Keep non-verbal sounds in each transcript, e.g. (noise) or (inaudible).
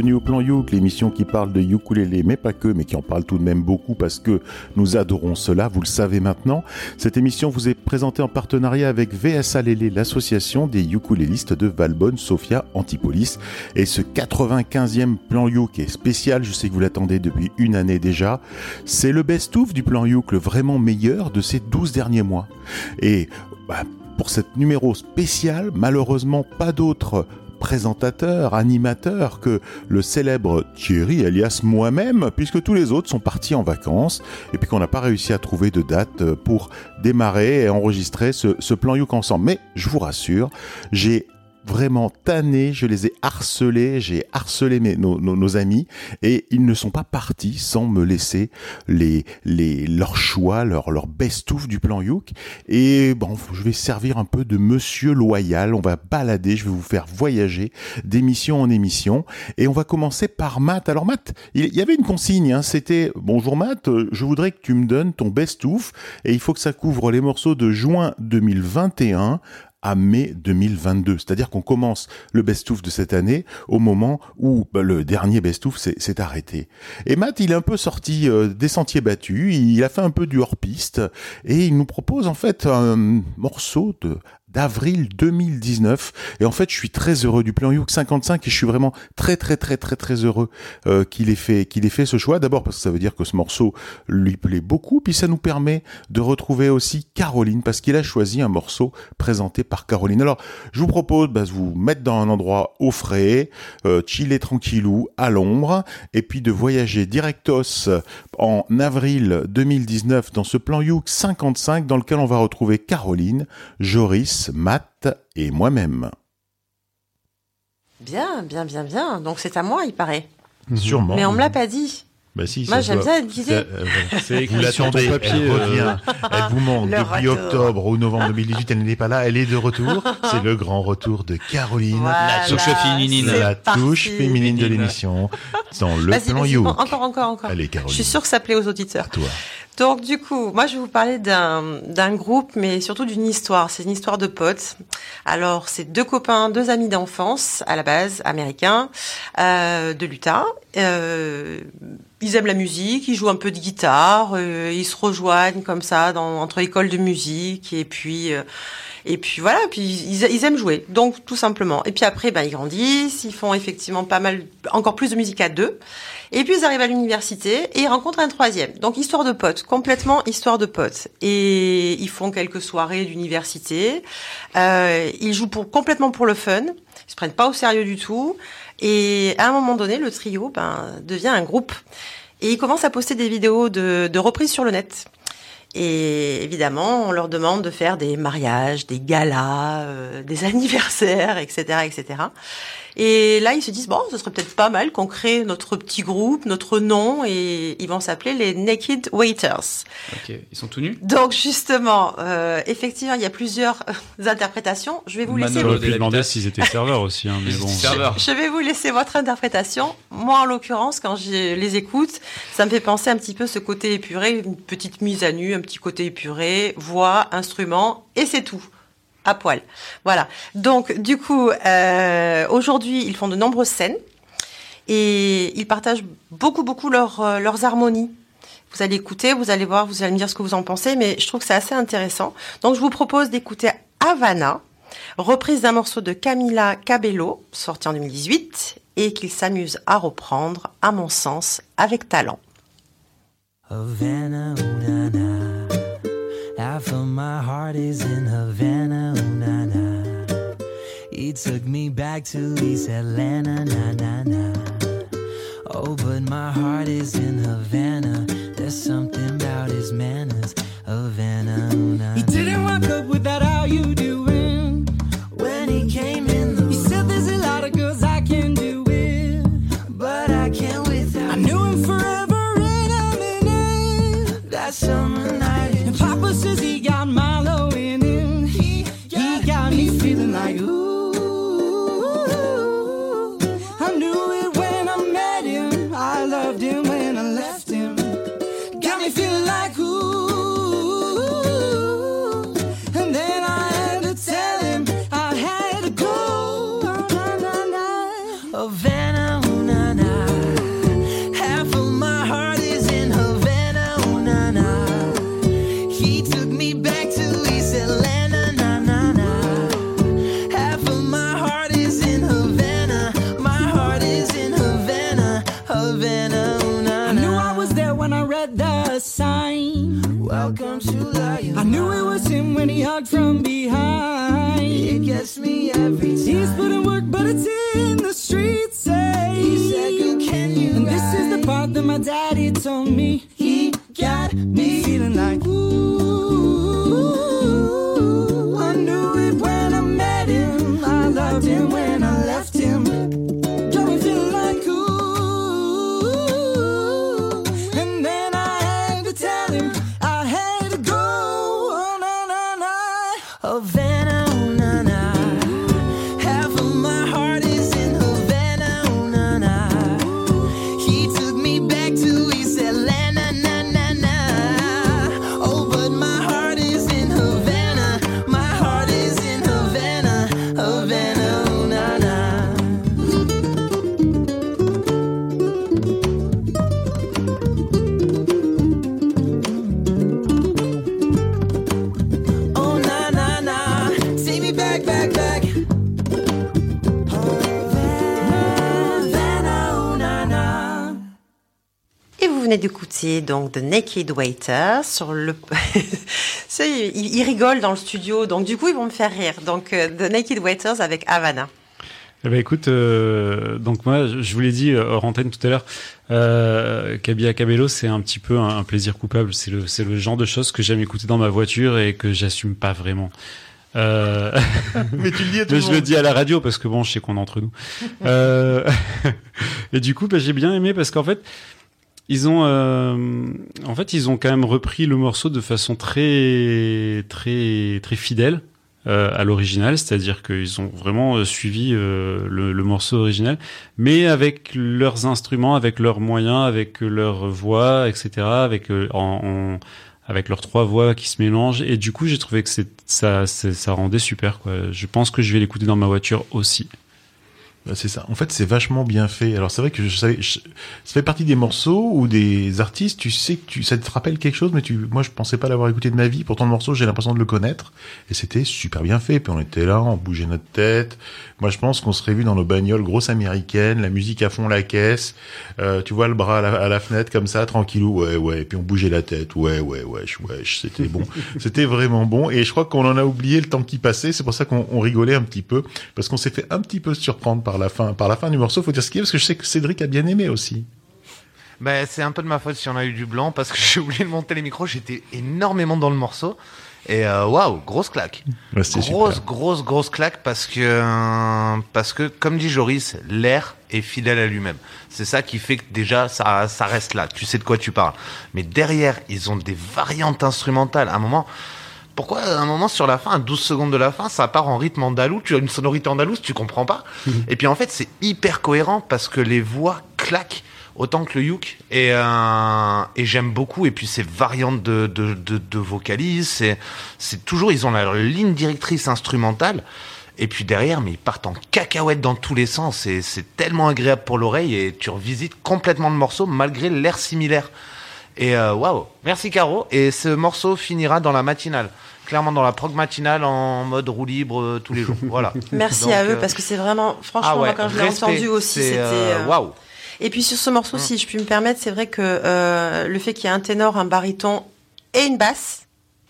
bienvenue au Plan Youk, l'émission qui parle de ukulélé, mais pas que, mais qui en parle tout de même beaucoup parce que nous adorons cela, vous le savez maintenant. Cette émission vous est présentée en partenariat avec VSA Lélé, l'association des ukulélistes de Valbonne, Sofia, Antipolis. Et ce 95e Plan Youk est spécial, je sais que vous l'attendez depuis une année déjà. C'est le best-of du Plan Youk, le vraiment meilleur de ces 12 derniers mois. Et bah, pour cette numéro spécial, malheureusement pas d'autres présentateur, animateur que le célèbre Thierry, alias moi-même, puisque tous les autres sont partis en vacances et puis qu'on n'a pas réussi à trouver de date pour démarrer et enregistrer ce, ce plan Youk ensemble. Mais je vous rassure, j'ai vraiment tanné, je les ai harcelés, j'ai harcelé mes, nos, nos, amis et ils ne sont pas partis sans me laisser les, les, leurs choix, leur, leur best-of du plan Youk. Et bon, je vais servir un peu de monsieur loyal, on va balader, je vais vous faire voyager d'émission en émission. Et on va commencer par Matt. Alors Matt, il y avait une consigne, hein, c'était bonjour Matt, je voudrais que tu me donnes ton best-of. Et il faut que ça couvre les morceaux de juin 2021 à mai 2022. C'est-à-dire qu'on commence le best-of de cette année au moment où bah, le dernier best-of s'est arrêté. Et Matt, il est un peu sorti euh, des sentiers battus, il a fait un peu du hors-piste et il nous propose en fait un morceau de d'avril 2019. Et en fait, je suis très heureux du plan Youk 55 et je suis vraiment très très très très très heureux euh, qu'il ait fait qu'il ait fait ce choix. D'abord parce que ça veut dire que ce morceau lui plaît beaucoup, puis ça nous permet de retrouver aussi Caroline parce qu'il a choisi un morceau présenté par Caroline. Alors, je vous propose bah, de vous mettre dans un endroit au frais, euh, chiller tranquillou à l'ombre, et puis de voyager directos en avril 2019 dans ce plan Youk 55 dans lequel on va retrouver Caroline, Joris Matt et moi-même. Bien, bien, bien, bien. Donc c'est à moi, il paraît. Sûrement. Mais on me l'a pas dit. Bah si, Moi, j'aime être guidée. Euh, (laughs) c'est vous l'attendez, elle revient. (laughs) Elle vous manque Le depuis retour. octobre ou novembre 2018. Elle n'est pas là, elle est de retour. (laughs) C'est le grand retour de Caroline, Voilà, touche féminine. la parti. touche féminine de l'émission, dans le plan You. encore, encore, encore. Allez, Je Caroline. suis sûre que ça plaît aux auditeurs. Toi. Donc du coup, moi je vais vous parler d'un d'un groupe, mais surtout d'une histoire. C'est une histoire de potes. Alors c'est deux copains, deux amis d'enfance à la base, américains, euh, de l'Utah. Euh, ils aiment la musique, ils jouent un peu de guitare, euh, ils se rejoignent comme ça dans, entre écoles de musique et puis euh, et puis voilà, puis ils, ils aiment jouer, donc tout simplement. Et puis après, ben, ils grandissent, ils font effectivement pas mal, encore plus de musique à deux. Et puis ils arrivent à l'université et ils rencontrent un troisième. Donc histoire de potes, complètement histoire de potes. Et ils font quelques soirées d'université. Euh, ils jouent pour, complètement pour le fun. Ils se prennent pas au sérieux du tout. Et à un moment donné, le trio ben, devient un groupe. Et ils commencent à poster des vidéos de, de reprises sur le net. Et évidemment, on leur demande de faire des mariages, des galas, euh, des (laughs) anniversaires, etc., etc. Et là, ils se disent bon, ce serait peut-être pas mal qu'on crée notre petit groupe, notre nom, et ils vont s'appeler les Naked Waiters. Ok, ils sont tout nus Donc justement, euh, effectivement, il y a plusieurs euh, interprétations. Je vais vous laisser. Pu demander s'ils étaient serveurs aussi, hein, mais bon. Serveur. Je vais vous laisser votre interprétation. Moi, en l'occurrence, quand je les écoute, ça me fait penser un petit peu ce côté épuré, une petite mise à nu, un petit côté épuré, voix, instrument, et c'est tout. À poil. Voilà. Donc, du coup, euh, aujourd'hui, ils font de nombreuses scènes et ils partagent beaucoup, beaucoup euh, leurs harmonies. Vous allez écouter, vous allez voir, vous allez me dire ce que vous en pensez, mais je trouve que c'est assez intéressant. Donc, je vous propose d'écouter Havana, reprise d'un morceau de Camila Cabello, sorti en 2018, et qu'ils s'amusent à reprendre, à mon sens, avec talent. Havana. Half of my heart is in Havana, ooh, na, na. He took me back to East Atlanta, na, na, na. Oh, but my heart is in Havana. There's something about his manners, Havana, ooh, na, He didn't walk up with that, how you doing? like who? Donc The Naked Waiter sur le. (laughs) Ils, ils rigolent dans le studio, donc du coup ils vont me faire rire. Donc euh, The Naked Waiters avec Havana. Eh ben écoute, euh, donc moi, je vous l'ai dit euh, hors antenne tout à l'heure, euh, Kabila Cabello, c'est un petit peu un, un plaisir coupable. C'est le, c'est le genre de choses que j'aime écouter dans ma voiture et que j'assume pas vraiment. Euh, (laughs) Mais tu le dis à tout mais je le dis à la radio parce que bon, je sais qu'on est entre nous. Euh, (laughs) et du coup, bah, j'ai bien aimé parce qu'en fait, ils ont, euh, en fait, ils ont quand même repris le morceau de façon très, très, très fidèle euh, à l'original, c'est-à-dire qu'ils ont vraiment euh, suivi euh, le, le morceau original, mais avec leurs instruments, avec leurs moyens, avec leur voix, etc., avec euh, en, en- avec leurs trois voix qui se mélangent. Et du coup, j'ai trouvé que ça, ça rendait super. Quoi. Je pense que je vais l'écouter dans ma voiture aussi. Bah, C'est ça. En fait, c'est vachement bien fait. Alors, c'est vrai que je savais, je- ça fait partie des morceaux ou des artistes, tu sais que tu, ça te rappelle quelque chose, mais tu, moi, je pensais pas l'avoir écouté de ma vie. Pourtant, le morceau, j'ai l'impression de le connaître. Et c'était super bien fait. Puis on était là, on bougeait notre tête. Moi, je pense qu'on serait vu dans nos bagnoles grosses américaines, la musique à fond la caisse. Euh, tu vois le bras à la, à la fenêtre comme ça, tranquillou. Ouais, ouais. Et puis on bougeait la tête. Ouais, ouais, wesh, wesh. C'était bon. (laughs) C'était vraiment bon. Et je crois qu'on en a oublié le temps qui passait. C'est pour ça qu'on on rigolait un petit peu. Parce qu'on s'est fait un petit peu surprendre par la fin, par la fin du morceau. Faut dire ce qu'il y a, parce que je sais que Cédric a bien aimé aussi. Ben, c'est un peu de ma faute si on a eu du blanc parce que (laughs) j'ai oublié de monter les micros. J'étais énormément dans le morceau. Et euh, waouh, grosse claque. Ouais, Grosse, super. grosse, grosse claque parce que, euh, parce que, comme dit Joris, l'air est fidèle à lui-même. C'est ça qui fait que déjà, ça, ça reste là. Tu sais de quoi tu parles. Mais derrière, ils ont des variantes instrumentales. À un moment, pourquoi à un moment sur la fin, à 12 secondes de la fin, ça part en rythme andalou, tu as une sonorité andalouse, tu comprends pas. (laughs) Et puis en fait, c'est hyper cohérent parce que les voix claquent autant que le yuk et euh, et j'aime beaucoup et puis ces variantes de de de, de vocalises, c'est c'est toujours ils ont leur ligne directrice instrumentale et puis derrière mais ils partent en cacahuète dans tous les sens et c'est tellement agréable pour l'oreille et tu revisites complètement le morceau malgré l'air similaire. Et euh, waouh, merci Caro. Et ce morceau finira dans la matinale, clairement dans la prog matinale en mode roue libre euh, tous les jours. Voilà. (laughs) Merci Donc, à eux euh, parce que c'est vraiment, franchement, ah ouais, moi, quand je l'ai entendu aussi, c'était. waouh. Et puis sur ce morceau, Mm. si je puis me permettre, c'est vrai que euh, le fait qu'il y ait un ténor, un baryton et une basse,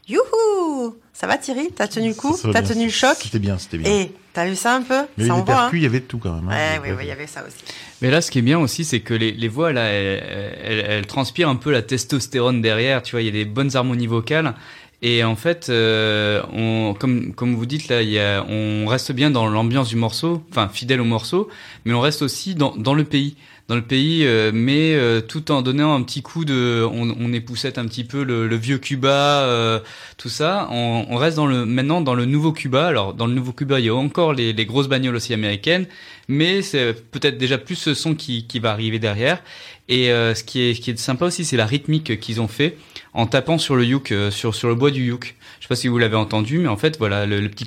youhou Ça va Thierry? T'as tenu le coup? T'as tenu le choc? C'était bien, c'était bien. Et t'as vu ça un peu? Mais Ça les envoie, hein percus, il y avait de tout quand même. hein. Ouais, Il y ouais, avait- ouais, il y avait ça aussi. Mais là, ce qui est bien aussi, c'est que les, les voix, là, elles, elles- elles transpirent un peu la testostérone derrière. Tu vois, il y a des bonnes harmonies vocales. Et en fait, euh, on, comme, comme vous dites, là, il y a, on reste bien dans l'ambiance du morceau, enfin, fidèle au morceau, mais on reste aussi dans, dans le pays. Dans le pays, euh, mais euh, tout en donnant un petit coup de... On, on époussette un petit peu le, le vieux Cuba, euh, tout ça. On, on reste dans le, maintenant dans le nouveau Cuba. Alors, dans le nouveau Cuba, il y a encore les, les grosses bagnoles aussi américaines, mais c'est peut-être déjà plus ce son qui, qui va arriver derrière. Et euh, ce qui est qui est sympa aussi, c'est la rythmique qu'ils ont fait en tapant sur le yuk, sur sur le bois du yuk. Je sais pas si vous l'avez entendu, mais en fait voilà le, le petit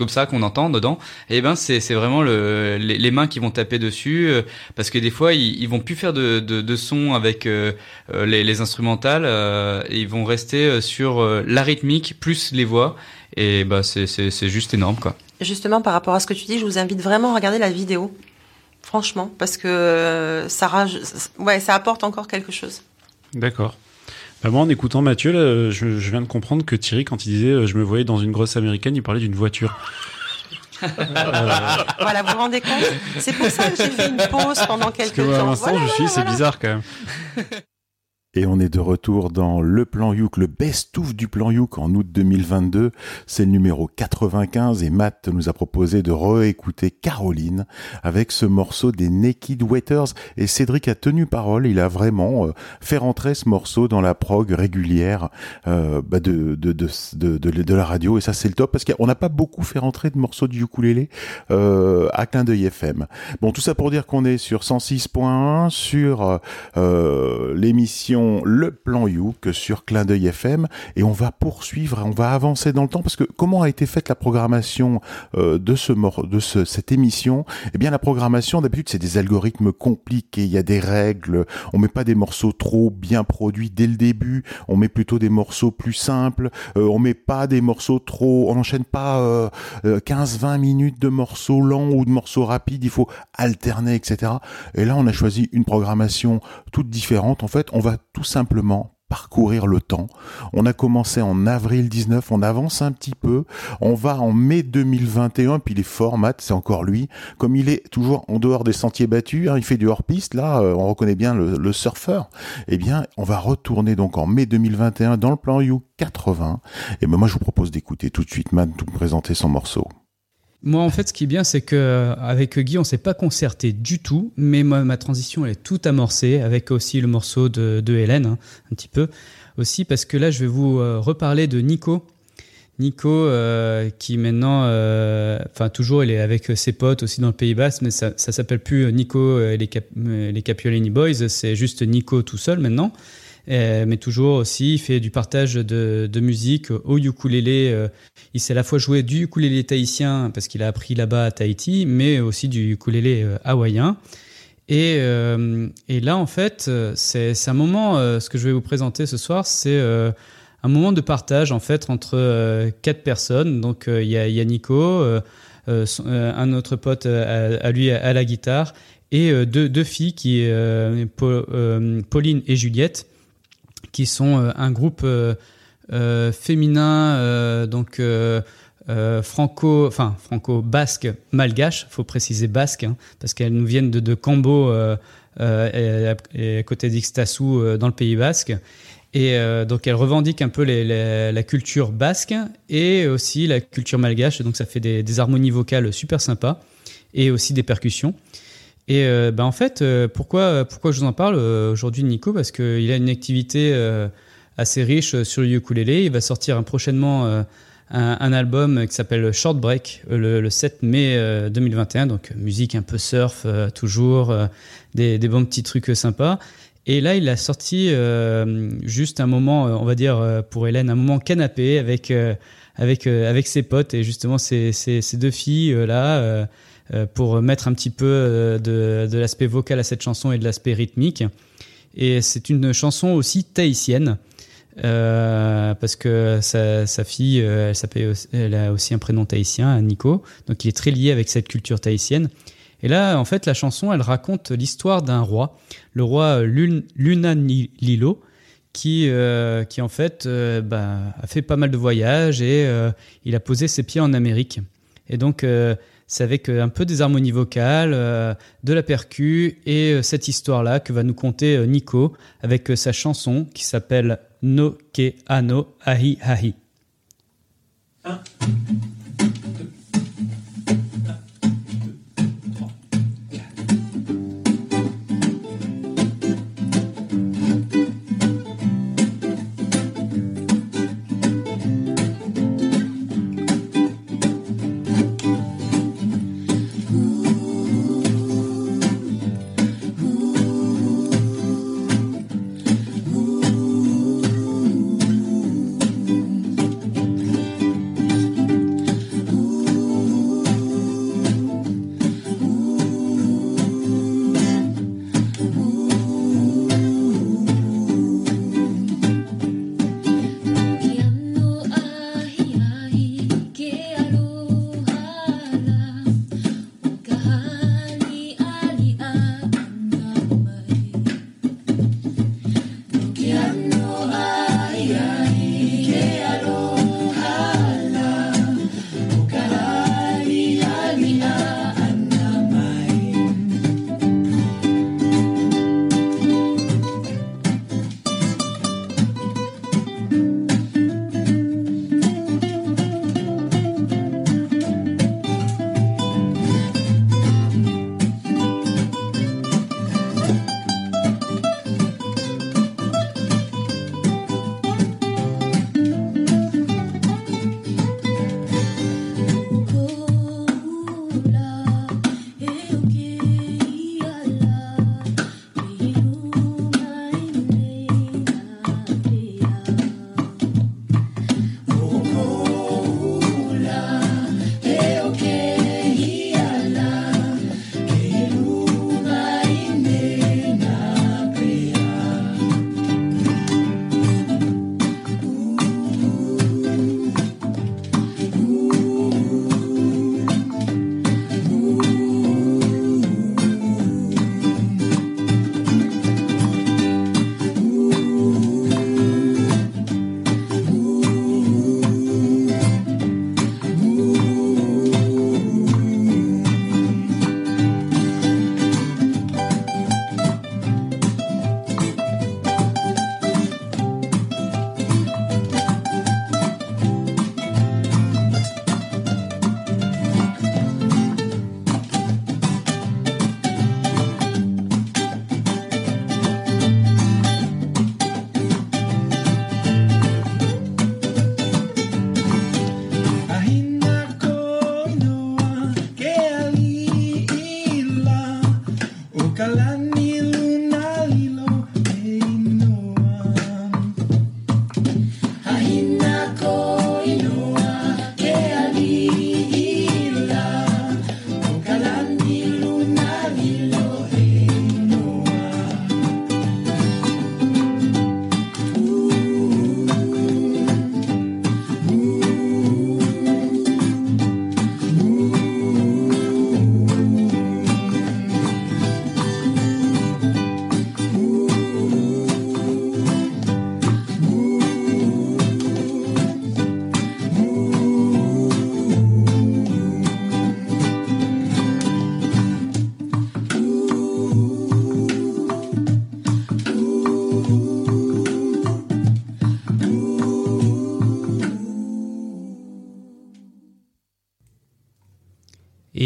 comme ça qu'on entend dedans. Et ben c'est c'est vraiment le, les, les mains qui vont taper dessus euh, parce que des fois ils, ils vont plus faire de de, de son avec euh, euh, les, les instrumentales, euh, et ils vont rester sur euh, la rythmique plus les voix. Et bah c'est c'est c'est juste énorme quoi. Justement, par rapport à ce que tu dis, je vous invite vraiment à regarder la vidéo. Franchement, parce que ça, raj... ouais, ça apporte encore quelque chose. D'accord. Bah moi, en écoutant Mathieu, là, je, je viens de comprendre que Thierry, quand il disait euh, je me voyais dans une grosse américaine, il parlait d'une voiture. Euh, (laughs) Voilà, vous vous rendez compte? C'est pour ça que j'ai fait une pause pendant parce quelques que moi, à temps. l'instant, Voilà, je suis, voilà, c'est bizarre quand même. (laughs) Et on est de retour dans le plan Youk, le best-of du plan Youk en août 2022. C'est le numéro 95 et Matt nous a proposé de réécouter Caroline avec ce morceau des Naked Waiters. Et Cédric a tenu parole, il a vraiment euh, fait rentrer ce morceau dans la prog régulière euh, bah, de, de, de, de, la radio. Et ça c'est le top parce qu'on n'a pas beaucoup fait rentrer de morceaux du ukulélé euh, à clin d'œil FM. Bon, tout ça pour dire qu'on est sur 106.1, sur euh, Le Plan Youk sur Clin d'œil FM et on va poursuivre, on va avancer dans le temps parce que comment a été faite la programmation euh, de ce de ce, cette émission? Eh bien, la programmation d'habitude c'est des algorithmes compliqués, il y a des règles, on met pas des morceaux trop bien produits dès le début, on met plutôt des morceaux plus simples, euh, on met pas des morceaux trop, on n'enchaîne pas euh, euh, 15-20 minutes de morceaux lents ou de morceaux rapides, il faut alterner, etc. Et là, on a choisi une programmation toute différente. En fait, on va tout simplement parcourir le temps. On a commencé en avril 19, on avance un petit peu, on va en mai 2021, puis les formats, c'est encore lui, comme il est toujours en dehors des sentiers battus, hein, il fait du hors-piste, là, euh, on reconnaît bien le, surfeur, eh bien, on va retourner donc en mai 2021 dans le plan You 80, et ben moi je vous propose d'écouter tout de suite Matt nous présenter son morceau. Moi, en fait, ce qui est bien, c'est que euh, avec Guy, on s'est pas concerté du tout, mais moi, ma transition, elle est toute amorcée, avec aussi le morceau de, de Hélène, hein, un petit peu. Aussi, parce que là, je vais vous euh, reparler de Nico. Nico, euh, qui maintenant, enfin, toujours, il est avec ses potes aussi dans le Pays Basque, mais ça, ça s'appelle plus Nico et les, les Capiolini Boys, c'est juste Nico tout seul maintenant. Euh, mais toujours aussi, il fait du partage de, musique au ukulélé. euh, il sait à la fois jouer du ukulélé tahitien parce qu'il a appris là-bas à Tahiti, mais aussi du ukulélé euh, hawaïen. Et, là, en fait, c'est un moment, ce que je vais vous présenter ce soir, c'est un moment de partage en fait entre quatre personnes. Donc il y, a, Nico, un autre pote à, lui à, la guitare, et deux, deux filles qui, Paul- Pauline et Juliette, qui sont euh, un groupe euh, euh, féminin, donc franco, enfin franco-basque, malgache, faut préciser basque, hein, parce qu'elles nous viennent de, de Cambo et, à- côté d'Ixtassou dans le Pays Basque. Et donc elles revendiquent un peu la culture basque et aussi la culture malgache. Donc ça fait des harmonies vocales super sympas et aussi des percussions. Et euh, ben en fait, euh, pourquoi, pourquoi je vous en parle euh, aujourd'hui Nico? Parce qu'il a une activité euh, assez riche euh, sur le ukulélé. Il va sortir prochainement euh, un, un album qui s'appelle Short Break le, le 7 mai euh, 2021. Donc musique un peu surf, toujours, des, des bons petits trucs sympas. Et là, il a sorti juste un moment, on va dire pour Hélène, un moment canapé avec, avec, avec ses potes et justement ces, ces, ces deux filles là. Euh, pour mettre un petit peu euh, de, l'aspect vocal à cette chanson et de l'aspect rythmique. Et c'est une chanson aussi tahitienne, euh, parce que sa, fille, elle, a aussi un prénom tahitien, Nico, donc il est très lié avec cette culture tahitienne. Et là, en fait, la chanson, elle raconte l'histoire d'un roi, le roi Lun- Lunanilo, qui, qui en fait bah, a fait pas mal de voyages et il a posé ses pieds en Amérique. Et donc, c'est avec euh, un peu des harmonies vocales, euh, de la percu et euh, cette histoire-là que va nous conter Nico avec sa chanson qui s'appelle No Ke Ano Ahi Ahi.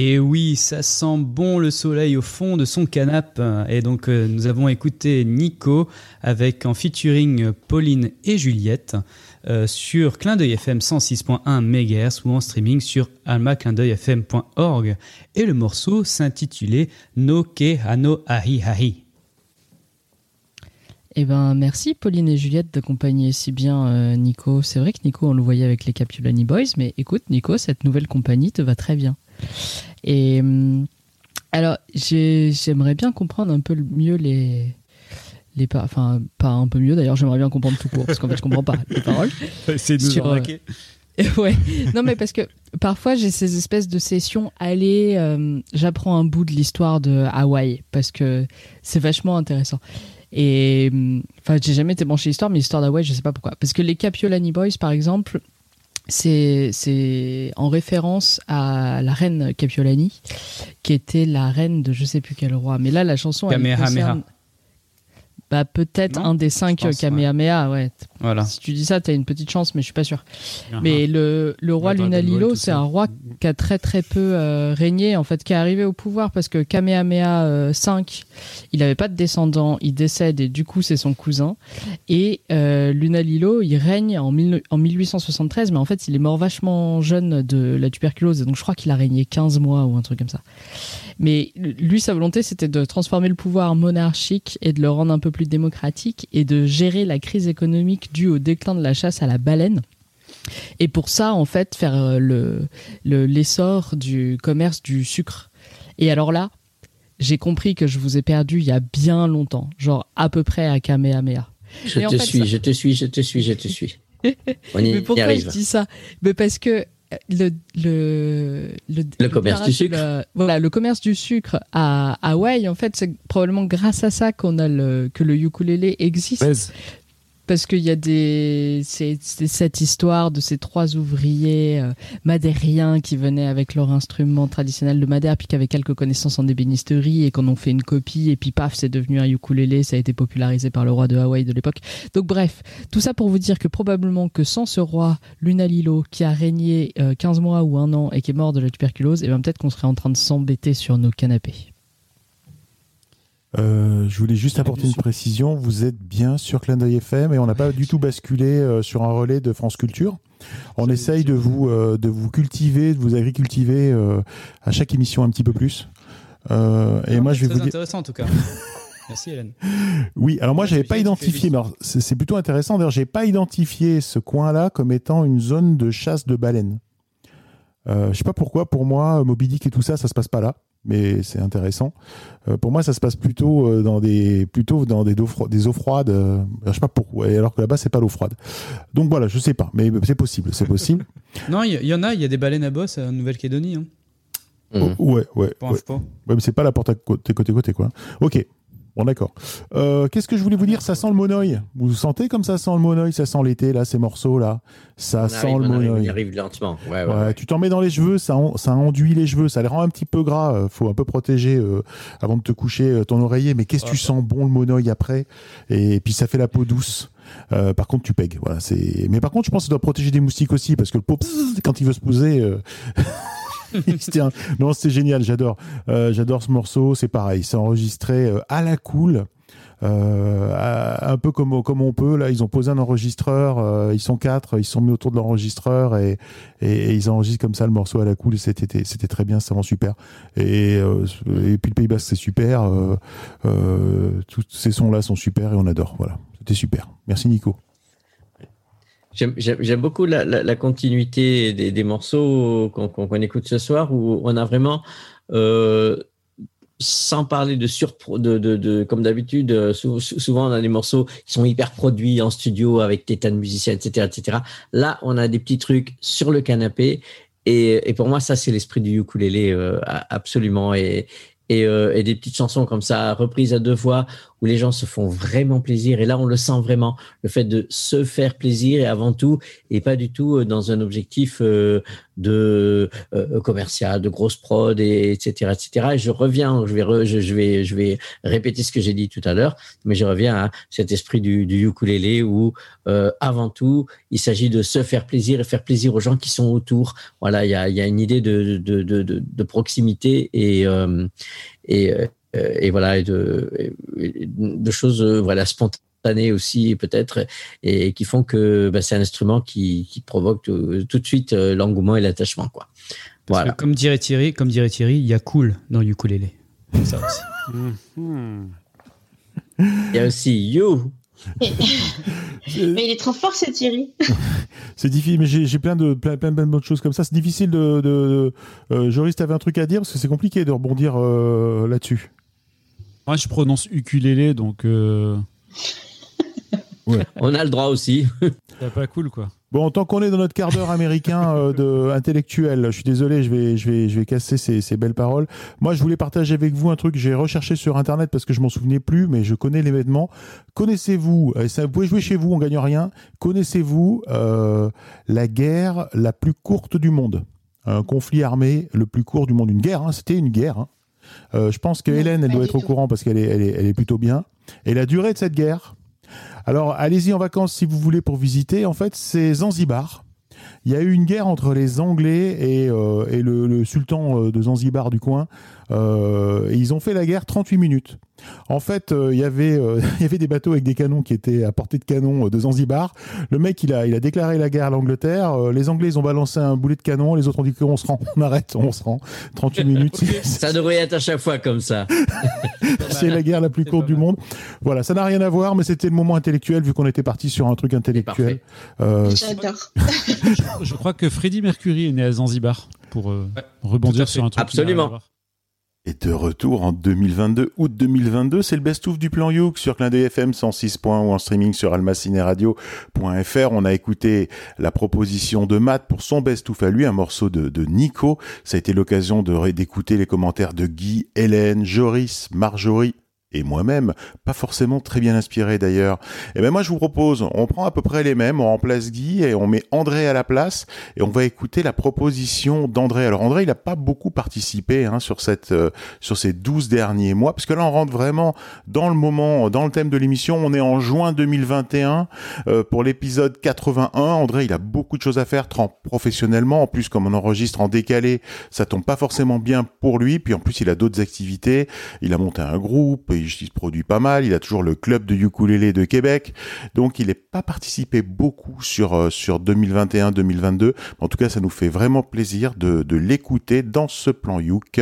Et oui, ça sent bon le soleil au fond de son canapé. Et donc, euh, nous avons écouté Nico avec en featuring Pauline et Juliette euh, sur Clin d'œil FM 106.1 MHz ou en streaming sur almaclindeuilfm.org. Et le morceau s'intitulait No Ke Hano Ahi Ahi. Eh ben, merci Pauline et Juliette d'accompagner si bien euh, Nico. C'est vrai que Nico, on le voyait avec les Capulani Boys, mais écoute, Nico, cette nouvelle compagnie te va très bien. Et hum, alors, j'ai- j'aimerais bien comprendre un peu mieux les. Les pa- enfin, pas un peu mieux d'ailleurs, j'aimerais bien comprendre tout court, parce qu'en fait, je comprends pas les paroles. (laughs) C'est Sur, euh, (laughs) ouais. Non, mais parce que parfois j'ai ces espèces de sessions. Allez, euh, j'apprends un bout de l'histoire de Hawaï parce que c'est vachement intéressant. Et enfin, j'ai jamais été branché l'histoire, mais l'histoire d'Hawaï, je sais pas pourquoi. Parce que les Capiolani Boys, par exemple, c'est c'est en référence à la reine Capiolani, qui était la reine de je sais plus quel roi. Mais là, la chanson, elle Kamehameha. concerne- Bah, peut-être un des cinq pense, Kamehameha, ouais. Voilà. Si tu dis ça, t'as une petite chance, mais je suis pas sûr. Mais le, le roi Lunalilo, c'est un roi qui a très très peu euh, régné, en fait, qui est arrivé au pouvoir parce que Kamehameha euh, V, il avait pas de descendant, il décède et du coup c'est son cousin. Et euh, Lunalilo, il règne en, en 1873, mais en fait il est mort vachement jeune de la tuberculose, donc je crois qu'il a régné 15 mois ou un truc comme ça. Mais lui, sa volonté, c'était de transformer le pouvoir monarchique et de le rendre un peu plus démocratique et de gérer la crise économique due au déclin de la chasse à la baleine. Et pour ça, en fait, faire euh, le le- l'essor du commerce du sucre. Et alors là, j'ai compris que je vous ai perdu il y a bien longtemps, genre à peu près à Kamehameha. Je en te fait, suis, ça- je te suis, je te suis, je te suis. (laughs) On y, Mais y pourquoi arrive. je dis ça? Mais parce que euh, le le le, commerce du sucre. le- voilà, le commerce du sucre à Hawaï, en fait, c'est probablement grâce à ça qu'on a le que le ukulélé existe. Parce qu'il y a des. C'est cette histoire de ces trois ouvriers euh, madériens qui venaient avec leur instrument traditionnel de Madère, puis qui avaient quelques connaissances en ébénisterie et qu'on ont fait une copie, et puis paf, c'est devenu un ukulélé, ça a été popularisé par le roi de Hawaï de l'époque. Donc bref, tout ça pour vous dire que probablement que sans ce roi Lunalilo qui a régné euh, 15 mois ou un an et qui est mort de la tuberculose, et ben peut-être qu'on serait en train de s'embêter sur nos canapés. Euh, je voulais juste apporter une précision. Vous êtes bien sur Clin d'œil FM et on n'a pas du tout basculé euh, sur un relais de France Culture. On essaye de vous, euh, de vous cultiver, de vous agricultiver à chaque émission un petit peu plus. Et moi, je vais Très vous dire. intéressant en tout cas. (laughs) Merci Hélène. Oui, alors moi, j'avais pas identifié, mais c'est plutôt intéressant. D'ailleurs, j'ai pas identifié ce coin-là comme étant une zone de chasse de baleines. Euh, je sais pas pourquoi. Pour moi, Moby Dick et tout ça, ça se passe pas là, mais c'est intéressant. Euh, pour moi, ça se passe plutôt euh, dans des, plutôt dans des eaux, fro- des eaux froides. euh, je sais pas pourquoi. Alors que là-bas, c'est pas l'eau froide. Donc voilà, je sais pas, mais c'est possible, c'est possible. (laughs) Non, il y, en a, il y a des baleines à bosse en Nouvelle-Calédonie. Hein. Mhm. Oh, ouais, ouais. Ouais. Ouais, mais c'est pas la porte à côté, côté, côté, quoi. Ok. Bon, d'accord. Euh, Qu'est-ce que je voulais vous dire? Ça sent le monoeil. Vous sentez comme ça sent le monoeil? Ça sent l'été, là, ces morceaux-là. Ça On sent arrive, le on arrive, on y monoeil. arrive lentement. Ouais, ouais. Tu t'en mets dans les cheveux, ça, ça enduit les cheveux, ça les rend un petit peu gras. euh, Faut un peu protéger euh, avant de te coucher euh, ton oreiller. Mais qu'est-ce que tu sens bon le monoeil après? Et puis ça fait la peau douce. Euh, par contre, tu pègues. Voilà. Mais par contre, je pense que ça doit protéger des moustiques aussi, parce que le pot, quand il veut se poser. euh, (laughs) (laughs) Non, c'est génial, j'adore. Euh, j'adore ce morceau, c'est pareil, c'est enregistré euh, à la cool. Euh, un peu comme, on peut, là, ils ont posé un enregistreur, ils sont quatre, ils sont mis autour de l'enregistreur et, ils enregistrent comme ça le morceau à la cool, c'était c'était très bien, c'est vraiment super. Et, puis le Pays Basque, c'est super, tous ces sons-là sont super et on adore, voilà, c'était super. Merci Nico. J'aime- beaucoup la, continuité des, morceaux qu'on écoute ce soir où on a vraiment, euh, sans parler de surpro, de, de, de comme d'habitude, euh, sou- sou- souvent on a des morceaux qui sont hyper produits en studio avec des tas de musiciens, etc., etc. Là, on a des petits trucs sur le canapé et, pour moi, ça c'est l'esprit du ukulélé euh, absolument et et, euh, et des petites chansons comme ça reprises à deux voix où les gens se font vraiment plaisir. Et là, on le sent vraiment, le fait de se faire plaisir et avant tout, et pas du tout euh, dans un objectif euh, de euh, commercial, de grosse prod, et, etc., etc. Et je reviens, je vais, répéter ce que j'ai dit tout à l'heure, mais je reviens à cet esprit du, du ukulélé où avant tout, il s'agit de se faire plaisir et faire plaisir aux gens qui sont autour. Voilà, il y a, une idée de, proximité et voilà, de, de choses euh, voilà spontanées aussi peut-être et qui font que bah, c'est un instrument qui, qui provoque tout, de suite euh, l'engouement et l'attachement quoi. voilà. comme dirait Thierry, comme dirait Thierry, il y a cool dans ukulélé. Ça aussi. il y a aussi you. (laughs) mais il est trop fort ce Thierry. (laughs) c'est difficile, mais j'ai plein de plein, plein, plein d'autres choses comme ça. C'est difficile de. de, de Joris, t'avais un truc à dire parce que c'est compliqué de rebondir là-dessus. Moi, je prononce ukulélé, donc. Euh... (laughs) Ouais. On a le droit aussi. (laughs) C'est pas cool, quoi. Bon, tant qu'on est dans notre quart d'heure américain euh, (laughs) de intellectuel, je suis désolé, je vais, je vais, je vais casser ces, ces, belles paroles. Moi, je voulais partager avec vous un truc que j'ai recherché sur Internet parce que je m'en souvenais plus, mais je connais l'événement. Connaissez-vous, euh, vous pouvez jouer chez vous, on gagne rien. Connaissez-vous euh, la guerre la plus courte du monde? Un conflit armé le plus court du monde. Une guerre, hein, c'était une guerre. Hein. Euh, je pense que Hélène, elle doit être au courant parce qu'elle est, elle est, elle est plutôt bien. Et la durée de cette guerre, alors allez-y en vacances si vous voulez pour visiter, en fait, c'est Zanzibar. Il y a eu une guerre entre les Anglais et, euh, et le, le, sultan euh, de Zanzibar du coin. Euh, et ils ont fait la guerre 38 minutes. En fait, euh, il y avait euh, (laughs) il y avait des bateaux avec des canons qui étaient à portée de canon de Zanzibar. Le mec, il a il a déclaré la guerre à l'Angleterre. les Anglais, ils ont balancé un boulet de canon. Les autres ont dit qu'on se rend, on arrête, on se rend. 38 minutes. (laughs) ça devrait être à chaque fois comme ça. (laughs) c'est la guerre la plus courte du monde. Voilà, ça n'a rien à voir, mais c'était le moment intellectuel vu qu'on était parti sur un truc intellectuel. J'adore. je, crois que Freddie Mercury est né à Zanzibar pour rebondir sur un truc. Absolument. Et de retour en 2022, août 2022, c'est le best-of du plan Youk sur Clin FM 106. ou en streaming sur almacineradio.fr. On a écouté la proposition de Matt pour son best-of à lui, un morceau de, Nico. Ça a été l'occasion d'écouter les commentaires de Guy, Hélène, Joris, Marjorie, et moi-même, pas forcément très bien inspiré d'ailleurs. Et ben moi je vous propose, on prend à peu près les mêmes, on remplace Guy et on met André à la place et on va écouter la proposition d'André. Alors André, il n'a pas beaucoup participé hein, sur cette euh, sur ces 12 derniers mois parce que là on rentre vraiment dans le moment, dans le thème de l'émission. On est en juin 2021 euh, pour l'épisode 81. André, il a beaucoup de choses à faire professionnellement. En plus, comme on enregistre en décalé, ça tombe pas forcément bien pour lui. Puis en plus, il a d'autres activités. Il a monté un groupe il se produit pas mal, il a toujours le club de ukulélé de Québec, donc il n'est pas participé beaucoup sur, euh, sur 2021-2022. En tout cas, ça nous fait vraiment plaisir de, de l'écouter dans ce plan Youk,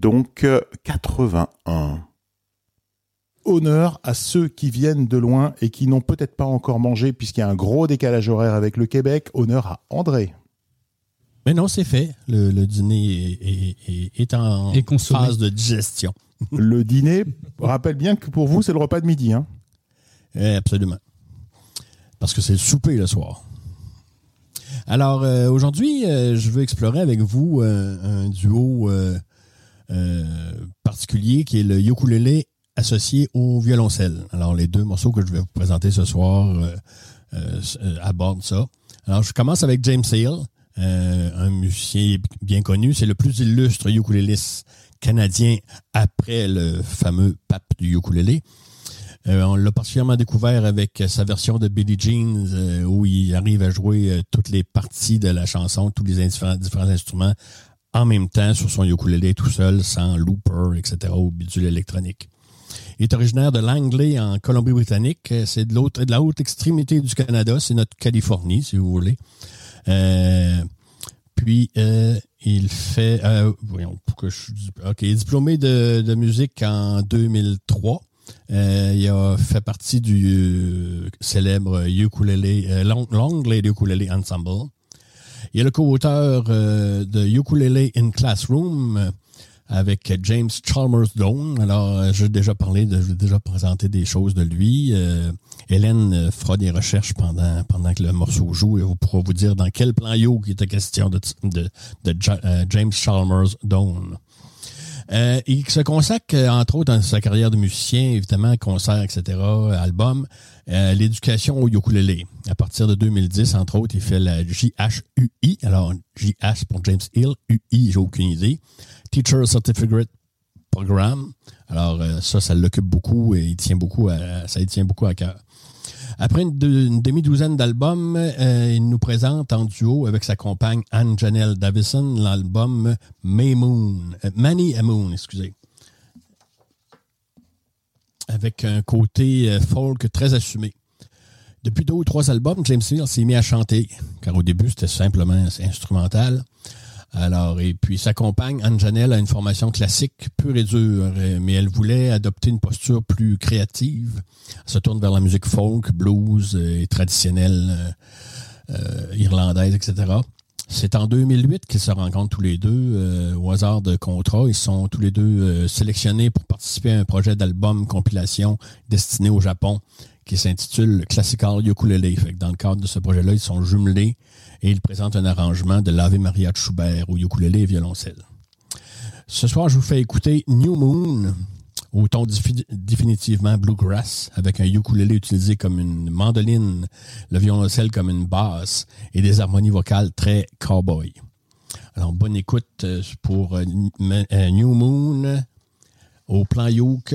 donc 81 euh, honneur à ceux qui viennent de loin et qui n'ont peut-être pas encore mangé puisqu'il y a un gros décalage horaire avec le Québec. Honneur à André. Mais non, c'est fait. Le, dîner est, est, en phase de digestion le dîner, rappelle bien que pour vous, c'est le repas de midi. Hein eh, absolument. Parce que c'est le souper le soir. Alors, euh, aujourd'hui, euh, je veux explorer avec vous euh, un duo particulier qui est le ukulélé associé au violoncelle. Alors, les deux morceaux que je vais vous présenter ce soir abordent ça. Alors, je commence avec James Sale, un musicien bien connu. C'est le plus illustre ukuléliste canadien après le fameux pape du ukulélé. Euh, on l'a particulièrement découvert avec sa version de Billie Jean euh, où il arrive à jouer euh, toutes les parties de la chanson, tous les différents, instruments en même temps sur son ukulélé tout seul, sans looper, etc., ou bidule électronique. Il est originaire de Langley en Colombie-Britannique. C'est de l'autre, de la haute extrémité du Canada. C'est notre Californie, si vous voulez. puis, il fait, euh, voyons, ok, diplômé de, de musique en 2003. Euh, il a fait partie du euh, célèbre ukulele, euh, Long, Lady Ukulele Ensemble. Il est le co-auteur euh, de Ukulele in Classroom, avec James Chalmers Doan. Alors, euh, j'ai déjà parlé, de, j'ai déjà présenté des choses de lui. Euh, Hélène euh, fera des recherches pendant pendant que le morceau joue et vous pourra vous dire dans quel plan yo qui était question de, de, de James Chalmers Doan. Euh, il se consacre, euh, entre autres, dans sa carrière de musicien, évidemment, concerts, etc., albums, euh, l'éducation au ukulélé. À partir de 2010, entre autres, il fait la JHUI. Alors, JH pour James Hill, UI, j'ai aucune idée. Teacher Certificate Program. Alors, euh, ça, ça l'occupe beaucoup et il tient beaucoup à, ça il tient beaucoup à cœur. Après une, demi-douzaine d'albums, euh, il nous présente en duo avec sa compagne Anne Janelle Davison l'album May Moon, euh, Many a Moon, excusez. Avec un côté folk très assumé. Depuis deux ou trois albums, James Hill s'est mis à chanter, car au début c'était simplement instrumental. Alors, et puis sa compagne, Anne-Janelle, a une formation classique pure et dure, mais elle voulait adopter une posture plus créative. Elle se tourne vers la musique folk, blues et traditionnelle euh, euh, irlandaise, etc. C'est en 2008 qu'ils se rencontrent tous les deux euh, au hasard de contrat. Ils sont tous les deux sélectionnés pour participer à un projet d'album compilation destiné au Japon qui s'intitule Classical Ukulele. Fait dans le cadre de ce projet-là, ils sont jumelés et il présente un arrangement de l'Ave Maria de Schubert au ukulélé et violoncelle. Ce soir, je vous fais écouter New Moon au ton définitivement bluegrass, avec un ukulélé utilisé comme une mandoline, le violoncelle comme une basse et des harmonies vocales très cowboy. Alors, bonne écoute euh, pour euh, New Moon au plan Yoke.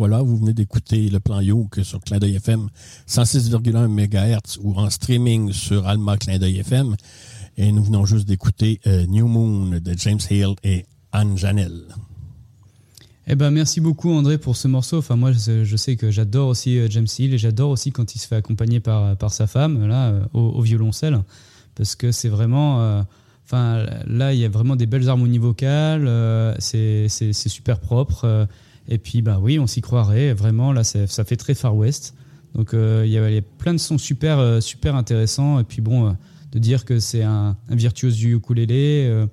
Voilà, vous venez d'écouter le plan Yoke sur Clin d'œil FM 106,1 MHz ou en streaming sur Alma Clin d'œil FM. Et nous venons juste d'écouter euh, New Moon de James Hale et Anne Janelle. Eh ben, merci beaucoup André pour ce morceau. Enfin, moi, je, sais que j'adore aussi euh, James Hill et j'adore aussi quand il se fait accompagner par, par sa femme là euh, au, violoncelle, parce que c'est vraiment. Euh, enfin, là, il y a vraiment des belles harmonies vocales. c'est super propre. Et puis, bah oui, on s'y croirait. Vraiment, là, ça fait très Far West. Donc, il y, a, plein de sons super, super intéressants. Et puis, bon, de dire que c'est un, virtuose du ukulélé.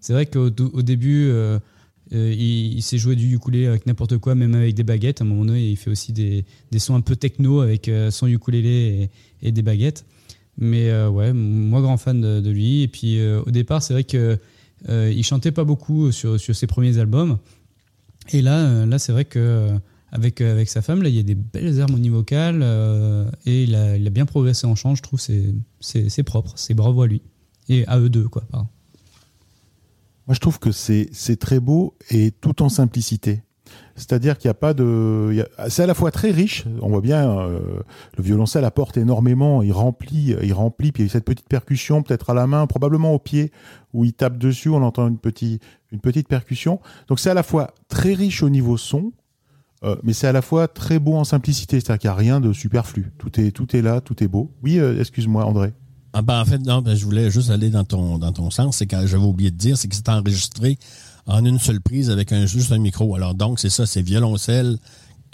c'est vrai qu'au au début euh, il, s'est joué du ukulélé avec n'importe quoi, même avec des baguettes. À un moment donné, il fait aussi des, sons un peu techno avec euh, son ukulélé et, des baguettes. Mais euh, ouais, moi grand fan de, lui. Et puis au départ, c'est vrai que il chantait pas beaucoup sur, ses premiers albums. Et là, là c'est vrai que avec, avec sa femme, là, il y a des belles harmonies vocales et il a, il a, bien progressé en chant. Je trouve c'est c'est propre, c'est bravo à lui et à eux deux quoi. Moi, je trouve que c'est très beau et tout en simplicité. C'est-à-dire qu'il n'y a pas de, c'est à la fois très riche. On voit bien, euh, le violoncelle apporte énormément. Il remplit, il remplit. Puis il y a cette petite percussion, peut-être à la main, probablement au pied, où il tape dessus. On entend une petite, une petite percussion. Donc c'est à la fois très riche au niveau son, euh, mais c'est à la fois très beau en simplicité. C'est-à-dire qu'il n'y a rien de superflu. Tout est, tout est là, tout est beau. Oui, euh, excuse-moi, André. Ah ben, en fait, non, ben, je voulais juste aller dans ton, dans ton sens. C'est que j'avais oublié de dire, c'est que c'est enregistré en une seule prise avec un, juste un micro. Alors donc, c'est ça, c'est violoncelle,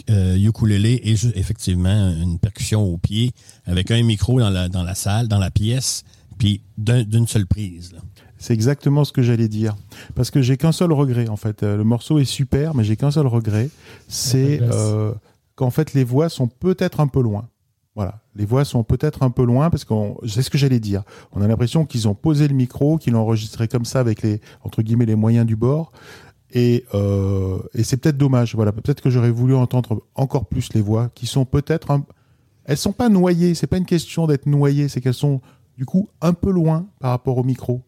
euh, ukulélé et effectivement une percussion au pied avec un micro dans la, dans la salle, dans la pièce, puis d'une seule prise. C'est exactement ce que j'allais dire. Parce que j'ai qu'un seul regret, en fait. Euh, le morceau est super, mais j'ai qu'un seul regret. C'est euh, qu'en fait, les voix sont peut-être un peu loin. Voilà, les voix sont peut-être un peu loin parce que c'est ce que j'allais dire. On a l'impression qu'ils ont posé le micro, qu'ils l'ont enregistré comme ça avec les entre guillemets les moyens du bord. Et, euh, et c'est peut-être dommage. Voilà, peut-être que j'aurais voulu entendre encore plus les voix qui sont peut-être un... elles sont pas noyées. C'est pas une question d'être noyées, c'est qu'elles sont du coup un peu loin par rapport au micro.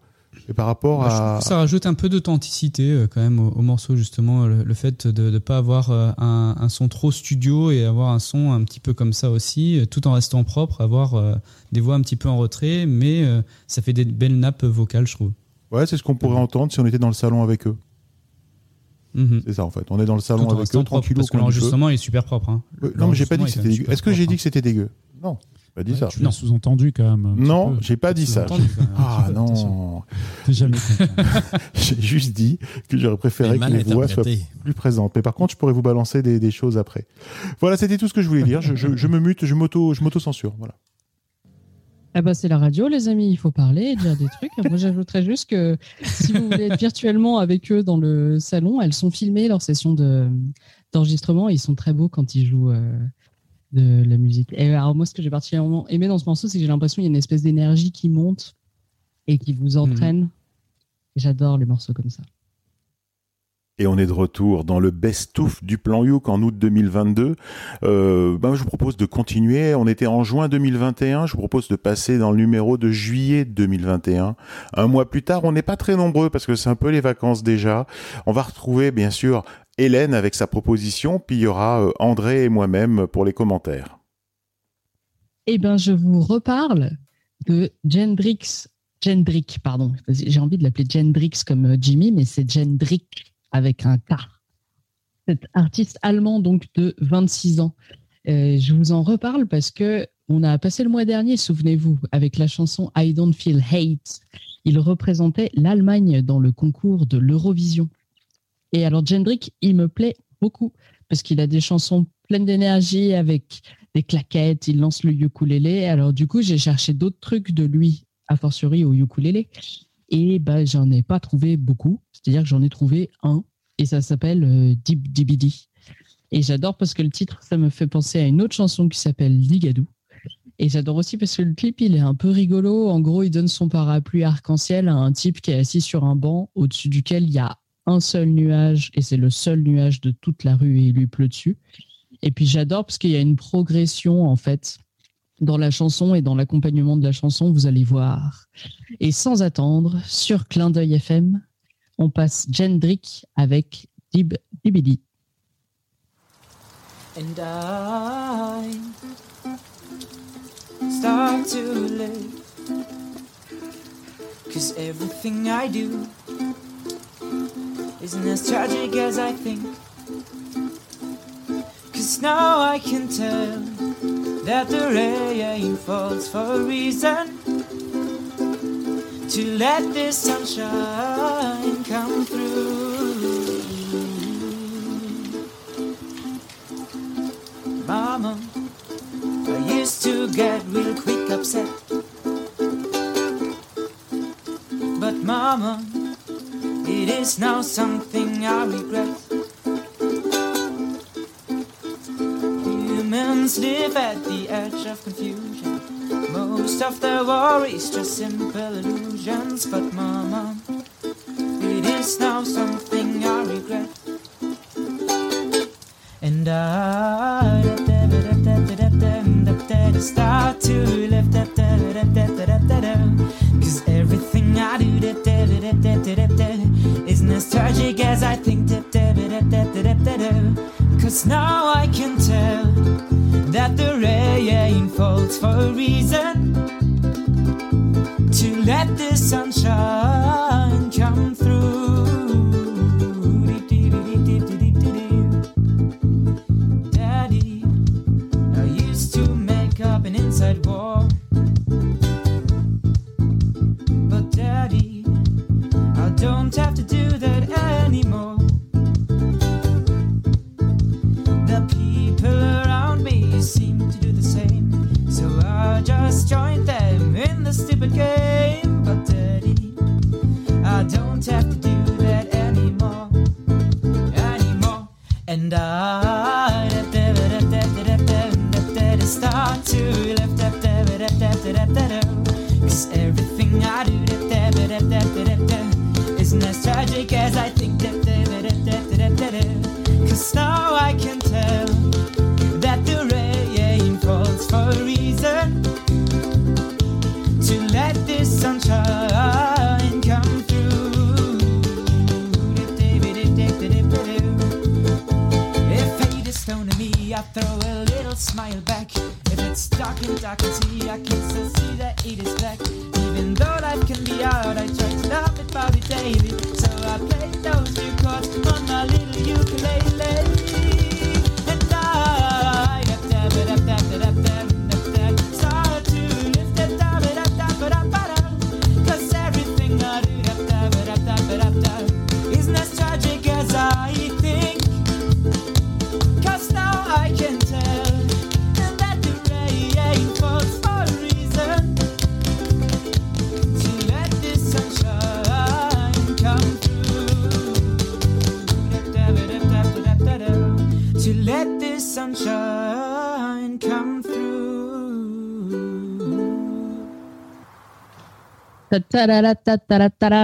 Et par rapport bah, à. ça rajoute un peu d'authenticité euh, quand même au, morceau, justement, le, fait de ne pas avoir euh, un, son trop studio et avoir un son un petit peu comme ça aussi, euh, tout en restant propre, avoir des voix un petit peu en retrait, mais ça fait des belles nappes vocales, je trouve. Ouais, c'est ce qu'on pourrait entendre si on était dans le salon avec eux. Mhm. C'est ça en fait. On est dans le salon avec eux, tranquillement. Parce que l'enregistrement est super propre. Hein. non, mais j'ai pas dit que c'était dégueu. Est-ce que j'ai dit que c'était dégueu? Non pas dit ça. Tu l'as sous-entendu quand même. Non, j'ai pas dit ça. Ah non. jamais (laughs) J'ai juste dit que j'aurais préféré que les voix soient plus présentes. Mais par contre, je pourrais vous balancer des, choses après. Voilà, c'était tout ce que je voulais dire. Je, me mute, je m'auto, je m'auto-censure. Voilà. Ah bah c'est la radio, les amis, il faut parler et dire des trucs. Moi, j'ajouterais juste que si vous voulez être virtuellement avec eux dans le salon, elles sont filmées, leurs sessions d'enregistrement. ils sont très beaux quand ils jouent euh, de la musique. Et alors moi, ce que j'ai particulièrement aimé dans ce morceau, c'est que j'ai l'impression qu'il y a une espèce d'énergie qui monte et qui vous entraîne. J'adore les morceaux comme ça. Et on est de retour dans le best-of du plan Youk en août 2022. Euh, ben je vous propose de continuer. On était en juin 2021. Je vous propose de passer dans le numéro de juillet 2021. Un mois plus tard, on n'est pas très nombreux parce que c'est un peu les vacances déjà. On va retrouver bien sûr Hélène avec sa proposition, puis il y aura euh, André et moi-même pour les commentaires. Eh bien, je vous reparle de Jendrix. Jendrick, pardon. J'ai envie de l'appeler Jendrix comme euh, Jimmy, mais c'est Jendrick avec un K. Cet artiste allemand, donc de 26 ans. Euh, je vous en reparle parce que on a passé le mois dernier, souvenez-vous, avec la chanson I Don't Feel Hate. Il représentait l'Allemagne dans le concours de l'Eurovision. Et alors, Jendrik, il me plaît beaucoup parce qu'il a des chansons pleines d'énergie avec des claquettes, il lance le ukulélé. Alors, du coup, j'ai cherché d'autres trucs de lui, a fortiori au ukulélé. Et bah, j'en ai pas trouvé beaucoup. C'est-à-dire que j'en ai trouvé un et ça s'appelle euh, Deep DBD. Et j'adore parce que le titre, ça me fait penser à une autre chanson qui s'appelle Ligadou. Et j'adore aussi parce que le clip, il est un peu rigolo. En gros, il donne son parapluie arc-en-ciel à un type qui est assis sur un banc au-dessus duquel il y a un seul nuage et c'est le seul nuage de toute la rue et il lui pleut dessus. Et puis j'adore parce qu'il y a une progression en fait dans la chanson et dans l'accompagnement de la chanson, vous allez voir. Et sans attendre, sur Clin d'œil FM, on passe Jendrick avec Dib Dibidi. And I start to live. Cause everything I do isn't as tragic as I think. Cause now I can tell that the rain falls for a reason. To let this sunshine come through. Mama, I used to get real quick upset. But Mama, it is now something I regret. Humans live at the edge of confusion. Most of their worries just simple illusions. But Mama, it is now something I regret. And I start to live Cause everything I do isn't as tragic as I think Cause now I can tell that the rain falls for a reason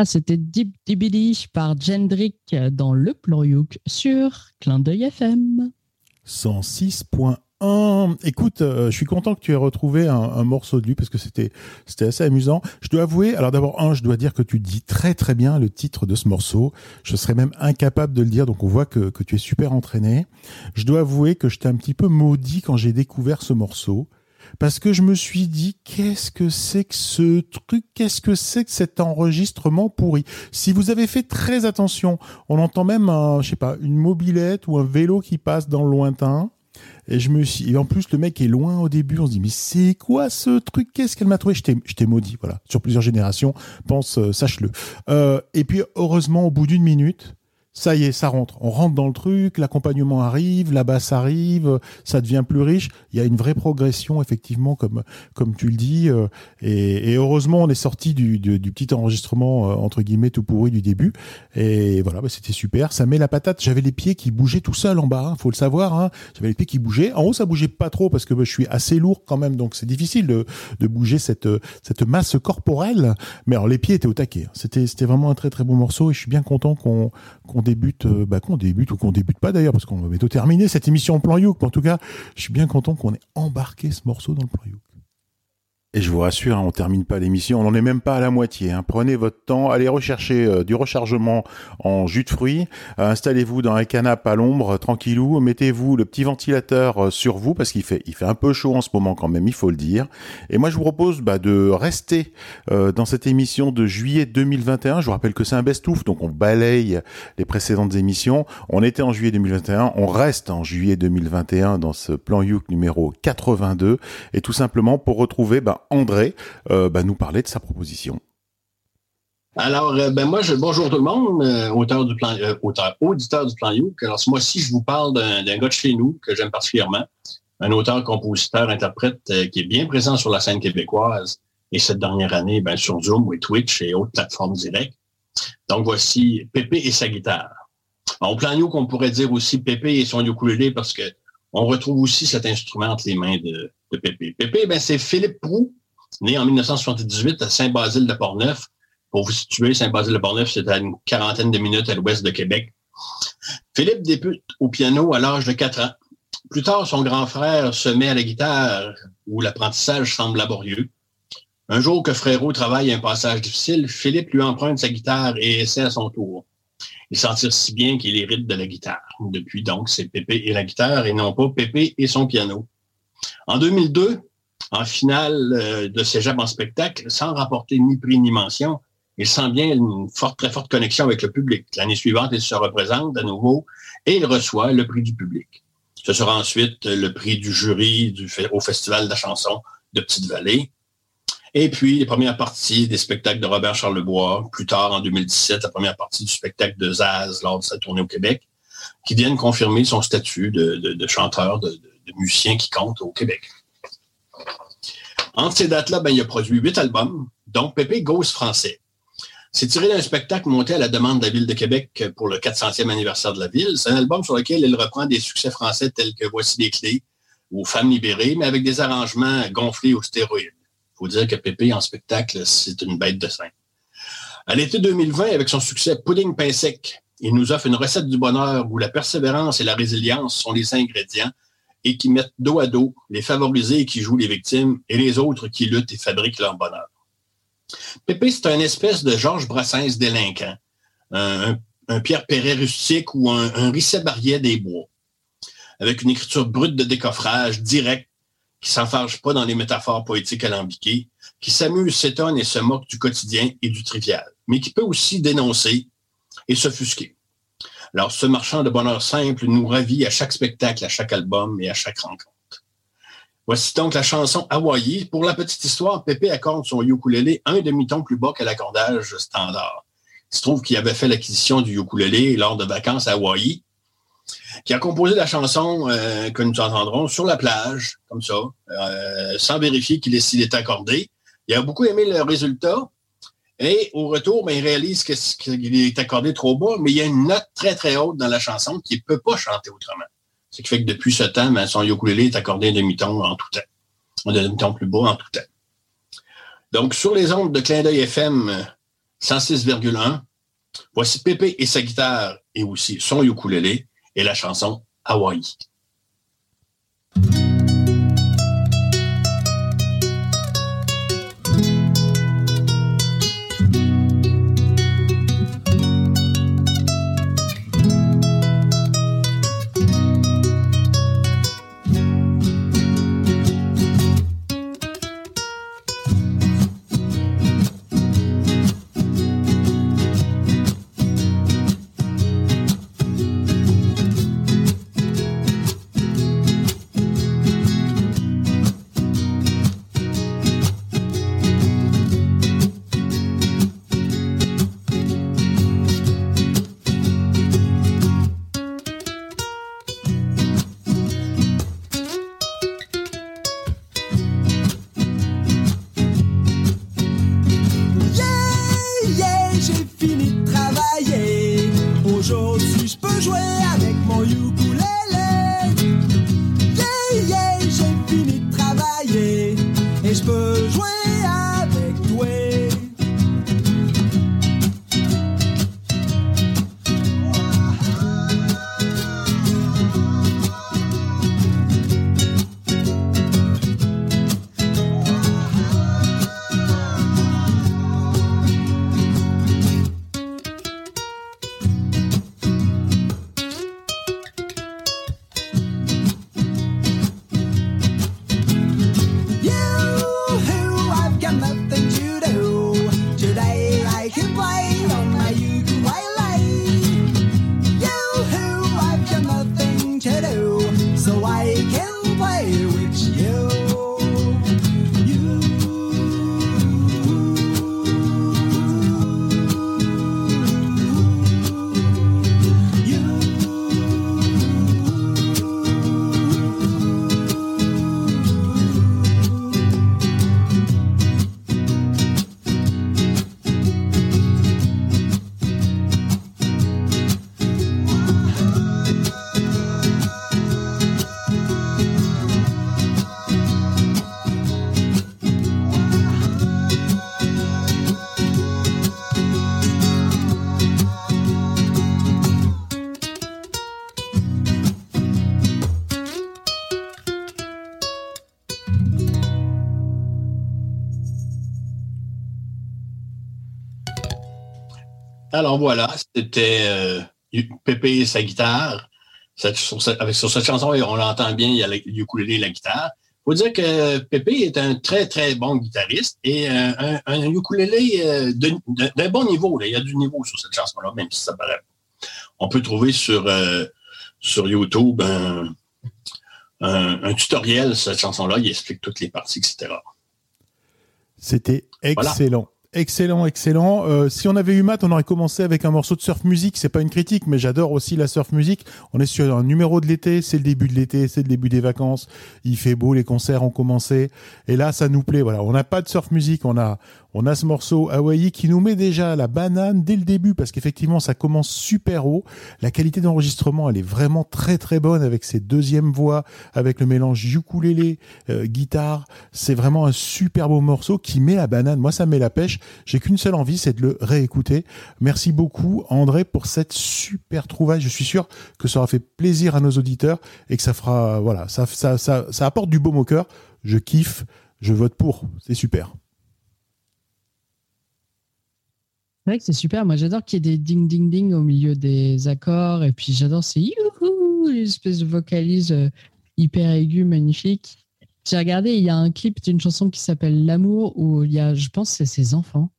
C'était Deep Dibidi par Jendrik dans le Ploriouk sur Clin d'œil FM. 106.1. Écoute, euh, je suis content que tu aies retrouvé un, morceau de lui parce que c'était c'était assez amusant. Je dois avouer, alors d'abord un, je dois dire que tu dis très très bien le titre de ce morceau. Je serais même incapable de le dire, donc on voit que que tu es super entraîné. Je dois avouer que j'étais un petit peu maudit quand j'ai découvert ce morceau parce que je me suis dit qu'est-ce que c'est que ce truc, qu'est-ce que c'est que cet enregistrement pourri? Si vous avez fait très attention, on entend même un, je sais pas, une mobilette ou un vélo qui passe dans le lointain. Et je me suis, et en plus le mec est loin au début, on se dit mais c'est quoi ce truc? Qu'est-ce qu'elle m'a trouvé? Je t'ai, maudit, voilà. Sur plusieurs générations, pense, euh, sache-le. Euh, et puis heureusement, au bout d'une minute, ça y est, ça rentre. On rentre dans le truc, l'accompagnement arrive, la basse arrive, ça devient plus riche. Il y a une vraie progression, effectivement, comme comme tu le dis. euh, Et, et heureusement, on est sorti du, du, du petit enregistrement euh, entre guillemets tout pourri du début. Et voilà, bah, c'était super. Ça met la patate. J'avais les pieds qui bougeaient tout seul en bas. Hein, faut le savoir. Hein. J'avais les pieds qui bougeaient. En haut, ça bougeait pas trop parce que bah, je suis assez lourd quand même, donc c'est difficile de, de bouger cette cette masse corporelle. Mais alors les pieds étaient au taquet. C'était c'était vraiment un très très bon morceau et je suis bien content qu'on qu'on débute, euh, bah, qu'on débute ou qu'on débute pas d'ailleurs, parce qu'on va bientôt terminer cette émission en plan Youk. En tout cas, je suis bien content qu'on ait embarqué ce morceau dans le plan Youk. Et je vous rassure, hein, on termine pas l'émission, on n'en est même pas à la moitié. Hein. Prenez votre temps, allez rechercher euh, du rechargement en jus de fruits, euh, installez-vous dans un canapé à l'ombre, tranquillou, mettez-vous le petit ventilateur euh, sur vous parce qu'il fait, il fait un peu chaud en ce moment quand même, il faut le dire. Et moi, je vous propose bah, de rester dans cette émission de juillet 2021. Je vous rappelle que c'est un best-of, donc on balaye les précédentes émissions. On était en juillet 2021, on reste en juillet 2021 dans ce plan Youk numéro 82, et tout simplement pour retrouver bah, André euh, bah, nous parler de sa proposition. Alors, euh, ben moi, bonjour tout le monde, euh, auteur du plan, auteur, auditeur du plan You. Alors, ce mois-ci, je vous parle d'un gars de chez nous que j'aime particulièrement, un auteur, compositeur, interprète qui est bien présent sur la scène québécoise et cette dernière année, ben, sur Zoom et Twitch et autres plateformes directes. Donc, voici Pépé et sa guitare. au plan You, qu'on pourrait dire aussi Pépé et son ukulélé parce que on retrouve aussi cet instrument entre les mains de, Pépé. Pépé, ben, c'est Philippe Prou, né en 1978 à Saint-Basile-de-Portneuf. Pour vous situer, Saint-Basile-de-Portneuf, c'est à une quarantaine de minutes à l'ouest de Québec. Philippe débute au piano à l'âge de 4 ans. Plus tard, son grand frère se met à la guitare, où l'apprentissage semble laborieux. Un jour que Frérot travaille un passage difficile, Philippe lui emprunte sa guitare et essaie à son tour. Il s'en tire si bien qu'il hérite de la guitare. Depuis donc, c'est Pépé et la guitare et non pas Pépé et son piano. En 2002, en finale euh, de cégep en spectacle, sans rapporter ni prix ni mention, il sent bien une forte, très forte connexion avec le public. L'année suivante, il se représente à nouveau et il reçoit le prix du public. Ce sera ensuite le prix du jury au Festival de la chanson de Petite-Vallée. Et puis, les premières parties des spectacles de Robert Charlebois, plus tard en 2017, la première partie du spectacle de Zaz lors de sa tournée au Québec, qui viennent confirmer son statut de, chanteur, de, musicien qui compte au Québec. Entre ces dates-là, ben, il a produit huit albums, dont Pépé Ghost français. C'est tiré d'un spectacle monté à la demande de la Ville de Québec pour le 400e anniversaire de la ville. C'est un album sur lequel il reprend des succès français tels que Voici les clés ou Femmes libérées, mais avec des arrangements gonflés aux stéroïdes. Faut dire que Pépé, en spectacle, c'est une bête de scène. À l'été 2020, avec son succès Pudding Pain Sec, il nous offre une recette du bonheur où la persévérance et la résilience sont les ingrédients et qui mettent dos à dos les favorisés qui jouent les victimes et les autres qui luttent et fabriquent leur bonheur. Pépé, c'est un espèce de Georges Brassens délinquant, un, Pierre Perret rustique ou un, un Risset Barriet des bois, avec une écriture brute de décoffrage, directe, qui s'enfarge pas dans les métaphores poétiques alambiquées, qui s'amuse, s'étonne et se moque du quotidien et du trivial, mais qui peut aussi dénoncer et s'offusquer. Alors, ce marchand de bonheur simple nous ravit à chaque spectacle, à chaque album et à chaque rencontre. Voici donc la chanson Hawaii. Pour la petite histoire, Pépé accorde son ukulélé un demi-ton plus bas que l'accordage standard. Il se trouve qu'il avait fait l'acquisition du ukulélé lors de vacances à Hawaï, qui a composé la chanson euh, que nous entendrons sur la plage, comme ça, euh, sans vérifier qu'il est, s'il est accordé. Il a beaucoup aimé le résultat et au retour, ben, il réalise qu'il est accordé trop bas, mais il y a une note très, très haute dans la chanson qu'il ne peut pas chanter autrement. Ce qui fait que depuis ce temps, ben, son ukulélé est accordé un demi-ton en tout temps. Un demi-ton plus bas en tout temps. Donc, sur les ondes de clin d'œil FM 106,1, voici Pépé et sa guitare et aussi son ukulélé et la chanson Hawaii. Alors voilà, c'était euh, Pépé et sa guitare. sur, cette, avec, sur cette chanson, on l'entend bien, il y a le ukulélé et la guitare. Il faut dire que Pépé est un très, très bon guitariste et un, un, ukulélé euh, d'un bon niveau. Là. Il y a du niveau sur cette chanson-là, même si ça paraît. On peut trouver sur, euh, sur YouTube un, un, tutoriel sur cette chanson-là. Il explique toutes les parties, etc. C'était excellent. Excellent, excellent. Euh, si on avait eu Matt, on aurait commencé avec un morceau de surf music. C'est pas une critique, mais j'adore aussi la surf music. On est sur un numéro de l'été, c'est le début de l'été, c'est le début des vacances. Il fait beau, les concerts ont commencé, et là, ça nous plaît. Voilà, on n'a pas de surf music, on a on a ce morceau Hawaii qui nous met déjà la banane dès le début parce qu'effectivement ça commence super haut. La qualité d'enregistrement elle est vraiment très très bonne avec ses deuxièmes voix, avec le mélange ukulélé, euh, guitare. C'est vraiment un super beau morceau qui met la banane. Moi ça me met la pêche. J'ai qu'une seule envie, c'est de le réécouter. Merci beaucoup André pour cette super trouvaille. Je suis sûr que ça aura fait plaisir à nos auditeurs et que ça fera voilà ça ça ça, ça apporte du baume au cœur. Je kiffe. Je vote pour. C'est super. C'est vrai que c'est super. Moi, j'adore qu'il y ait des ding ding ding au milieu des accords. Et puis, j'adore ces youhou, une espèce de vocalise euh, hyper aiguë, magnifique. J'ai regardé, il y a un clip d'une chanson qui s'appelle L'amour où il y a, je pense, c'est ses enfants.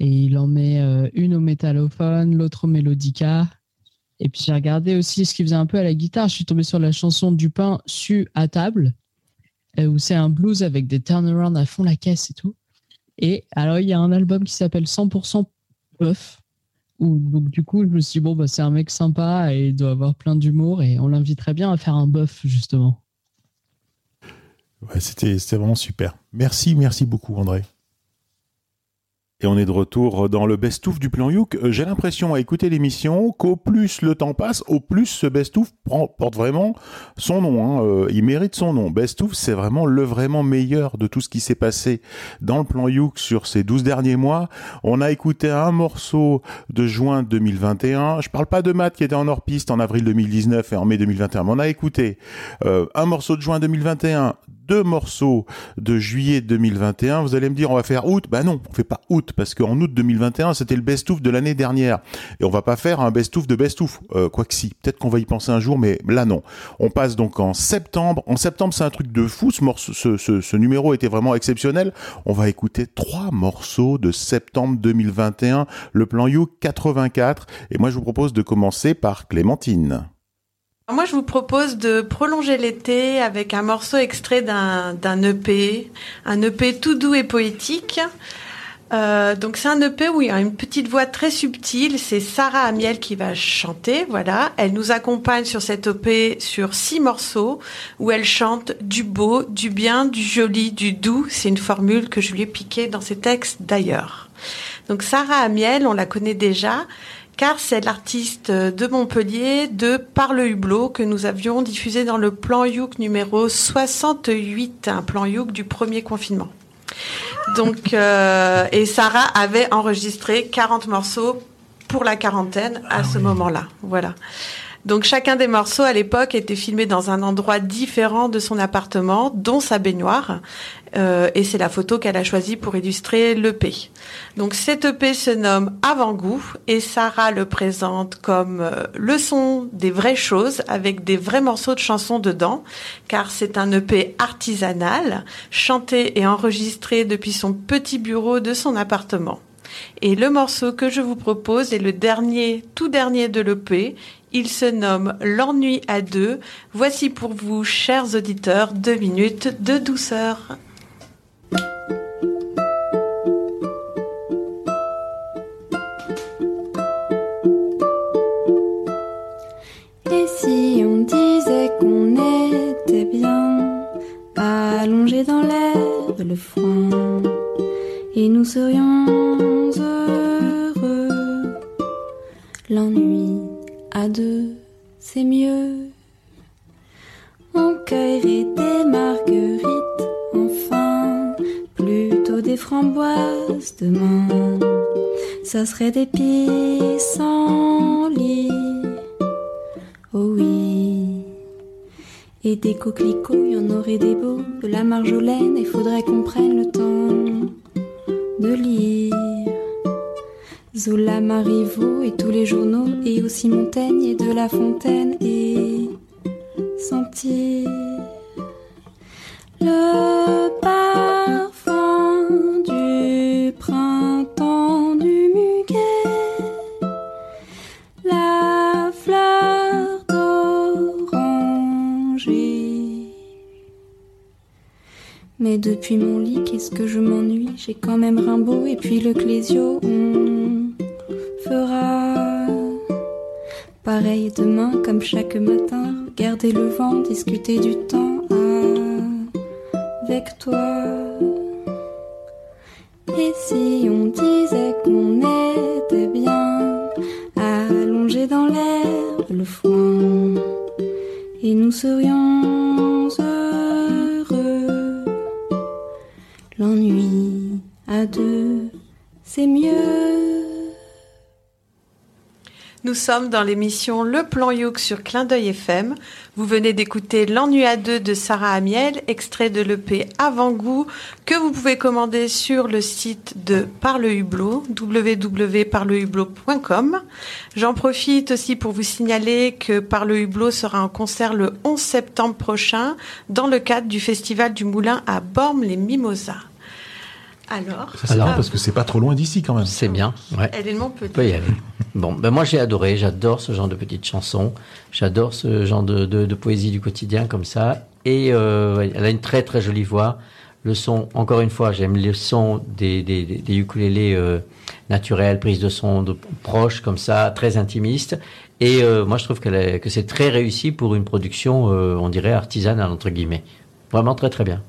Et il en met euh, une au métallophone, l'autre au mélodica. Et puis j'ai regardé aussi ce qu'il faisait un peu à la guitare. Je suis tombé sur la chanson du pain su à table, euh, où c'est un blues avec des turnarounds à fond la caisse et tout. Et alors il y a un album qui s'appelle 100% Buff. donc du coup, je me suis dit, bon, bah, c'est un mec sympa et il doit avoir plein d'humour et on l'inviterait bien à faire un buff, justement. Ouais, c'était vraiment super. Merci, merci beaucoup, André. Et on est de retour dans le best-of du plan Youk. Euh, j'ai l'impression à écouter l'émission qu'au plus le temps passe, au plus ce best-of porte vraiment son nom. Hein. Euh, il mérite son nom. Best-of, c'est vraiment le vraiment meilleur de tout ce qui s'est passé dans le plan Youk sur ces 12 derniers mois. On a écouté un morceau de juin 2021. Je parle pas de Matt qui était en hors-piste en avril 2019 et en mai 2021, mais on a écouté euh, un morceau de juin 2021, deux morceaux de juillet 2021. Vous allez me dire, on va faire août? Bah non, on fait pas août parce qu'en août 2021, c'était le best-of de l'année dernière. Et on va pas faire un best-of de best-of. Euh, quoi que si, peut-être qu'on va y penser un jour, mais là non. On passe donc en septembre. En septembre, c'est un truc de fou. Ce, morceau, ce, ce, ce numéro était vraiment exceptionnel. On va écouter trois morceaux de septembre 2021, le plan You 84. Et moi, je vous propose de commencer par Clémentine. Moi, je vous propose de prolonger l'été avec un morceau extrait d'un EP, un EP tout doux et poétique. Euh, donc c'est un EP où il y a une petite voix très subtile. C'est Sarah Amiel qui va chanter. Voilà, elle nous accompagne sur cet EP sur six morceaux où elle chante du beau, du bien, du joli, du doux. C'est une formule que je lui ai piquée dans ses textes d'ailleurs. Donc Sarah Amiel, on la connaît déjà car c'est l'artiste de Montpellier de Par le hublot que nous avions diffusé dans le plan Youk numéro 68, un plan Youk du premier confinement. Donc, euh, et Sarah avait enregistré 40 morceaux pour la quarantaine à ah ce moment-là. Voilà. Donc chacun des morceaux à l'époque était filmé dans un endroit différent de son appartement, dont sa baignoire. Euh, et c'est la photo qu'elle a choisie pour illustrer l'EP. Donc cet EP se nomme Avant-goût et Sarah le présente comme euh, le son des vraies choses avec des vrais morceaux de chansons dedans, car c'est un EP artisanal, chanté et enregistré depuis son petit bureau de son appartement. Et le morceau que je vous propose est le dernier, tout dernier de l'EP. Il se nomme L'ennui à deux. Voici pour vous, chers auditeurs, deux minutes de douceur. Et si on disait qu'on était bien allongé dans l'herbe, le foin, et nous serions heureux, l'ennui à deux, c'est mieux. On cueillerait des marguerites, enfin, plutôt des framboises demain. Ça serait des lit oh oui. Et des coquelicots, il y en aurait des beaux, de la marjolaine, il faudrait qu'on prenne le temps de lire Zola, Marivaux et tous les journaux, et aussi Montaigne et de La Fontaine, et sentir le parfum du printemps du muguet, la fleur d'oranger. Mais depuis mon lit, qu'est-ce que je m'ennuie? J'ai quand même Rimbaud et puis le Clésio. On pareil demain comme chaque matin. Regarder le vent, discuter du temps avec toi. Et si on disait qu'on était bien allongé dans l'herbe, le foin, et nous serions heureux. L'ennui à deux, c'est mieux. Nous sommes dans l'émission Le Plan Youk sur Clin d'œil FM. Vous venez d'écouter L'ennui à deux de Sarah Amiel, extrait de l'EP Avant-goût, que vous pouvez commander sur le site de Par le Hublot, www.parlehublot.com. J'en profite aussi pour vous signaler que Par le Hublot sera en concert le 11 septembre prochain dans le cadre du Festival du Moulin à Bormes-les-Mimosas. Alors, Ça, c'est bien parce que c'est pas trop loin d'ici quand même. C'est bien. Ouais. elle est de On Montpellier. peut y aller. Bon, ben moi j'ai adoré, j'adore ce genre de petites chansons, j'adore ce genre de, de, de poésie du quotidien comme ça. Et euh, elle a une très très jolie voix. Le son, encore une fois, j'aime le son des, des, des, des ukulélés euh, naturels, prise de son de, proche comme ça, très intimiste. Et euh, moi je trouve est- que c'est très réussi pour une production, euh, on dirait artisanale entre guillemets. Vraiment très très bien.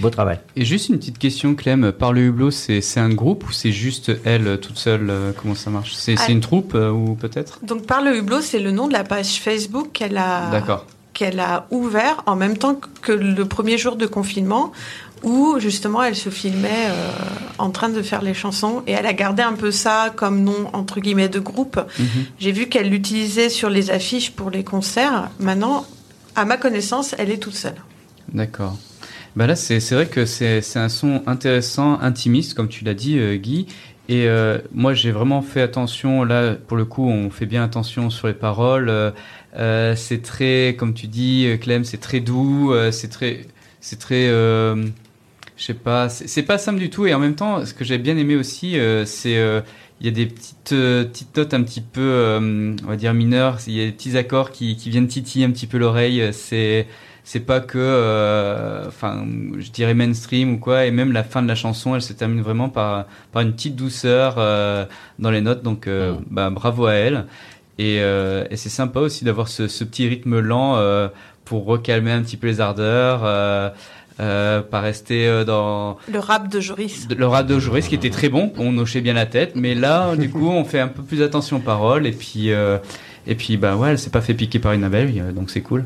Beau travail. Et juste une petite question, Clem. Par le hublot, c'est c'est un groupe ou c'est juste elle euh, toute seule euh, Comment ça marche? C'est c'est Ah. une troupe euh, ou peut-être? Donc, Par le Hublot, c'est le nom de la page Facebook qu'elle a, D'accord. qu'elle a ouvert en même temps que le premier jour de confinement où justement elle se filmait euh, en train de faire les chansons et elle a gardé un peu ça comme nom entre guillemets de groupe. Mhm. J'ai vu qu'elle l'utilisait sur les affiches pour les concerts. Maintenant, à ma connaissance, elle est toute seule. D'accord. Bah là, c'est vrai que c'est un son intéressant, intimiste, comme tu l'as dit, euh, Guy. Et euh, moi, j'ai vraiment fait attention. Là, pour le coup, on fait bien attention sur les paroles. Euh, euh, c'est très, comme tu dis, euh, Clem, c'est très doux. c'est très, c'est très, je sais pas, c'est pas simple du tout. Et en même temps, ce que j'ai bien aimé aussi, c'est il y a des petites euh, petites notes un petit peu, euh, on va dire mineures. Il y a des petits accords qui qui viennent titiller un petit peu l'oreille. C'est c'est pas que, euh, enfin, je dirais mainstream ou quoi. Et même la fin de la chanson, elle se termine vraiment par par une petite douceur euh, dans les notes. Donc, euh, bah, bravo à elle. Et, euh, et c'est sympa aussi d'avoir ce, ce petit rythme lent euh, pour recalmer un petit peu les ardeurs. Euh, euh, pas rester euh, dans Le rap de Joris. le rap de Joris qui était très bon, on hochait bien la tête, mais là (laughs) du coup on fait un peu plus attention aux paroles et puis euh, et puis bah ouais, elle s'est pas fait piquer par une abeille, donc c'est cool.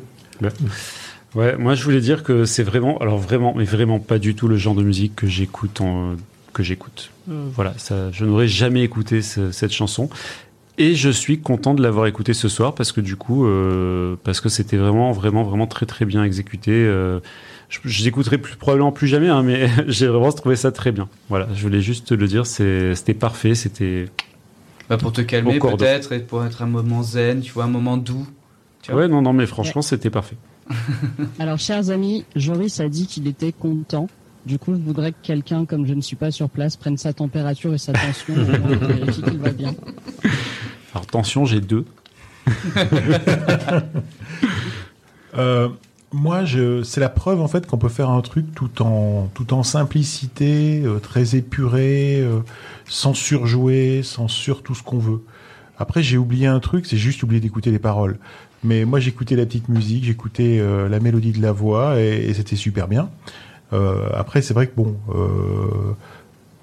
Ouais, moi je voulais dire que c'est vraiment, alors vraiment, mais vraiment pas du tout le genre de musique que j'écoute en, que j'écoute. Euh, Voilà, ça, je n'aurais jamais écouté ce- cette chanson. Et je suis content de l'avoir écouté ce soir parce que du coup, euh, parce que c'était vraiment, vraiment, vraiment très, très bien exécuté. Euh, je je l'écouterai plus, probablement plus jamais, hein, mais (laughs) j'ai vraiment trouvé ça très bien. Voilà, je voulais juste le dire, c'était parfait, c'était. Bah, pour te calmer peut-être et pour être un moment zen, tu vois, un moment doux. Tu vois Ouais, non, non, mais franchement, c'était parfait. (laughs) Alors, chers amis, Joris a dit qu'il était content. Du coup, je voudrais que quelqu'un, comme je ne suis pas sur place, prenne sa température et sa tension (laughs) et vérifie qu'il va bien. Alors, attention, j'ai deux. (laughs) Euh, moi, je, c'est la preuve en fait qu'on peut faire un truc tout en, tout en simplicité, euh, très épuré, euh, sans surjouer, sans sur tout ce qu'on veut. Après, j'ai oublié un truc, c'est juste oublié d'écouter les paroles. Mais moi, j'écoutais la petite musique, j'écoutais euh, la mélodie de la voix et, c'était super bien. Euh, après, c'est vrai que bon, euh,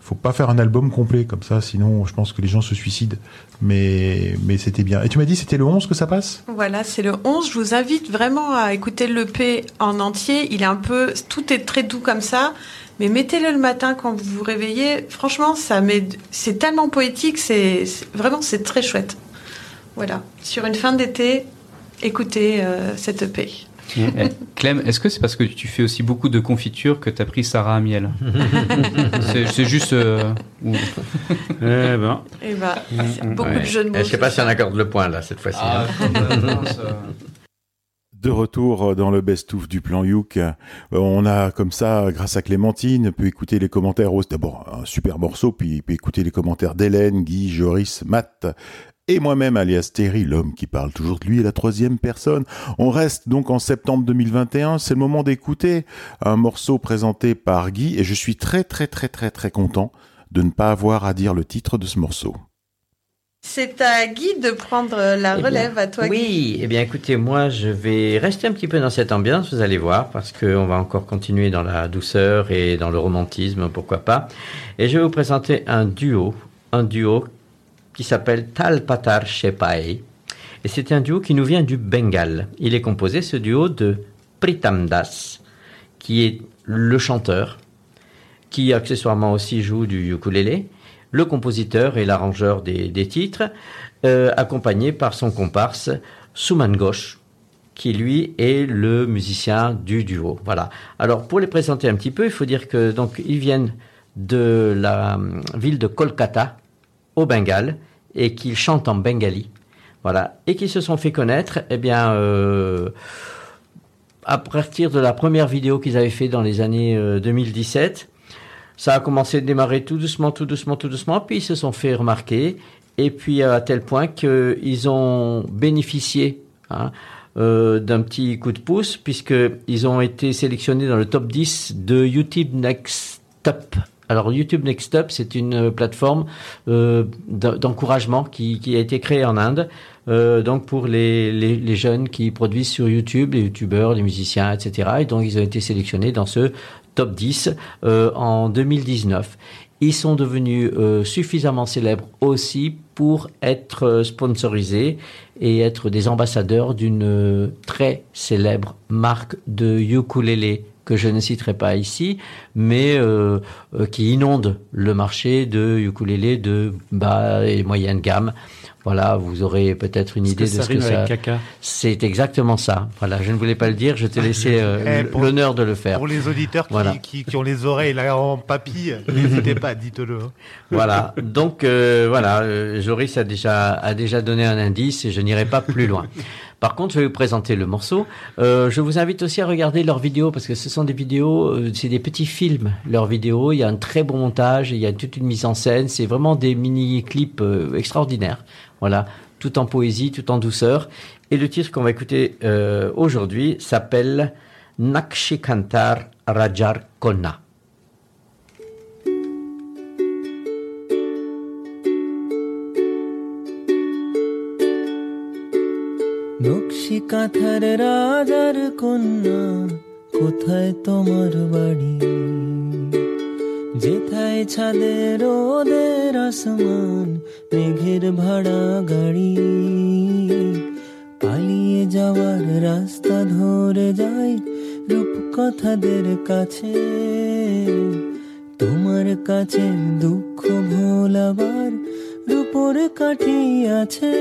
faut pas faire un album complet comme ça, sinon je pense que les gens se suicident. Mais, mais c'était bien. Et tu m'as dit c'était le 11 que ça passe? Voilà, c'est le 11. Je vous invite vraiment à écouter l'EP en entier. Il est un peu, tout est très doux comme ça, mais mettez-le le matin quand vous vous réveillez. Franchement, ça met, c'est tellement poétique, c'est- vraiment c'est très chouette. Voilà, sur une fin d'été, écoutez euh, cette EP. Eh, Clem, est-ce que c'est parce que tu fais aussi beaucoup de confiture que tu as pris Sarah à miel (laughs) C'est- C'est juste. euh, Eh ben. Eh ben, Mm, mm. beaucoup Ouais. de jeux de mots. Eh, Je sais pas si on accorde le point là cette fois-ci. Ah, hein. De retour dans le best-of du plan Youk, euh, on a comme ça, grâce à Clémentine, pu écouter les commentaires. oh, D'abord, un super morceau, puis, puis écouter les commentaires d'Hélène, Guy, Joris, Matt et moi-même, alias Terry, l'homme qui parle toujours de lui et la troisième personne. On reste donc en septembre 2021. C'est le moment d'écouter un morceau présenté par Guy et je suis très très très très très content de ne pas avoir à dire le titre de ce morceau. C'est à Guy de prendre la Eh bien, relève, à toi Guy. Oui, eh bien écoutez, moi je vais rester un petit peu dans cette ambiance, vous allez voir, parce qu'on va encore continuer dans la douceur et dans le romantisme, pourquoi pas. Et je vais vous présenter un duo, un duo qui s'appelle Tal Patar Shepai. Et c'est un duo qui nous vient du Bengale. Il est composé, ce duo, de Pritam Das, qui est le chanteur, qui accessoirement aussi joue du ukulélé, le compositeur et l'arrangeur des, des titres, euh, accompagné par son comparse Souman Ghosh, qui lui est le musicien du duo. Voilà. Alors pour les présenter un petit peu, il faut dire que donc ils viennent de la hum, ville de Kolkata au Bengale et qu'ils chantent en bengali. Voilà. Et qui se sont fait connaître, eh bien, euh, à partir de la première vidéo qu'ils avaient fait dans les années euh, 2017. Ça a commencé à démarrer tout doucement, tout doucement, tout doucement, puis ils se sont fait remarquer, et puis à tel point qu'ils ont bénéficié hein, euh, d'un petit coup de pouce, puisqu'ils ont été sélectionnés dans le top 10 de YouTube Next Up. Alors YouTube Next Up, c'est une euh, plateforme euh, d'en- d'encouragement qui, a été créée en Inde, euh, donc pour les, jeunes qui produisent sur YouTube, les youtubeurs, les musiciens, etc. Et donc ils ont été sélectionnés dans ce top 10 euh, en 2019. Ils sont devenus suffisamment célèbres aussi pour être sponsorisés et être des ambassadeurs d'une très célèbre marque de ukulélé que je ne citerai pas ici, mais euh, euh, qui inonde le marché de ukulélé de bas et moyenne gamme. Voilà, vous aurez peut-être une idée que de ça ce que ça. avec caca C'est exactement ça. Voilà, je ne voulais pas le dire, je t'ai laissé euh, Eh, l'honneur de le faire. Pour les auditeurs qui, Voilà. qui, qui ont les oreilles là en papille, n'hésitez pas, dites-le. hein. Voilà, donc euh, voilà, euh, Joris a déjà, a déjà donné un indice et je n'irai pas plus loin. (laughs) Par contre, je vais vous présenter le morceau. Euh, je vous invite aussi à regarder leurs vidéos parce que ce sont des vidéos, euh, c'est des petits films. Leurs vidéos, il y a un très bon montage, il y a toute une mise en scène. C'est vraiment des mini-clips euh, extraordinaires. Voilà, tout en poésie, tout en douceur. Et le titre qu'on va écouter euh, aujourd'hui s'appelle Nakshikantar Rajar Konna. নকশি কাঁথার রাজার কন্যা, কোথায় তোমার বাড়ি? যেথায় ছাদের ওদের আসমান, মেঘের ভাড়া গাড়ি। পালিয়ে যাওয়ার রাস্তা ধরে যায় রূপকথাদের কাছে। তোমার কাছে দুঃখ ভোলাবার রূপর কাঠি আছে।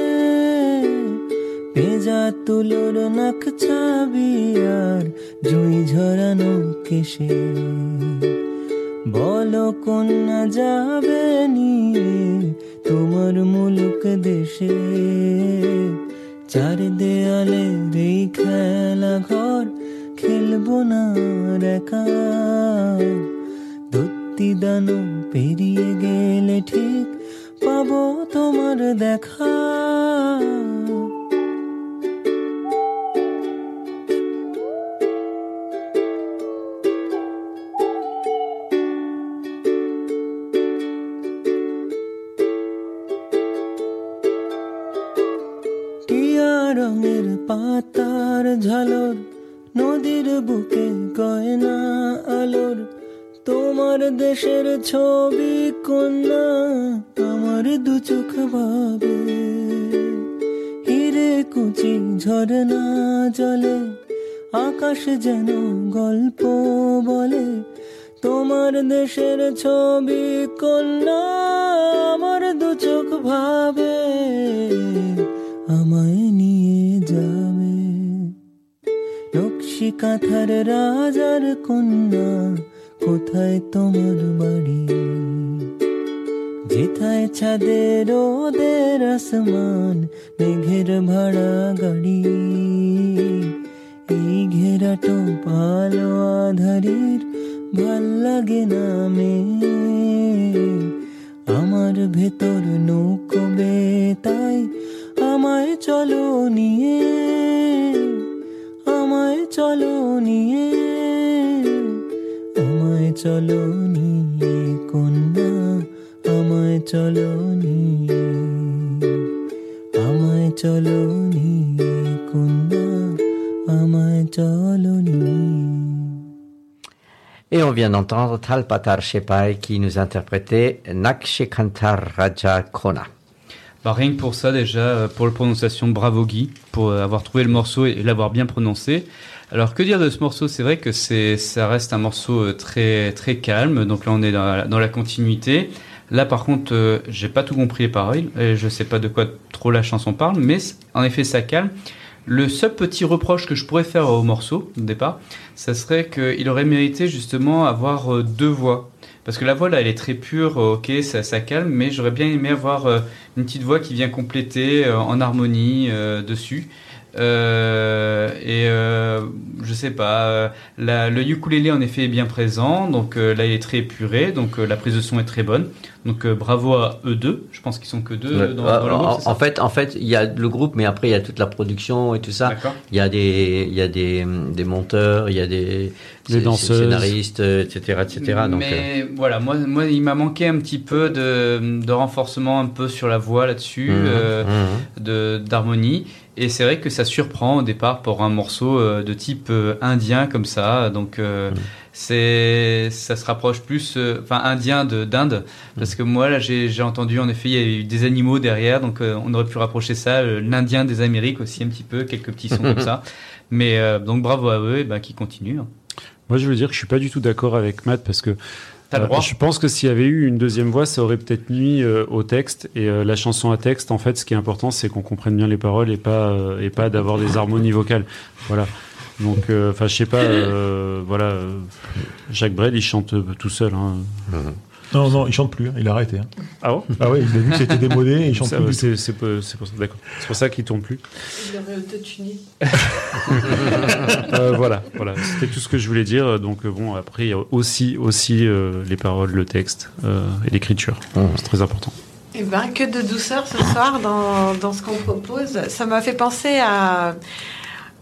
পেজা তুলোর নাক ছাবি আর জুই ঝরানো কেশে। বলো কন্যা, যাবে নিয়ে তোমার মুলুক দেশে। চার দেয়ালে এই খেলা ঘর, খেলব না একা। দত্তি দানো পেরিয়ে গেলে ঠিক পাবো তোমার দেখা। রঙের পাতার ঝালর, নদীর বুকে গয়না আলোর। তোমার দেশের ছবি কন্যা, আমার দু চোখ ভাবে। হিরে কুচি ঝরনা জলে, আকাশ যেন গল্প বলে। তোমার দেশের ছবি কন্যা, আমার দু চোখ ভাবে। আমায় যাবে কাঁথার রাজার কন্যা, কোথায় তোমার বাড়ি? যেথায় ছাদের ওদের আসমান, মেঘের ভাড়া গাড়ি। এই ঘেরাটো ভালো আধারির ভালো লাগে না মে। আমার ভেতর নৌকবে তাই আমায় চলো নিয়ে। আমায় চলো নিয়ে আমায় চলো নিয়ে কন্যা আমায় চলো নিয়ে আমায় চলো নিয়ে কন্যা আমায় চলো নিয়ে Et on vient d'entendre Talpatar Shepai qui nous interprétait Nakshekantar Raja Krona. Bah, rien que pour ça déjà, euh, pour la prononciation, bravo Guy, pour euh, avoir trouvé le morceau et l'avoir bien prononcé. Alors que dire de ce morceau? C'est vrai que ça reste un morceau euh, très très calme. Donc là, on est dans la, continuité. Là, par contre, j'ai pas tout compris les paroles. Et je sais pas de quoi trop la chanson parle, mais en effet, ça calme. Le seul petit reproche que je pourrais faire au morceau, au départ, ça serait qu'il aurait mérité justement avoir deux voix. Parce que la voix là, elle est très pure, euh, ok, ça, ça calme, mais j'aurais bien aimé avoir euh, une petite voix qui vient compléter euh, en harmonie dessus. Euh, et euh, je sais pas, euh, la- le ukulélé en effet est bien présent, donc euh, là il est très épuré, donc euh, la prise de son est très bonne. Donc euh, bravo à eux deux, je pense qu'ils sont que deux Ouais. dans, Ah, dans le groupe, en, fait, en fait, il y a le groupe, mais après il y a toute la production et tout ça. Il y a des, il y a des, des monteurs, il y a des, Des scénaristes, etc., etc. Donc, euh, Mais voilà, moi, moi, il m'a manqué un petit peu de, de renforcement un peu sur la voix là-dessus, euh, mhm. de d'harmonie. Et c'est vrai que ça surprend au départ pour un morceau euh, de type euh, indien comme ça. Donc euh, Mhm. c'est, ça se rapproche plus, euh, enfin indien de d'Inde, parce que moi là j'ai j'ai entendu en effet il y a eu des animaux derrière, donc euh, on aurait pu rapprocher ça, l'Indien des Amériques aussi un petit peu, quelques petits sons comme (laughs) ça. Mais euh, donc bravo à eux, et ben qui continuent. Moi, je veux dire que je suis pas du tout d'accord avec Matt parce que T'as le euh, droit. je pense que s'il y avait eu une deuxième voix, ça aurait peut-être nuit euh, au texte. Et euh, la chanson à texte, en fait, ce qui est important, c'est qu'on comprenne bien les paroles et pas euh, et pas d'avoir des harmonies vocales. Voilà. Donc, euh, enfin, je sais pas. euh, voilà. euh, Jacques Brel, il chante euh, tout seul. Hein. Non, non, il chante plus, hein, il a arrêté. hein. Ah bon? Ah ouais, il a vu que c'était démodé et il chante Ça, plus. C'est c'est pour ça, d'accord. C'est pour ça qu'il tourne plus. Il aurait autotuné. Euh, voilà, voilà, c'était tout ce que je voulais dire. Donc euh, bon, après il y a aussi aussi euh, les paroles, le texte euh, et l'écriture. C'est très important. Eh ben, que de douceur ce soir dans, dans ce qu'on propose. Ça m'a fait penser à,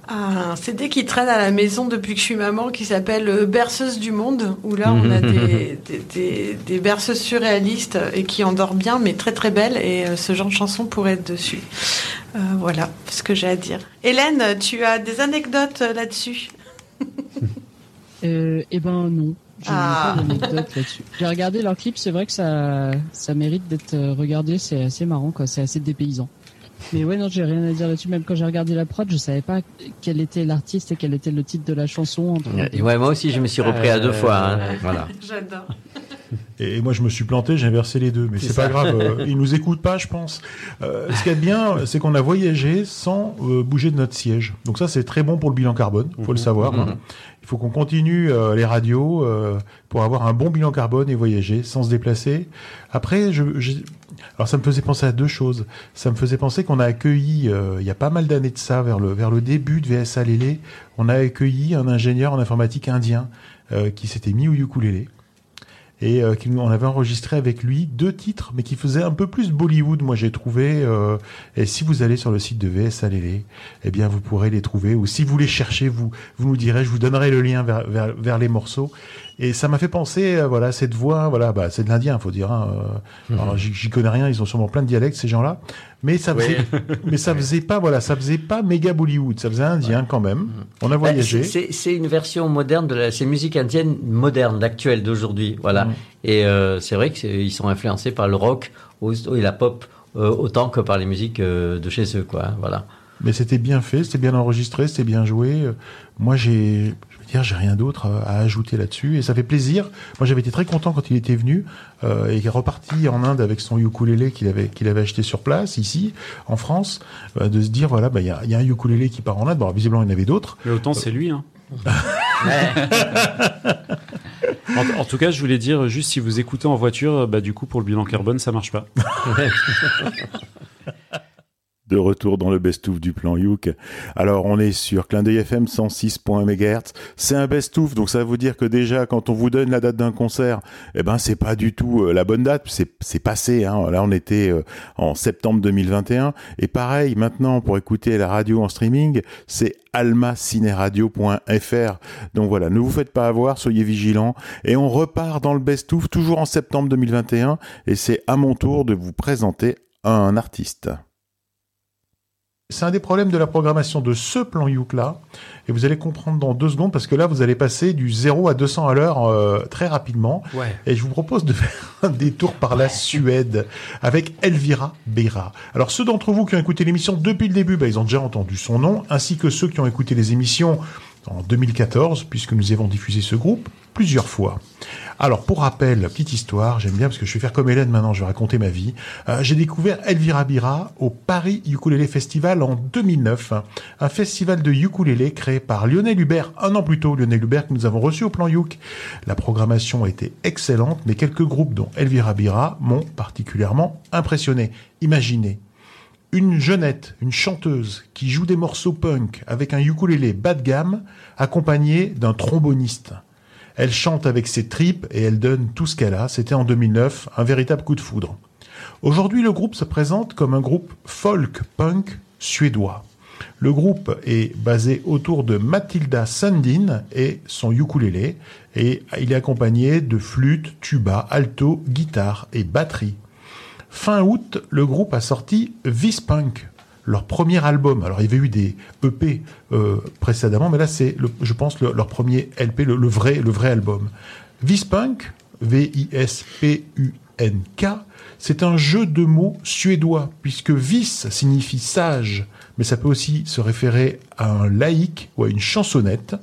à un CD qui traîne à la maison depuis que je suis maman qui s'appelle euh, Berceuse du Monde, où là on a des, (laughs) des, des- des berceuses surréalistes et qui endort bien, mais très très belles. Et euh, ce genre de chanson pourrait être dessus. Euh, voilà ce que j'ai à dire. Hélène, tu as des anecdotes euh, là-dessus? (laughs) Euh, eh ben non. Je n'ai Ah. là-dessus. J'ai regardé leur clip, c'est vrai que ça, ça mérite d'être euh, regardé, c'est assez marrant, quoi. C'est assez dépaysant. Mais ouais, non, j'ai rien à dire là-dessus. Même quand j'ai regardé la prod, je savais pas quel était l'artiste et quel était le titre de la chanson. ouais, moi aussi, je me suis repris à deux fois. hein. Voilà. (laughs) J'adore. (laughs) Et moi, je me suis planté, j'ai inversé les deux. Mais C'est pas grave, euh, (laughs) ils nous écoutent pas, je pense. Euh, ce qui est bien, c'est qu'on a voyagé sans euh, bouger de notre siège. Donc ça, c'est très bon pour le bilan carbone, faut le savoir. Mhm. hein. Il faut qu'on continue euh, les radios euh, pour avoir un bon bilan carbone et voyager sans se déplacer. Après, je, alors ça me faisait penser à deux choses. Ça me faisait penser qu'on a accueilli, euh, il y a pas mal d'années de ça, vers le, vers le début de VSA Lélé, on a accueilli un ingénieur en informatique indien euh, qui s'était mis au ukulélé et euh, on avait enregistré avec lui deux titres, mais qui faisaient un peu plus Bollywood, moi j'ai trouvé. euh, et si vous allez sur le site de VSA Lélé, eh bien vous pourrez les trouver. Ou si vous les cherchez, vous vous nous direz, je vous donnerai le lien vers, vers les morceaux. Et ça m'a fait penser, euh, voilà, cette voix, voilà, bah, c'est de l'indien, faut dire. Hein, euh, alors, j'y j'y connais rien, ils ont sûrement plein de dialectes ces gens-là, mais ça faisait, (laughs) mais ça faisait pas, voilà, ça faisait pas méga Bollywood, ça faisait indien quand même. On a Bah, voyagé. c'est- C'est c'est une version moderne de la, c'est musique indienne moderne, d'actuelle, d'aujourd'hui. Voilà. Et euh, c'est vrai qu'ils sont influencés par le rock et la pop euh, autant que par les musiques euh, de chez eux, quoi. Voilà. Mais c'était bien fait, c'était bien enregistré, c'était bien joué. Moi, j'ai, veux dire, j'ai rien d'autre euh, à ajouter là-dessus, et ça fait plaisir. Moi, j'avais été très content quand il était venu euh, et qu'il est reparti en Inde avec son ukulélé qu'il avait qu'il avait acheté sur place ici, en France, euh, de se dire voilà, bah il y a, il y a un ukulélé qui part en Inde. Bon, alors, visiblement, il y en avait d'autres. Mais autant c'est lui. Hein. (laughs) en, en tout cas, je voulais dire juste si vous écoutez en voiture, bah, du coup pour le bilan carbone, ça marche pas. (laughs) De retour dans le best-of du plan Youk. Alors, on est sur Clin d'œil FM 106.1 MHz. C'est un best-of, donc ça veut dire que déjà, quand on vous donne la date d'un concert, eh ben, c'est pas du tout euh, la bonne date. C'est, passé, hein. Là, on était euh, en septembre 2021. Et pareil, maintenant, pour écouter la radio en streaming, c'est almacineradio.fr. Donc voilà, ne vous faites pas avoir, soyez vigilants. Et on repart dans le best-of, toujours en septembre 2021. Et c'est à mon tour de vous présenter un artiste. C'est un des problèmes de la programmation de ce plan Youk là, et vous allez comprendre dans deux secondes parce que là vous allez passer du 0 à 200 à l'heure euh, très rapidement. Ouais. Et je vous propose de (laughs) faire un détour par la Suède avec Elvira Beira. Alors ceux d'entre vous qui ont écouté l'émission depuis le début, bah, ils ont déjà entendu son nom, ainsi que ceux qui ont écouté les émissions en 2014, puisque nous avons diffusé ce groupe plusieurs fois. Alors, pour rappel, petite histoire, j'aime bien parce que je vais faire comme Hélène maintenant, je vais raconter ma vie. Euh, j'ai découvert Elvira Bira au Paris Ukulele Festival en 2009, un festival de ukulélé créé par Lionel Hubert, un an plus tôt, Lionel Hubert que nous avons reçu au plan Yuk. La programmation a été excellente, mais quelques groupes dont Elvira Bira m'ont particulièrement impressionné. Imaginez, une jeunette, une chanteuse qui joue des morceaux punk avec un ukulélé bas de gamme accompagné d'un tromboniste. Elle chante avec ses tripes et elle donne tout ce qu'elle a. C'était en 2009, un véritable coup de foudre. Aujourd'hui, le groupe se présente comme un groupe folk punk suédois. Le groupe est basé autour de Matilda Sundin et son ukulélé et il est accompagné de flûte, tuba, alto, guitare et batterie. Fin août, le groupe a sorti Vispunk, leur premier album. Alors il y avait eu des EP euh, précédemment, mais là c'est, je pense, le- leur premier LP, le, le vrai, le vrai album. Vispunk, V-I-S-P-U-N-K, c'est un jeu de mots suédois, puisque vis signifie sage, mais ça peut aussi se référer à un laïc ou à une chansonnette.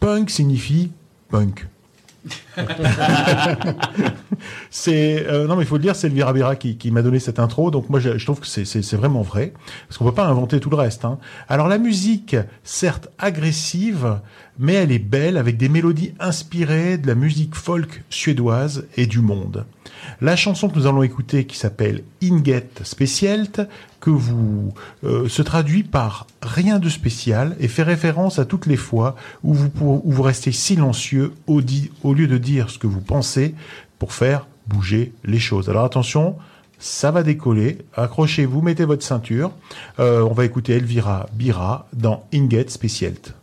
Punk signifie punk. (laughs) c'est euh, non mais il faut le dire, c'est Elvira Bira qui, m'a donné cette intro, donc moi je, trouve que c'est vraiment vrai parce qu'on peut pas inventer tout le reste. hein. Alors la musique, certes agressive, mais elle est belle avec des mélodies inspirées de la musique folk suédoise et du monde. La chanson que nous allons écouter, qui s'appelle Inget Specielt, que vous euh, se traduit par rien de spécial et fait référence à toutes les fois où vous, où vous restez silencieux au, di- au lieu de dire ce que vous pensez pour faire bouger les choses. Alors attention, ça va décoller. Accrochez-vous, mettez votre ceinture. Euh, on va écouter Elvira Bira dans Inget Specielt.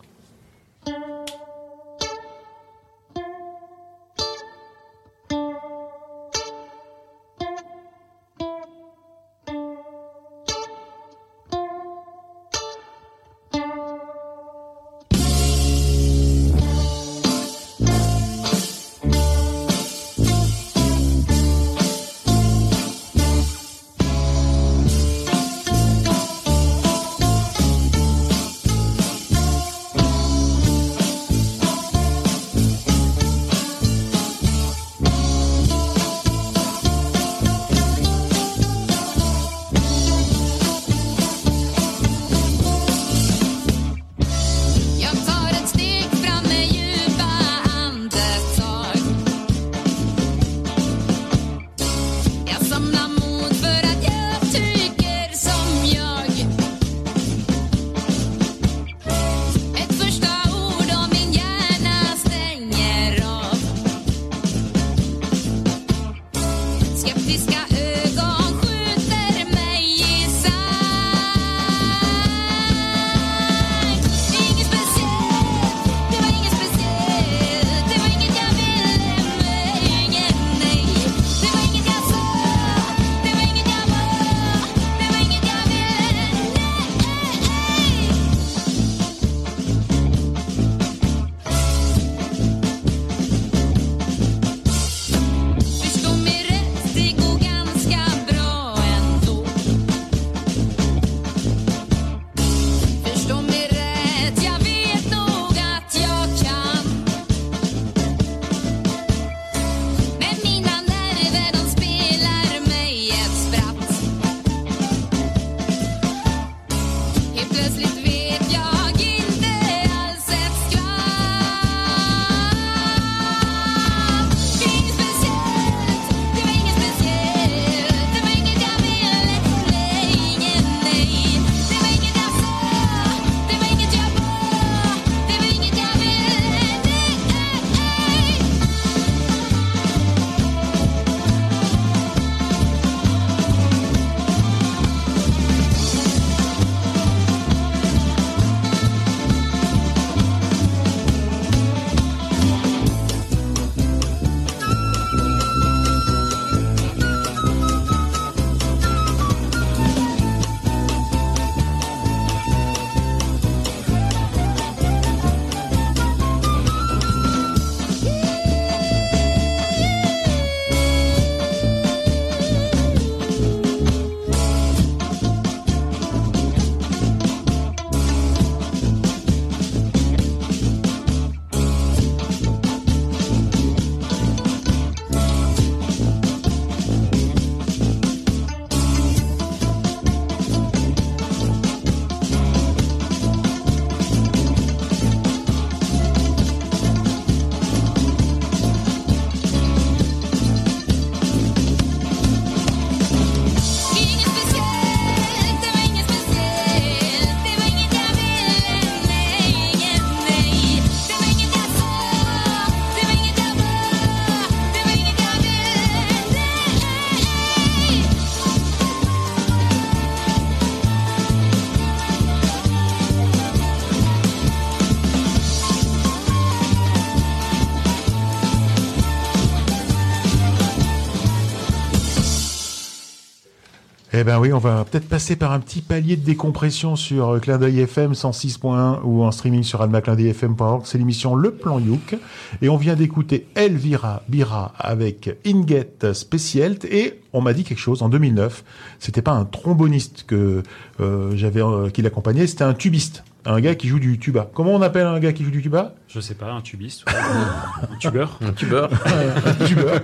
Eh ben oui, on va peut-être passer par un petit palier de décompression sur euh, Clin d'œil FM 106.1 ou en streaming sur almaclindeuilfm.org. C'est l'émission Le Plan Youk. Et on vient d'écouter Elvira Bira avec Inget Specielt. Et on m'a dit quelque chose en 2009. C'était pas un tromboniste que euh, j'avais euh, qui l'accompagnait, c'était un tubiste. Un gars qui joue du tuba. Comment on appelle un gars qui joue du tuba? Je sais pas, un tubiste, un tubeur. Un tubeur. (laughs) Un tubeur.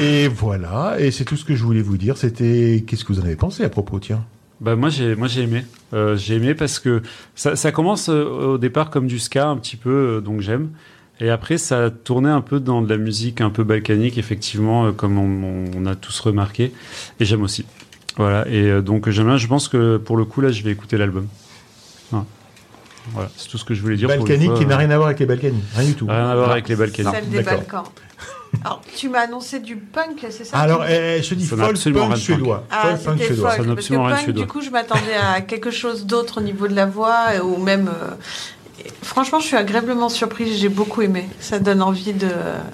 Et voilà. Et c'est tout ce que je voulais vous dire. C'était. Qu'est-ce que vous en avez pensé à propos, tiens? Bah moi j'ai moi j'ai aimé. Euh, j'ai aimé parce que ça, ça commence euh, au départ comme du ska un petit peu, euh, donc j'aime. Et après ça a tourné un peu dans de la musique un peu balkanique, effectivement, euh, comme on, on a tous remarqué. Et j'aime aussi. Voilà. Et euh, donc j'aime bien. Je pense que pour le coup là, je vais écouter l'album. Voilà. C'est tout ce que je voulais dire. Balkanique qui n'a euh, rien à voir avec les Balkans. Rien du tout. Rien à voir avec les Balkans. Celle des. Balkans. Alors, tu m'as annoncé du punk, c'est ça Alors, eh, je te dis folk punk suédois. Ah, folk punk suédois. folk. Ça n'a Parce que absolument rien de punk, suédois. du coup, je m'attendais à quelque chose d'autre au niveau de la voix, ou même... euh, Franchement, je suis agréablement surprise, j'ai beaucoup aimé. Ça donne envie de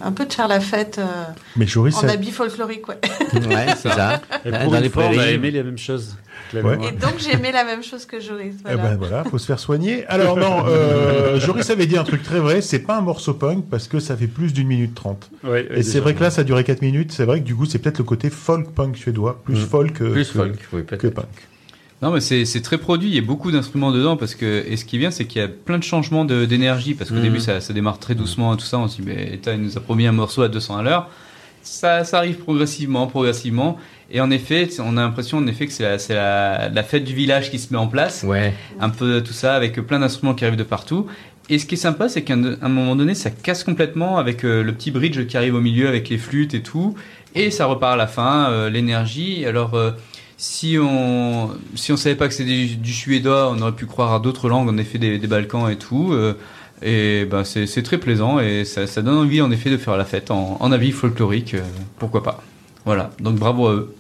un peu de faire la fête euh, Mais Joris, en ça- habit folklorique, ouais. Ouais, c'est ça. Et pour dans une les fois, on a aimé la même chose. Ouais. Et donc, j'ai aimé la même chose que Joris. Eh Voilà. ben voilà, faut se faire soigner. Alors non, euh, (laughs) Joris avait dit un truc très vrai, c'est pas un morceau punk parce que ça fait plus d'une minute trente. Ouais, ouais, Et c'est vrai que là, ça a duré 4 minutes. C'est vrai que du coup, c'est peut-être le côté folk punk suédois, plus Mm. folk que, Plus que- folk, oui, peut-être. que punk. Non, mais c'est c'est très produit. Il y a beaucoup d'instruments dedans parce que et ce qui est bien, c'est qu'il y a plein de changements de- d'énergie parce qu'au Mhm. début ça, ça démarre très doucement et tout ça. On se dit mais Eta, il nous a promis un morceau à 200 à l'heure. Ça, ça arrive progressivement, progressivement. Et en effet, on a l'impression en effet que c'est la, c'est la, la fête du village qui se met en place. Ouais. Un peu tout ça avec plein d'instruments qui arrivent de partout. Et ce qui est sympa, c'est qu'à un, moment donné, ça casse complètement avec euh, le petit bridge qui arrive au milieu avec les flûtes et tout. Et ça repart à la fin, euh, l'énergie. Alors, euh, si on si on savait pas que c'était du, du suédois, on aurait pu croire à d'autres langues, en effet, des, des Balkans et tout. et ben c'est très plaisant et ça, ça donne envie, en effet, de faire la fête en, en habit folklorique. pourquoi pas Voilà. Donc bravo à eux.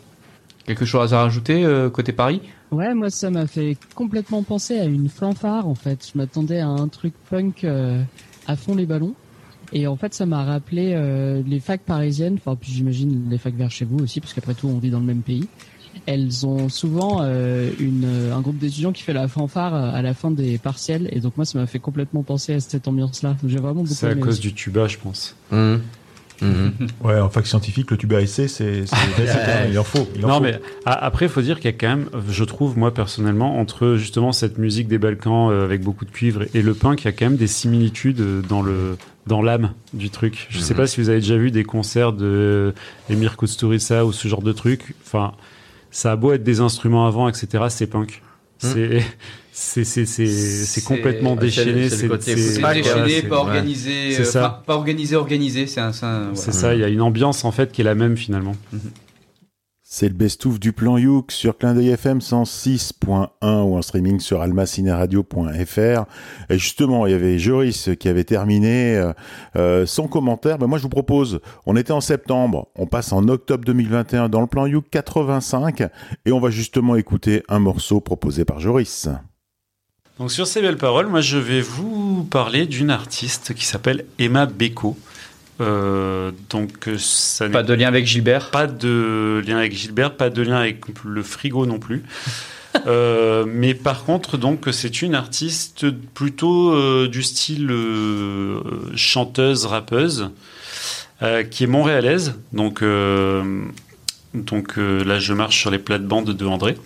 Quelque chose à rajouter euh, côté Paris? Ouais, moi ça m'a fait complètement penser à une fanfare en fait. Je m'attendais à un truc punk euh, à fond les ballons. Et en fait, ça m'a rappelé euh, les facs parisiennes, enfin puis j'imagine les facs vers chez vous aussi, parce qu'après tout, on vit dans le même pays. Elles ont souvent euh, une, un groupe d'étudiants qui fait la fanfare à la fin des partiels, et donc moi, ça m'a fait complètement penser à cette ambiance-là. J'ai vraiment beaucoup C'est à aimé cause aussi. du tuba, je pense. Mhm. Mhm. Ouais, en fac scientifique, le tube à essai, c'est, (laughs) il en faut. Il en non, faut. mais a- après, il faut dire qu'il y a quand même, je trouve, moi personnellement, entre justement cette musique des Balkans euh, avec beaucoup de cuivre et le punk, il y a quand même des similitudes euh, dans le dans l'âme du truc. Je sais Mhm. pas si vous avez déjà vu des concerts de Emir Kusturica ou ce genre de truc. Enfin, ça a beau être des instruments avant, etc. C'est punk. Mhm. C'est c'est complètement déchaîné. c'est Pas déchaîné, pas organisé, C'est euh, ça. pas, pas organisé, organisé. C'est ça. Il y a une ambiance en fait qui est la même finalement. C'est le best-of du plan Youk sur Clin d'œil FM 106.1 ou en streaming sur almacineradio.fr. Et justement, il y avait Joris qui avait terminé euh, euh, son commentaire. Ben moi, je vous propose, on était en septembre, on passe en octobre 2021 dans le plan Youk 85 et on va justement écouter un morceau proposé par Joris. Donc sur ces belles paroles, moi je vais vous parler d'une artiste qui s'appelle Emma Beko. Euh, donc euh, ça Pas de lien avec Gilbert? pas de lien avec Gilbert, pas de lien avec le frigo non plus. (laughs) Euh, mais par contre, donc, c'est une artiste plutôt euh, du style chanteuse, rappeuse, qui est montréalaise. Donc, euh, donc là, je marche sur les plates-bandes de André.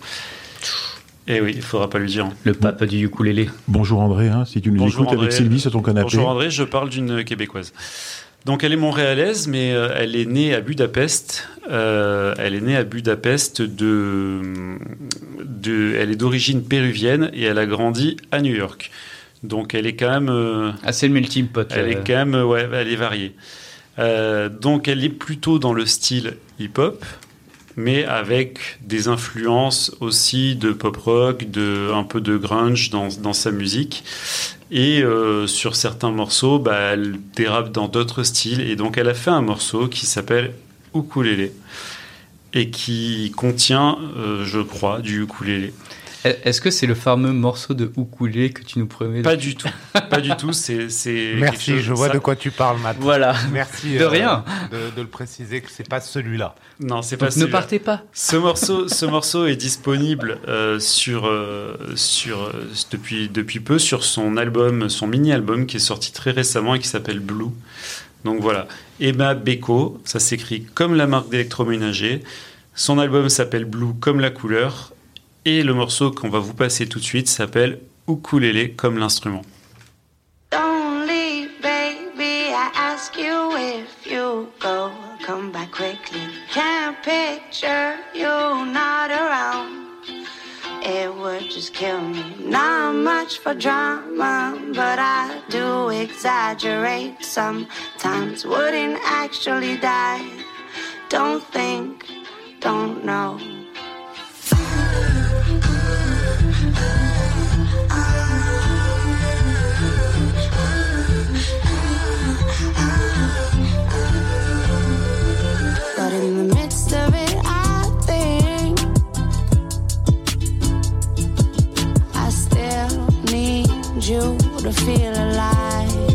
Et oui, il faudra pas lui dire. Le pape du ukulélé. Bonjour André, hein, si tu nous Bonjour écoutes André. avec Sylvie sur ton canapé. Bonjour André, je parle d'une québécoise. Donc elle est montréalaise, mais euh, elle est née à Budapest. Euh, elle est née à Budapest de, de elle est d'origine péruvienne et elle a grandi à New York. Donc elle est quand même euh, Assez le melting pot. elle est quand même, ouais, elle est variée. Euh, donc elle est plutôt dans le style hip-hop, mais avec des influences aussi de pop rock, de un peu de grunge dans, dans sa musique. Et euh, sur certains morceaux, bah, elle dérape dans d'autres styles. Et donc elle a fait un morceau qui s'appelle Ukulele et qui contient, euh, je crois, du ukulélé. Est-ce que c'est le fameux morceau de ukulélé que tu nous promets Pas du tout. Pas du tout. C'est, c'est Merci, chose- je vois ça- de quoi tu parles, Matt. Voilà. Merci De euh, rien. de, de le préciser que c'est pas celui-là. Non, c'est Donc pas ne celui-là. partez pas. Ce morceau, ce morceau est disponible euh, sur, euh, sur, euh, depuis, depuis peu sur son album, son mini-album qui est sorti très récemment et qui s'appelle Blue. Donc voilà. Emma Beko, ça s'écrit comme la marque d'électroménager. Son album s'appelle Blue comme la couleur. Et le morceau qu'on va vous passer tout de suite s'appelle Ukulélé comme l'instrument. Don't leave, baby. I ask you if you go, come back quickly. Can't picture you not around. It would just kill me. Not much for drama, but I do exaggerate sometimes. Wouldn't actually die. Don't think, don't know. In the midst of it, I think I still need you to feel alive.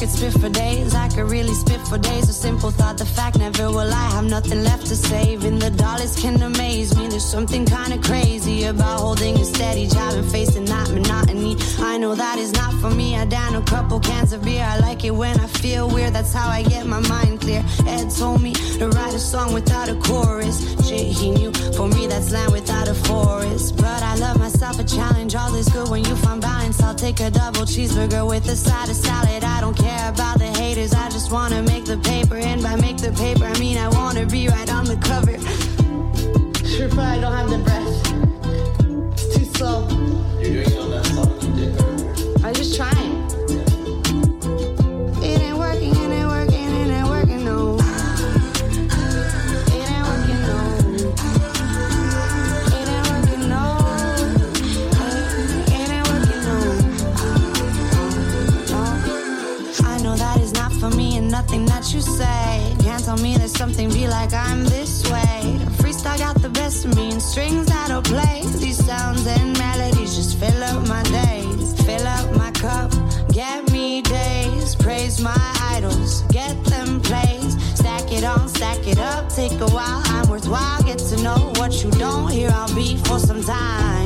I could spit for days, I could really spit for days. A simple thought, the fact never will I have nothing left to save. And the dollars can amaze me. There's something kinda crazy about holding a steady, job and facing that monotony. I know that is not for me. I down a couple cans of beer. I like it when I feel weird. That's how I get my mind clear. Ed told me to write a song without a chorus. Shit, he knew. For me, that's land without a forest. But I love myself a challenge. All is good when you find balance. I'll take a double cheeseburger with a side of salad. I don't care about the haters. I just wanna make the paper. And by make the paper, I mean I wanna be right on the cover. Sure, but I don't have the breath. It's too slow. You're doing on that song, I'm just trying. Nothing that you say. Can't tell me there's something be like I'm this way. Freestyle got the best of me and strings that'll play. These sounds and melodies just fill up my days. Fill up my cup, get me days. Praise my idols, get them plays. Stack it on, stack it up, take a while. I'm worthwhile, get to know what you don't hear. I'll be for some time.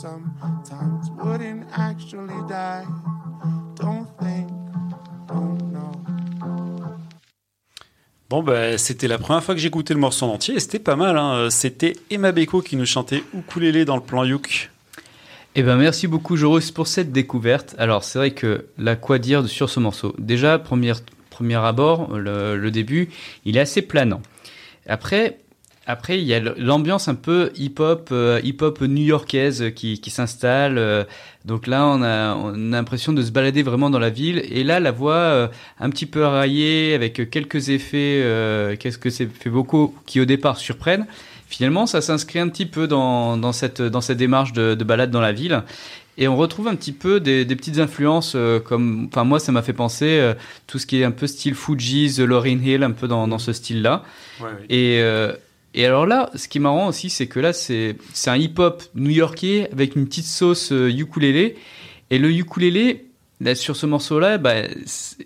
Sometimes. Wouldn't actually die. Don't think, don't know. Bon, bah, c'était la première fois que j'écoutais le morceau en entier et c'était pas mal. hein. C'était Emma Beko qui nous chantait Ukulélé dans le plan Youk. Eh ben merci beaucoup Joris pour cette découverte. Alors c'est vrai que là quoi dire sur ce morceau? Déjà premier premier abord, le, le début, il est assez planant. Après après il y a l'ambiance un peu hip-hop euh, hip-hop new-yorkaise qui, qui s'installe. euh, donc là on a on a l'impression de se balader vraiment dans la ville et là la voix euh, un petit peu raillée avec quelques effets qu'est-ce que c'est fait beaucoup qui au départ surprennent. Finalement, ça s'inscrit un petit peu dans, dans, cette, dans cette démarche de, de balade dans la ville. Et on retrouve un petit peu des, des petites influences euh, comme, enfin moi ça m'a fait penser euh, tout ce qui est un peu style Fugees, Lauryn Hill, un peu dans, dans ce style-là. Ouais. Et, euh, et alors là, ce qui est marrant aussi, c'est que là c'est un hip-hop new-yorkais avec une petite sauce euh, ukulélé. Et le ukulélé, là, sur ce morceau-là, bah,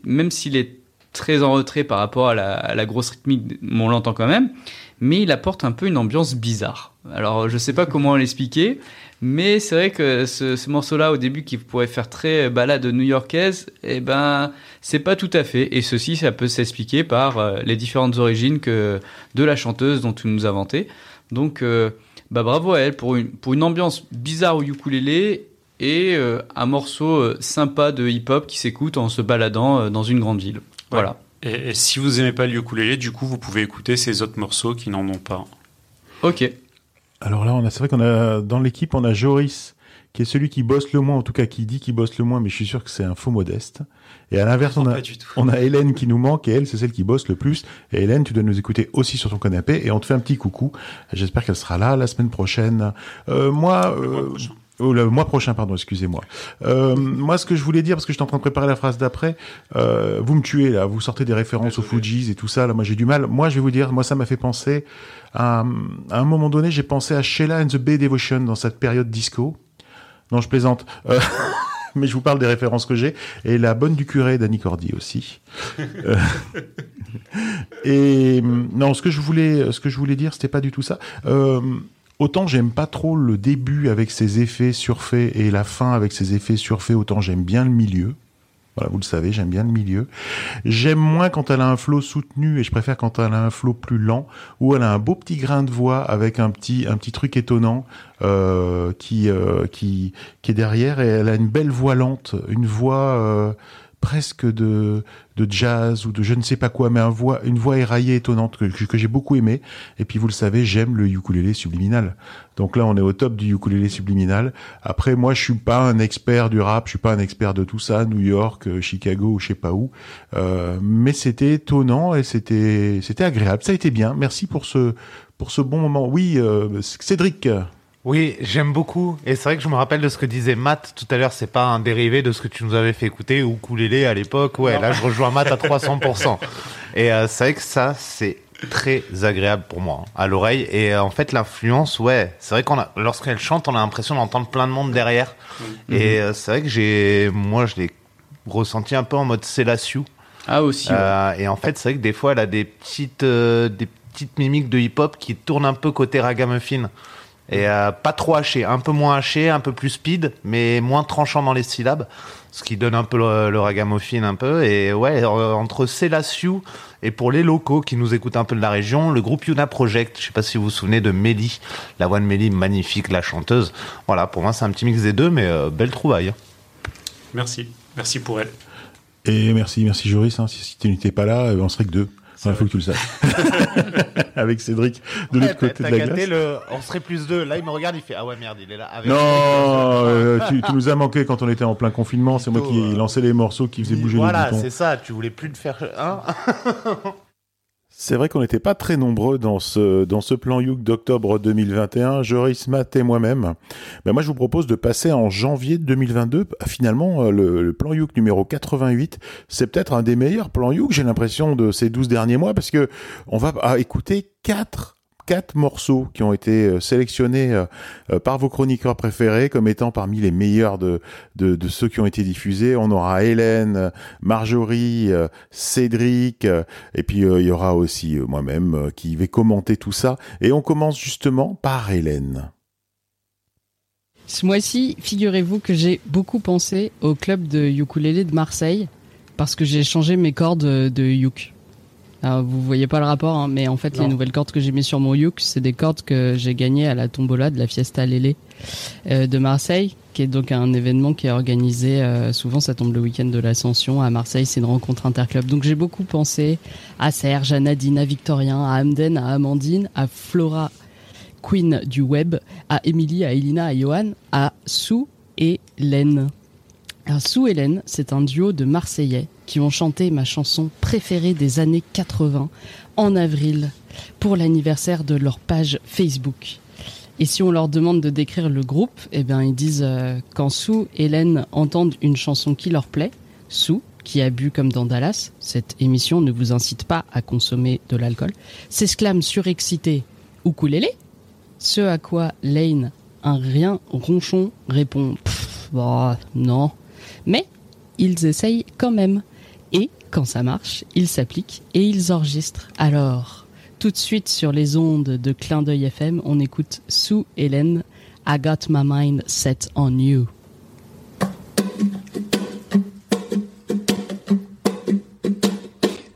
même s'il est très en retrait par rapport à la, grosse rythmique, on l'entend quand même, mais il apporte un peu une ambiance bizarre. Alors je sais pas comment l'expliquer, mais c'est vrai que ce, ce morceau-là au début qui pourrait faire très balade new-yorkaise, eh ben c'est pas tout à fait. Et ceci, ça peut s'expliquer par euh, les différentes origines que de la chanteuse dont tu nous as vanté. Donc euh, bah bravo à elle pour une pour une ambiance bizarre au ukulélé et euh, un morceau sympa de hip-hop qui s'écoute en se baladant dans une grande ville. Voilà. Et, et si vous aimez pas le ukulélé, du coup, vous pouvez écouter ces autres morceaux qui n'en ont pas. Ok. Alors là, on a, c'est vrai qu'on a dans l'équipe, on a Joris, qui est celui qui bosse le moins, en tout cas qui dit qu'il bosse le moins, mais je suis sûr que c'est un faux modeste. Et à l'inverse, on a, on a Hélène qui nous manque, et elle, c'est celle qui bosse le plus. Et Hélène, tu dois nous écouter aussi sur ton canapé, et on te fait un petit coucou. J'espère qu'elle sera là la semaine prochaine. Euh, moi, euh, Oh, le mois prochain, pardon, excusez-moi. Euh, moi, ce que je voulais dire, parce que j'étais en train de préparer la phrase d'après, euh, vous me tuez là, vous sortez des références aux Fujis et tout ça. Là, moi, j'ai du mal. Moi, je vais vous dire, moi, ça m'a fait penser à, à un moment donné, j'ai pensé à Sheila and the Bay Devotion dans cette période disco. Non, je plaisante. Euh, (laughs) mais je vous parle des références que j'ai. Et la bonne du curé d'Annie Cordy aussi. (laughs) Euh, et non, ce que je voulais, ce que je voulais dire, c'était pas du tout ça. Euh, autant j'aime pas trop le début avec ses effets surfaits et la fin avec ses effets surfaits, autant j'aime bien le milieu. Voilà, vous le savez, j'aime bien le milieu. J'aime moins quand elle a un flow soutenu et je préfère quand elle a un flow plus lent où elle a un beau petit grain de voix avec un petit truc étonnant euh, qui euh, qui est derrière et elle a une belle voix lente, une voix euh, presque de, de jazz ou de je ne sais pas quoi, mais un voix, une voix éraillée étonnante que, que j'ai beaucoup aimé. Et puis vous le savez, j'aime le ukulélé subliminal. Donc là, on est au top du ukulélé subliminal. Après, moi, je suis pas un expert du rap, je suis pas un expert de tout ça, New York, euh, Chicago ou je sais pas où. Euh, mais c'était étonnant et c'était c'était agréable. Ça a été bien. Merci pour ce pour ce bon moment. Oui, euh, Cédric. Oui, j'aime beaucoup. Et c'est vrai que je me rappelle de ce que disait Matt tout à l'heure. C'est pas un dérivé de ce que tu nous avais fait écouter ou Koulélé à l'époque. Ouais, là, je rejoins Matt à (laughs) 300%. Et euh, c'est vrai que ça, c'est très agréable pour moi hein, à l'oreille. Et euh, en fait, l'influence, ouais, c'est vrai qu'on a, lorsqu'elle chante, on a l'impression d'entendre plein de monde derrière. Et euh, c'est vrai que j'ai, moi, je l'ai ressenti un peu en mode Célassiou. Ah aussi. ouais. Euh, et en fait, c'est vrai que des fois, elle a des petites, des petites mimiques de hip-hop qui tournent un peu côté ragamuffin. Et euh, pas trop haché, un peu moins haché, un peu plus speed, mais moins tranchant dans les syllabes, ce qui donne un peu le, le ragamuffin un peu. Et ouais, euh, entre Célassiou et pour les locaux qui nous écoutent un peu de la région, le groupe Yuna Project, je sais pas si vous vous souvenez de Mélie, la voix de Mélie magnifique, la chanteuse. Voilà, pour moi c'est un petit mix des deux, mais euh, belle trouvaille. hein. Merci. Merci pour elle. Et merci, merci Joris. Hein. Si, si tu n'étais pas là, on serait que deux. Il faut que tu le saches. (laughs) Avec Cédric de l'autre côté de T'as la gâté glace. le, on serait plus deux. Là, il me regarde, il fait ah ouais merde, il est là. Avec Non, euh, tu, tu nous as manqué quand on était en plein confinement. C'est moi qui lançais les morceaux qui faisaient bouger Voilà, les boutons. c'est ça. Tu voulais plus le faire. Hein? (laughs) C'est vrai qu'on n'était pas très nombreux dans ce, dans ce plan Youk d'octobre 2021, Joris, Matt et moi-même. Ben moi, je vous propose de passer en janvier 2022. Finalement, euh, le, le plan Youk numéro 88, c'est peut-être un des meilleurs plans Youk, j'ai l'impression, de ces 12 derniers mois, parce que on va ah, écouter quatre quatre morceaux qui ont été euh, sélectionnés euh, euh, par vos chroniqueurs préférés comme étant parmi les meilleurs de, ceux qui ont été diffusés. On aura Hélène, Marjorie, Cédric, et puis il y aura aussi moi-même qui vais commenter tout ça. Et on commence justement par Hélène. Ce mois-ci, figurez-vous que j'ai beaucoup pensé au club de ukulélé de Marseille parce que j'ai changé mes cordes de uk. Alors, vous voyez pas le rapport, hein, mais en fait, Non. les nouvelles cordes que j'ai mis sur mon uk, c'est des cordes que j'ai gagnées à la tombola de la Fiesta Lélé euh, de Marseille, qui est donc un événement qui est organisé, euh, souvent ça tombe le week-end de l'Ascension à Marseille, c'est une rencontre interclub. Donc j'ai beaucoup pensé à Serge, à Nadine, à Victorien, à Amden, à Amandine, à Flora Queen du web, à Émilie, à Elina, à Johan, à Sue et Len. Alors, Sue et Len, c'est un duo de Marseillais qui ont chanté ma chanson préférée des années 80 en avril pour l'anniversaire de leur page Facebook. Et si on leur demande de décrire le groupe, eh bien ils disent euh, quand Sue Len entendent une chanson qui leur plaît, Sue, qui a bu comme dans Dallas, cette émission ne vous incite pas à consommer de l'alcool, s'exclame surexcité ukulélé, ce à quoi Lane, un rien ronchon, répond Pff, bah non. Mais ils essayent quand même. Et quand ça marche, ils s'appliquent et ils enregistrent. Alors, tout de suite sur les ondes de Clin d'œil FM, on écoute Sue Hélène, I Got My Mind Set on You.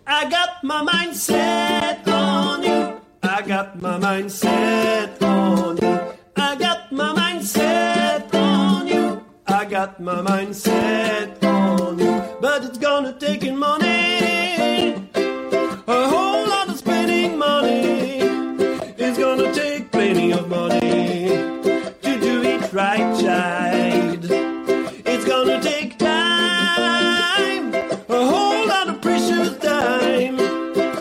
I got my mind set on you. I got my mind set on you. I got my mind set on you. I got my mind set on you, but it's gonna take in money. A whole lot of spending money. It's gonna take plenty of money to do it right, child. It's gonna take time, a whole lot of precious time.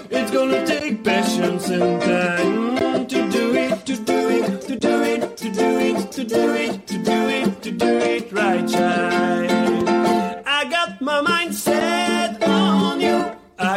It's gonna take patience and time to do it, to do it, to do it, to do it, to do it, to do it, to do it right, child.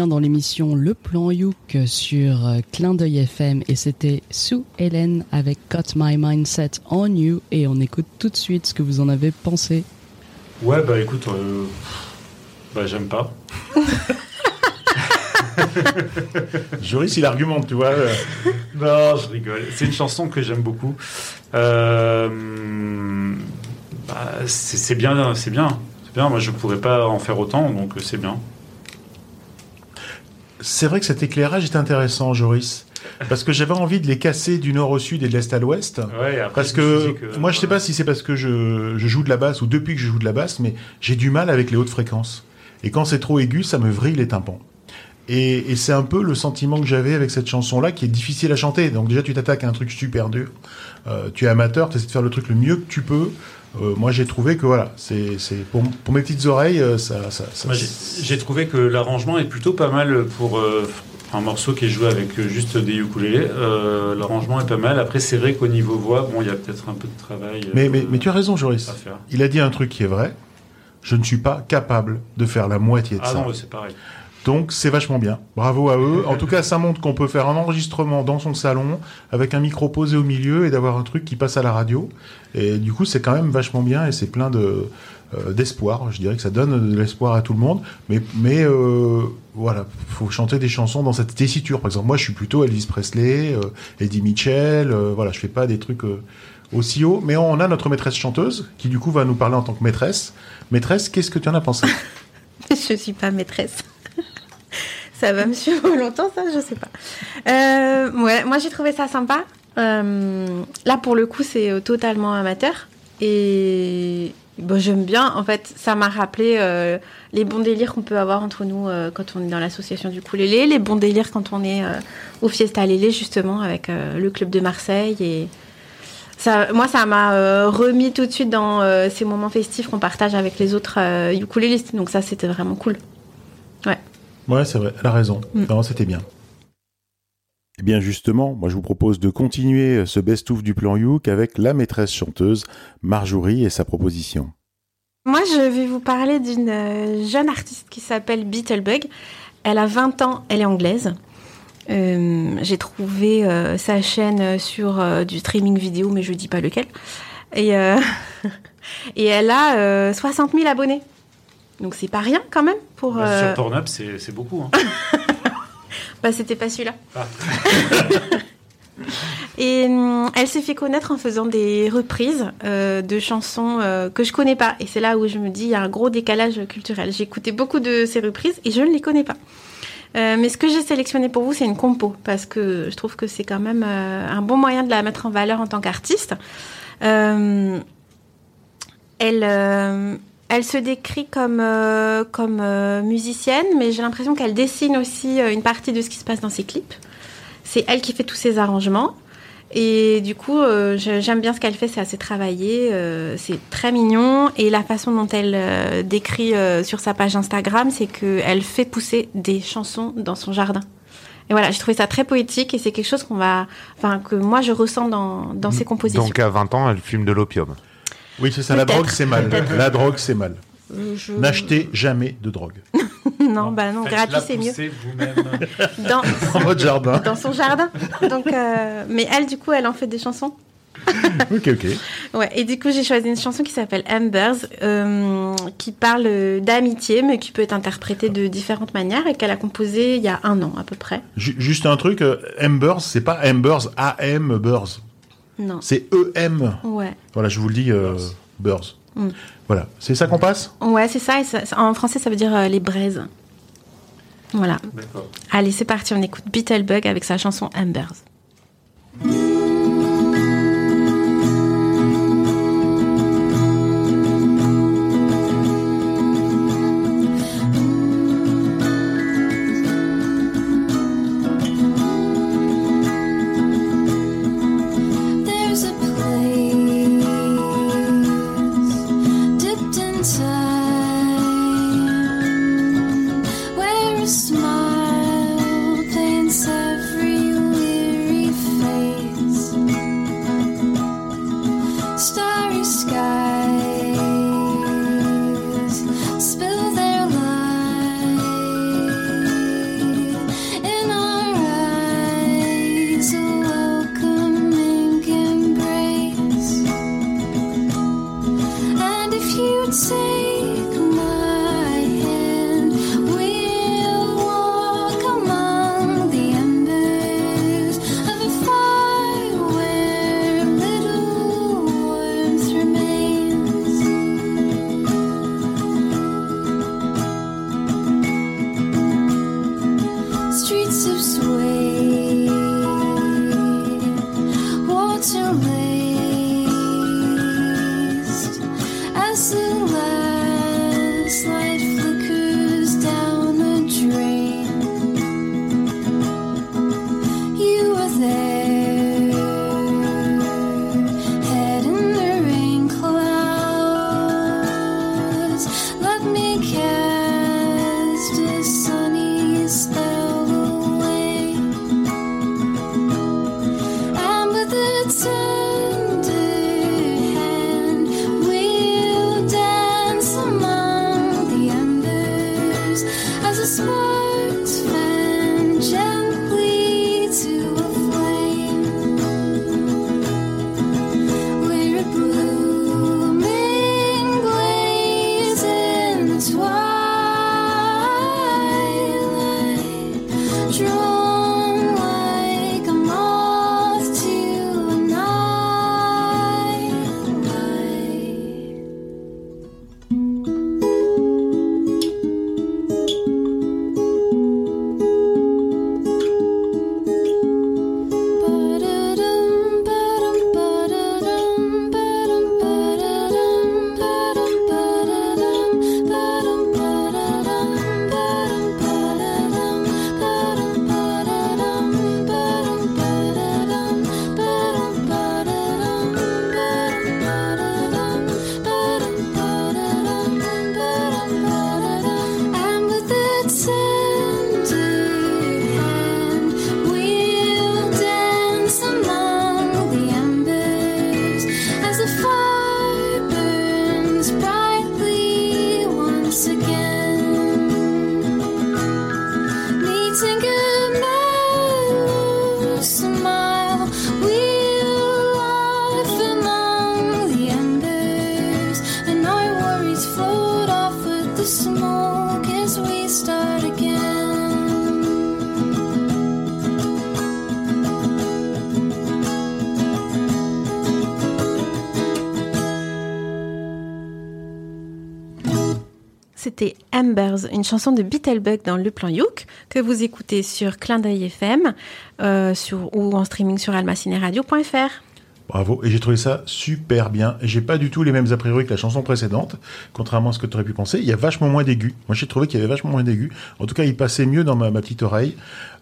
Bien dans l'émission Le Plan Youk sur euh, Clin d'œil FM et c'était Sue Hélène avec Got My Mindset on You et on écoute tout de suite ce que vous en avez pensé. Ouais, bah écoute, euh, bah j'aime pas. (laughs) Joris, il argumente, tu vois. Non, je rigole. C'est une chanson que j'aime beaucoup. Euh, bah, c'est bien, c'est bien, c'est bien. Moi, je pourrais pas en faire autant, donc c'est bien. C'est vrai que cet éclairage est intéressant, Joris. Parce que j'avais envie de les casser du nord au sud et de l'est à l'ouest. Ouais, parce que, que- moi, je sais pas si c'est parce que je, je joue de la basse ou depuis que je joue de la basse, mais j'ai du mal avec les hautes fréquences. Et quand c'est trop aigu, ça me vrille les tympans. Et, et c'est un peu le sentiment que j'avais avec cette chanson-là, qui est difficile à chanter. Donc déjà, tu t'attaques à un truc super dur. Euh, tu es amateur, tu essaies de faire le truc le mieux que tu peux. Euh, moi, j'ai trouvé que voilà, c'est pour, pour mes petites oreilles, euh, ça, ça, ça- Moi, j'ai- trouvé que l'arrangement est plutôt pas mal pour euh, un morceau qui est joué avec juste des ukulélés. Euh, l'arrangement est pas mal. Après, c'est vrai qu'au niveau voix, bon, il y a peut-être un peu de travail. Mais, mais, mais tu as raison, Joris. Il a dit un truc qui est vrai. Je ne suis pas capable de faire la moitié de Ah ça. non, c'est pareil. Donc c'est vachement bien. Bravo à eux. En tout cas, ça montre qu'on peut faire un enregistrement dans son salon avec un micro posé au milieu et d'avoir un truc qui passe à la radio. Et du coup, c'est quand même vachement bien et c'est plein de euh, d'espoir. Je dirais que ça donne de l'espoir à tout le monde. Mais mais euh, voilà, faut chanter des chansons dans cette tessiture. Par exemple, moi, je suis plutôt Elvis Presley, euh, Eddie Mitchell. euh, voilà, je fais pas des trucs aussi haut. Mais on a notre maîtresse chanteuse qui du coup va nous parler en tant que maîtresse. Maîtresse, qu'est-ce que tu en as pensé? (laughs) Je suis pas maîtresse. Ça va me suivre longtemps, ça, je sais pas. Euh, ouais, moi j'ai trouvé ça sympa. Euh, là, pour le coup, c'est euh, totalement amateur. Et j'aime bien. En fait, ça m'a rappelé les bons délires qu'on peut avoir entre nous quand on est dans l'association du Coulélé, les bons délires quand on est au Fiesta Lélé, justement, avec le club de Marseille. Et ça, moi, ça m'a remis tout de suite dans ces moments festifs qu'on partage avec les autres euh, ukulélistes. Donc, ça, c'était vraiment cool. Ouais. Ouais, c'est vrai, elle a raison. Mm. Non, c'était bien. Eh bien justement, moi je vous propose de continuer ce best-of du plan Youk avec la maîtresse chanteuse Marjorie et sa proposition. Moi, je vais vous parler d'une euh, jeune artiste qui s'appelle Beetlebug. Elle a 20 ans, elle est anglaise. Euh, J'ai trouvé euh, sa chaîne sur euh, du streaming vidéo, mais je dis pas lequel. Et, euh, (laughs) et elle a euh, 60 000 abonnés. Donc c'est pas rien quand même pour. Bah, euh, Sur Pornhub, c'est beaucoup. Hein. (laughs) Bah, c'était pas celui-là. Ah. (laughs) Et hum, elle s'est fait connaître en faisant des reprises euh, de chansons euh, que je connais pas. Et c'est là où je me dis, il y a un gros décalage culturel. J'ai écouté beaucoup de ces reprises et je ne les connais pas. Mais ce que j'ai sélectionné pour vous, c'est une compo, parce que je trouve que c'est quand même un bon moyen de la mettre en valeur en tant qu'artiste. Elle, elle se décrit comme, euh, comme euh, musicienne, mais j'ai l'impression qu'elle dessine aussi euh, une partie de ce qui se passe dans ses clips. C'est elle qui fait tous ses arrangements. Et du coup, euh, j'aime bien ce qu'elle fait, c'est assez travaillé, euh, c'est très mignon. Et la façon dont elle euh, décrit sur sa page Instagram, c'est qu'elle fait pousser des chansons dans son jardin. Et voilà, j'ai trouvé ça très poétique et c'est quelque chose qu'on va, enfin, que moi je ressens dans, dans ses compositions. Donc à 20 ans, elle fume de l'opium. Oui, c'est ça, la drogue c'est mal. La drogue c'est mal. Euh, je- N'achetez jamais de drogue. (laughs) non, bah non, gratuit c'est mieux. (laughs) Dans, (laughs) Dans votre jardin. dans son jardin. Donc, euh, mais elle, du coup, elle en fait des chansons. ok, ok. Ouais, et du coup, j'ai choisi une chanson qui s'appelle Embers, euh, qui parle d'amitié, mais qui peut être interprétée de différentes manières et qu'elle a composée il y a un an à peu près. Ju- Juste un truc, Embers, c'est pas Embers, A-M, Burs. Non. C'est E-M. Ouais. Voilà, je vous le dis, euh, Burs. Mm. Voilà, c'est ça qu'on passe? Ouais, c'est ça, En français, ça veut dire euh, les braises. Voilà. Allez, c'est parti, on écoute Beetlebug avec sa chanson Embers. Une chanson de Beetlebug dans le plan Youk, que vous écoutez sur Clin d'œil FM euh, ou en streaming sur almacineradio.fr. Bravo. Et j'ai trouvé ça super bien. J'ai pas du tout les mêmes a priori que la chanson précédente, contrairement à ce que tu aurais pu penser. Il y a vachement moins d'aigus. Moi, j'ai trouvé qu'il y avait vachement moins d'aigus. En tout cas, il passait mieux dans ma, petite oreille.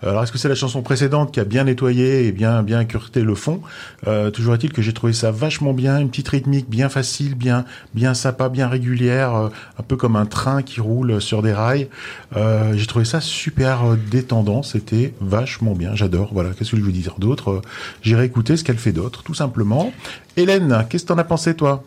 Euh, Alors, est-ce que c'est la chanson précédente qui a bien nettoyé et bien, bien cureté le fond? Euh, Toujours est-il que j'ai trouvé ça vachement bien, une petite rythmique bien facile, bien, bien sympa, bien régulière, euh, un peu comme un train qui roule sur des rails. J'ai trouvé ça super détendant. C'était vachement bien. J'adore. Voilà. Qu'est-ce que je veux dire d'autre? J'irai écouter ce qu'elle fait d'autre, tout simplement. Hélène, qu'est-ce que t'en as pensé, toi?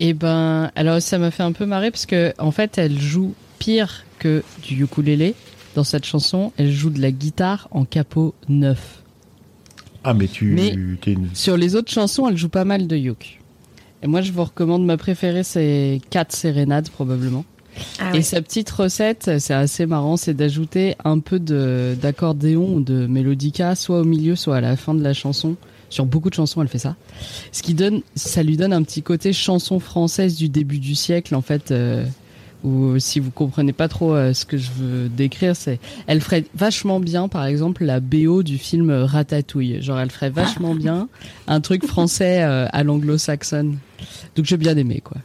Et ben, alors ça m'a fait un peu marrer parce que en fait, elle joue pire que du ukulélé dans cette chanson. Elle joue de la guitare en capot neuf. Ah, mais tu, Mais- t'es une... Sur les autres chansons, elle joue pas mal de uk. Et moi, je vous recommande ma préférée, c'est 4 sérénades probablement. Ah Et oui. sa petite recette, c'est assez marrant, c'est d'ajouter un peu de d'accordéon ou de mélodica, soit au milieu, soit à la fin de la chanson. Sur beaucoup de chansons, elle fait ça. Ce qui donne, ça lui donne un petit côté chanson française du début du siècle, en fait. euh, ou si vous comprenez pas trop euh, ce que je veux décrire, c'est, elle ferait vachement bien, par exemple, la BO du film Ratatouille. Genre, elle ferait vachement bien un truc français euh, à l'anglo-saxonne. Donc j'ai bien aimé, quoi.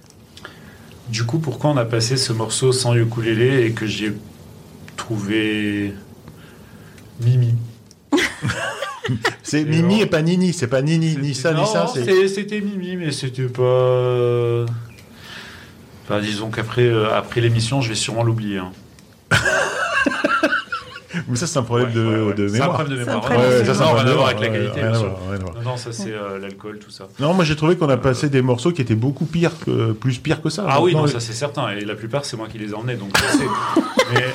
Du coup, pourquoi on a passé ce morceau sans ukulélé et que j'ai trouvé Mimi? (laughs) C'est Mimi et pas Nini, c'est pas Nini, ni ça, ni ça. c'était Mimi, mais c'était pas. Enfin, disons qu'après euh, après l'émission, je vais sûrement l'oublier. hein. (laughs) Mais ça, c'est un problème de, de C'est un mémoire. problème de mémoire. Ouais, ouais, ça, c'est un Non, rien à problème de voir avec la mémoire. qualité. Bien sûr. Non, non, ça c'est euh, l'alcool, tout ça. Non, moi j'ai trouvé qu'on a passé des morceaux qui étaient beaucoup pires que, plus pires que ça. Ah oui, non, les- ça c'est certain. Et la plupart, c'est moi qui les ai emmenés, donc je sais. (laughs) Mais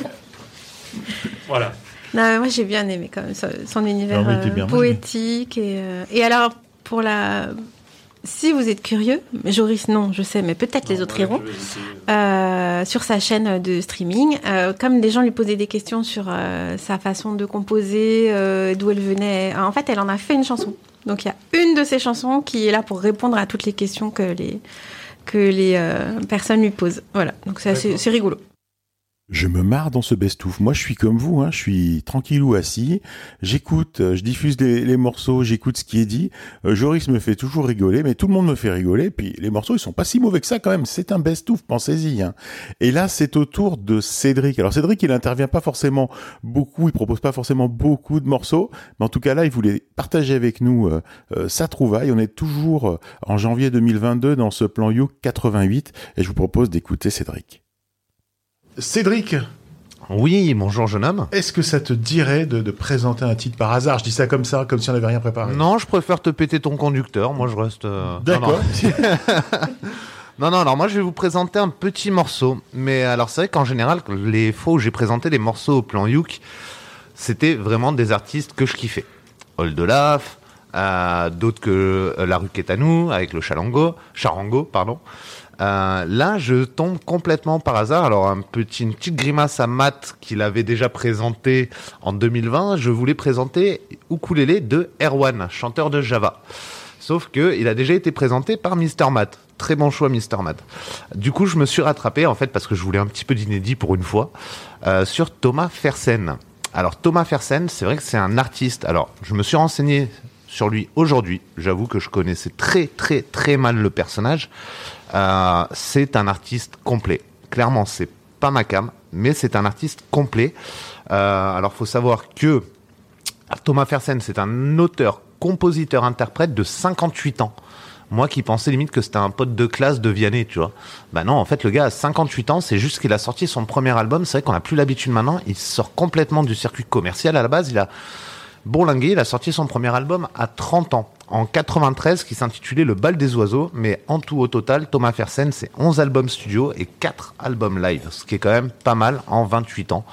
voilà. Non, mais moi j'ai bien aimé quand même son, univers Ah oui, euh, bien. poétique. Et, euh, et alors, pour la. Si vous êtes curieux, mais Joris non, je sais, mais peut-être les autres iront, euh, sur sa chaîne de streaming, euh, comme des gens lui posaient des questions sur euh, sa façon de composer, euh, d'où elle venait, en fait elle en a fait une chanson. Donc il y a une de ces chansons qui est là pour répondre à toutes les questions que les, que les euh, personnes lui posent. Voilà, donc c'est rigolo. Je me marre dans ce best-of. Moi, je suis comme vous, hein, je suis tranquillou assis, j'écoute, euh, je diffuse les, morceaux, j'écoute ce qui est dit. Euh, Joris me fait toujours rigoler, mais tout le monde me fait rigoler. Puis les morceaux, ils sont pas si mauvais que ça quand même. C'est un best-of, pensez-y. Hein. Et là, c'est au tour de Cédric. Alors Cédric, il intervient pas forcément beaucoup, il propose pas forcément beaucoup de morceaux, mais en tout cas là, il voulait partager avec nous euh, euh, sa trouvaille. On est toujours en janvier 2022 dans ce plan You 88, et je vous propose d'écouter Cédric. Cédric Oui, bonjour jeune homme. Est-ce que ça te dirait de, de présenter un titre par hasard? Je dis ça comme ça, comme si on n'avait rien préparé. Non, je préfère te péter ton conducteur. Moi, je reste. euh, D'accord. Non, non. (laughs) non, non, alors moi, je vais vous présenter un petit morceau. Mais alors, c'est vrai qu'en général, les fois où j'ai présenté les morceaux au plan Youk, c'était vraiment des artistes que je kiffais. Old Olaf, euh, d'autres que euh, La rue qui est à nous, avec le charango, charango, pardon. Euh, là, je tombe complètement par hasard. Alors, un petit, une petite grimace à Matt qu'il avait déjà présenté en 2020. Je voulais présenter Ukulele de Erwan, chanteur de Java. Sauf que il a déjà été présenté par Mr. Matt. Très bon choix, Mr. Matt. Du coup, je me suis rattrapé, en fait, parce que je voulais un petit peu d'inédit pour une fois, euh, sur Thomas Fersen. Alors, Thomas Fersen, c'est vrai que c'est un artiste. Alors, je me suis renseigné sur lui aujourd'hui. J'avoue que je connaissais très, très, très mal le personnage. Euh, c'est un artiste complet. Clairement, c'est pas ma cam, mais c'est un artiste complet. Euh, alors, faut savoir que Thomas Fersen, c'est un auteur, compositeur, interprète de 58 ans. Moi qui pensais limite que c'était un pote de classe de Vianney, tu vois. Bah non, en fait, le gars a 58 ans, c'est juste qu'il a sorti son premier album. C'est vrai qu'on n'a plus l'habitude maintenant. Il sort complètement du circuit commercial. À la base, il a bourlingué, il a sorti son premier album à 30 ans, en 93, qui s'intitulait Le bal des oiseaux. Mais en tout, au total, Thomas Fersen, c'est 11 albums studio et 4 albums live, ce qui est quand même pas mal en 28 ans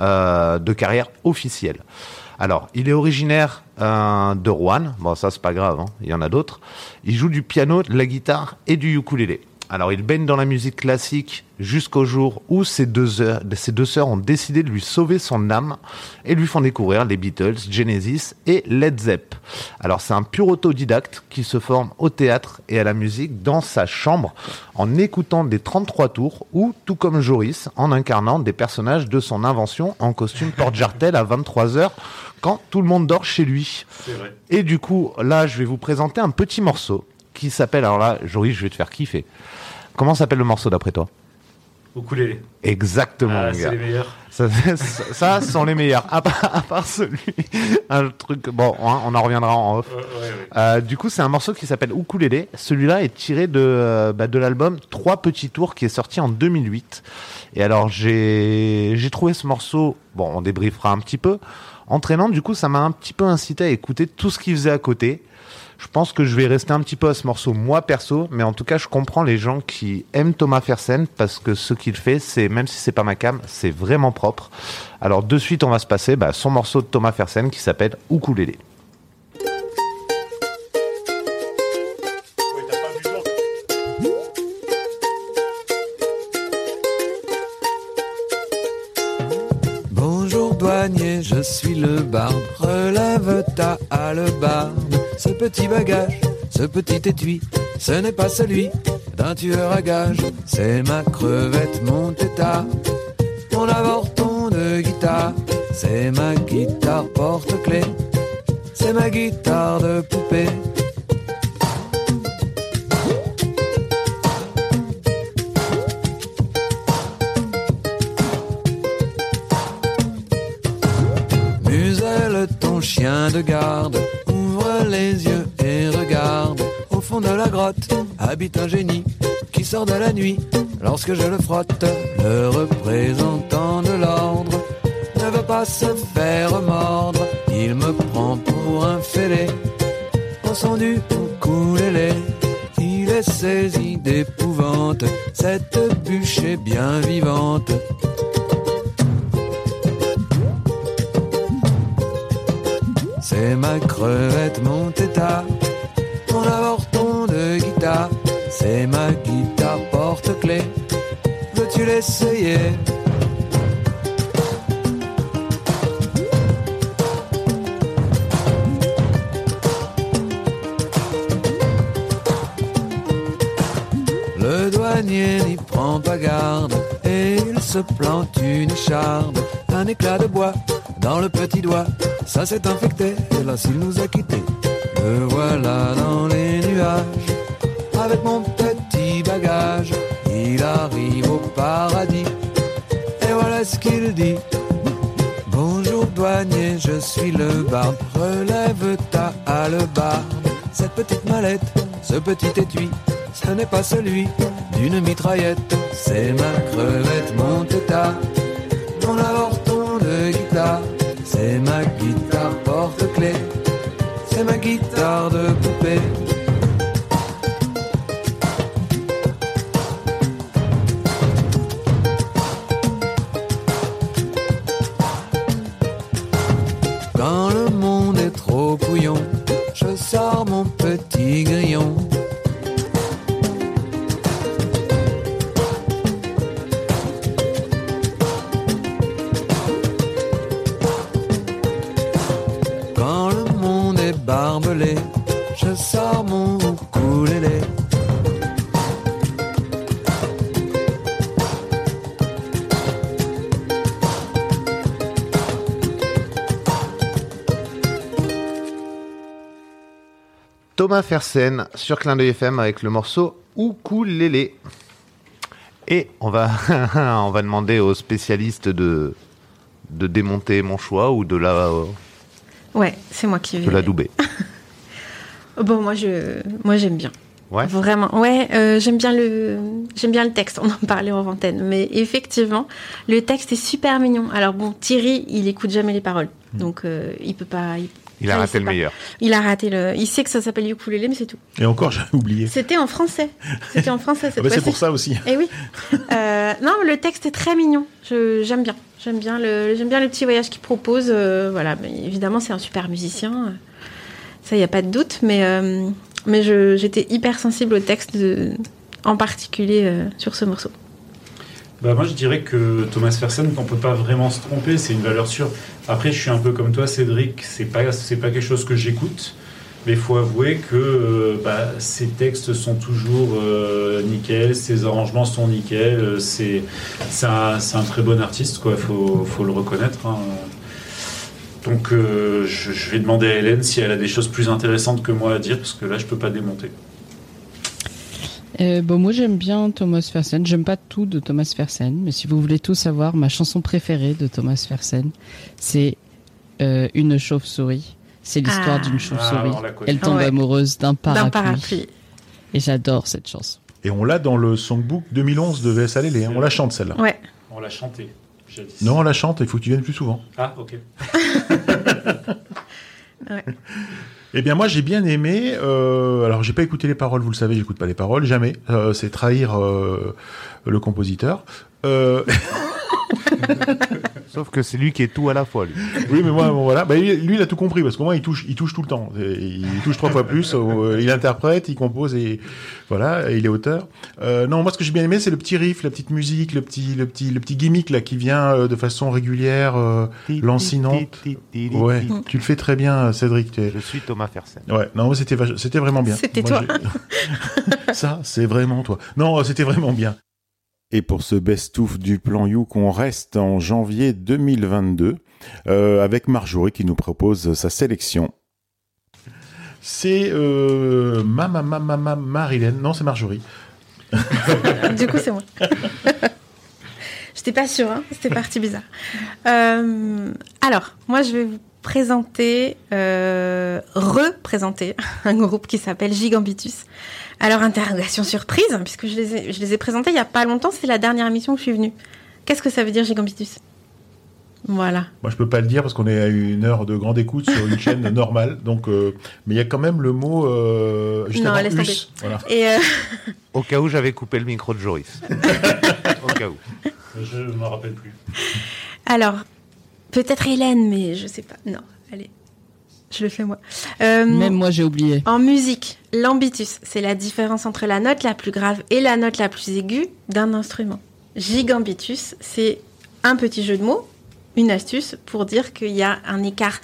euh, de carrière officielle. Alors, il est originaire euh, de Rouen. Bon, ça, c'est pas grave, hein, il y en a d'autres. Il joue du piano, de la guitare et du ukulélé. Alors, il baigne dans la musique classique jusqu'au jour où ses deux, heures, ses deux sœurs ont décidé de lui sauver son âme et lui font découvrir les Beatles, Genesis et Led Zepp. Alors, c'est un pur autodidacte qui se forme au théâtre et à la musique dans sa chambre en écoutant des 33 tours ou, tout comme Joris, en incarnant des personnages de son invention en costume (laughs) porte-jartel à 23h quand tout le monde dort chez lui. Et du coup, là, je vais vous présenter un petit morceau qui s'appelle, alors là, Joris, je vais te faire kiffer. Comment s'appelle le morceau d'après toi? Ukulélé. Exactement, Ah, c'est les meilleurs. Ça, ça, sont les meilleurs. À part, à part celui, un truc. Bon, hein, on en reviendra en off. Euh, du coup, c'est un morceau qui s'appelle Ukulélé. Celui-là est tiré de, euh, bah, de l'album Trois petits tours qui est sorti en 2008. Et alors, j'ai j'ai trouvé ce morceau. Bon, on débriefera un petit peu. Entraînant, du coup, ça m'a un petit peu incité à écouter tout ce qu'il faisait à côté. Je pense que je vais rester un petit peu à ce morceau moi perso, mais en tout cas je comprends les gens qui aiment Thomas Fersen parce que ce qu'il fait, c'est même si c'est pas ma cam, c'est vraiment propre. Alors de suite on va se passer bah, son morceau de Thomas Fersen qui s'appelle Ukulélé. Bonjour douanier, je suis le barbe. Relève ta hallebarde. Ce petit bagage, ce petit étui, ce n'est pas celui d'un tueur à gage. C'est ma crevette, mon tétard, mon avorton de guitare. C'est ma guitare porte-clés, c'est ma guitare de poupée. Habite un génie qui sort de la nuit lorsque je le frotte. Le représentant de l'ordre ne veut pas se faire mordre. Il me prend pour un fêlé son du ukulélé. Il est saisi d'épouvante, cette bûche est bien vivante. C'est ma crevette, mon Le douanier n'y prend pas garde et il se plante une écharde, un éclat de bois dans le petit doigt. Ça s'est infecté et là s'il nous a quittés, le voilà dans les nuages. Avec mon petit bagage, il arrive Et voilà ce qu'il dit. Bonjour douanier, je suis le barbe. Relève ta hallebarde. Cette petite mallette, ce petit étui, ce n'est pas celui d'une mitraillette. C'est ma crevette, mon tétard, mon avorton de guitare. C'est ma guitare porte-clés, c'est ma guitare de poupée. Thomas Fersen sur Clin d'œil FM avec le morceau Ukulélé. Et on va, (laughs) on va demander aux spécialistes de, de démonter mon choix ou de la, Ouais, c'est moi qui vais. de. (laughs) Bon, moi, je, moi, j'aime bien. Ouais. Vraiment. Ouais, euh, j'aime bien le, j'aime bien le texte. On en parlait en antenne, mais effectivement, le texte est super mignon. Alors bon, Thierry, il écoute jamais les paroles, donc euh, il peut pas. Il, Il a raté le pas. meilleur. Il a raté le. Il sait que ça s'appelle ukulélé, mais c'est tout. Et encore, j'avais oublié. C'était en français. C'était en français cette Ah bah, c'est pour ça aussi. Eh oui. Euh, non, le texte est très mignon. Je- J'aime bien. J'aime bien le, j'aime bien le petit voyage qu'il propose. euh, voilà, mais évidemment, c'est un super musicien. Ça, il n'y a pas de doute. Mais, euh, mais je- j'étais hyper sensible au texte de, en particulier euh, sur ce morceau Bah moi je dirais que Thomas Fersen, on peut pas vraiment se tromper, c'est une valeur sûre. Après je suis un peu comme toi Cédric, c'est pas c'est pas quelque chose que j'écoute, mais il faut avouer que euh, bah, ses textes sont toujours euh, nickel, ses arrangements sont nickel, euh, c'est c'est un, c'est un très bon artiste quoi, faut faut le reconnaître. hein. Donc euh, je, je vais demander à Hélène si elle a des choses plus intéressantes que moi à dire parce que là je peux pas démonter. Euh, bon, moi j'aime bien Thomas Fersen. J'aime pas tout de Thomas Fersen, mais si vous voulez tout savoir, ma chanson préférée de Thomas Fersen, c'est euh, Une chauve-souris. C'est l'histoire Ah. d'une Ah, chauve-souris. connaît. Elle tombe Ouais. amoureuse d'un parapluie. parapluie. Et j'adore cette chanson. Et on l'a dans le songbook 2011 de VS hein. On la chante celle-là. Ouais. On l'a chanté. jadis. Non, on la chante. Il faut que tu viennes plus souvent. Ah ok. (laughs) Eh bien, moi, j'ai bien aimé. euh, alors, j'ai pas écouté les paroles. Vous le savez, j'écoute pas les paroles jamais. Euh, c'est trahir euh, le compositeur. (laughs) Sauf que c'est lui qui est tout à la fois, lui. oui, mais moi, bon, voilà. Bah, lui, lui, il a tout compris parce qu'au moins, il touche, il touche tout le temps. Il touche trois fois plus. euh, il interprète, il compose et voilà, et il est auteur. Euh, non, moi, ce que j'ai bien aimé, c'est le petit riff, la petite musique, le petit, le petit, le petit gimmick là qui vient euh, de façon régulière, euh, lancinante. Ouais, tu le fais très bien, Cédric. Je suis Thomas Fersen. Ouais, non, c'était c'était vraiment bien. C'était toi. (laughs) Ça, c'est vraiment toi. Non, c'était vraiment bien. Et pour ce best-of du plan You, on reste en janvier 2022 euh, avec Marjorie qui nous propose sa sélection. C'est euh, ma, ma, ma, ma, ma- Marilyn. Non, c'est Marjorie. (laughs) du coup, c'est moi. (laughs) J'étais pas sûre, hein c'était parti bizarre. Euh, alors, moi, je vais vous présenter, euh, représenter un groupe qui s'appelle Gigambitus. Alors, interrogation surprise, hein, puisque je les ai, je les ai présentés il y a pas longtemps, c'est la dernière émission que je suis venue. Qu'est-ce que ça veut dire Gigambitus? Voilà. Moi, je peux pas le dire parce qu'on est à une heure de grande écoute sur une chaîne (laughs) normale. Donc, euh, mais il y a quand même le mot euh, juste Non, avant laisse us. tomber. Voilà. Et euh, Au cas où j'avais coupé le micro de Joris. (laughs) Au cas où. Je me rappelle plus. alors, peut-être Hélène, mais je sais pas. Non, allez, je le fais moi. Euh, Même moi, j'ai oublié. En musique, l'ambitus, c'est la différence entre la note la plus grave et la note la plus aiguë d'un instrument. Gigambitus, c'est un petit jeu de mots, une astuce pour dire qu'il y a un écart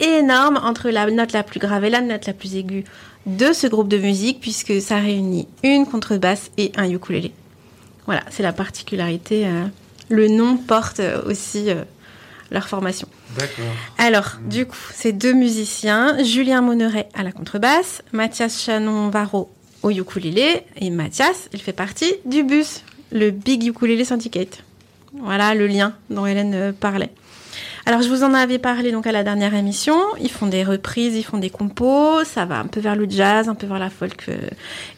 énorme entre la note la plus grave et la note la plus aiguë de ce groupe de musique, puisque ça réunit une contrebasse et un ukulélé. Voilà, c'est la particularité. euh, le nom porte aussi euh, leur formation. D'accord. Alors, du coup, ces deux musiciens, Julien Monneret à la contrebasse, Mathias Chanon-Varro au ukulélé, et Mathias, il fait partie du bus, le Big Ukulélé Syndicate. Voilà le lien dont Hélène euh, parlait. Alors, je vous en avais parlé donc à la dernière émission. Ils font des reprises, ils font des compos, ça va un peu vers le jazz, un peu vers la folk. euh,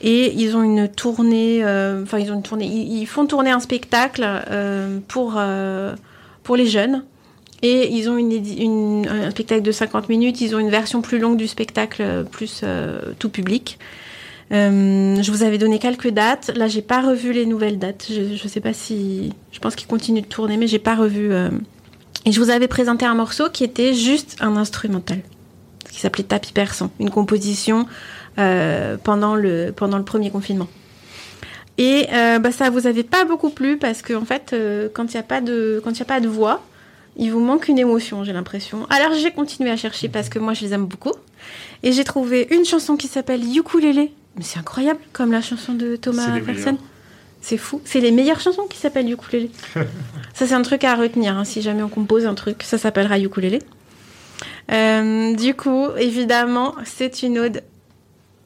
et ils ont une tournée, euh, enfin, ils ont une tournée, ils, font tourner un spectacle pour, pour les jeunes. Et ils ont une, une- un spectacle de 50 minutes, ils ont une version plus longue du spectacle, euh, plus euh, tout public. Euh, je vous avais donné quelques dates. Là, j'ai pas revu les nouvelles dates. Je, je sais pas si. Je pense qu'ils continuent de tourner, mais j'ai pas revu. euh. Et je vous avais présenté un morceau qui était juste un instrumental, qui s'appelait Tapis persan, une composition euh, pendant le pendant le premier confinement. Et euh, bah, ça vous avait pas beaucoup plu parce que en fait, quand il n'y a pas de quand il a pas de voix, il vous manque une émotion, j'ai l'impression. Alors j'ai continué à chercher parce que moi je les aime beaucoup. Et j'ai trouvé une chanson qui s'appelle Ukulele. Mais c'est incroyable, comme la chanson de Thomas meilleures. C'est fou. C'est les meilleures chansons qui s'appellent Ukulele. (laughs) ça c'est un truc à retenir. hein. Si jamais on compose un truc, ça s'appellera Ukulele. Euh, du coup, évidemment, c'est une ode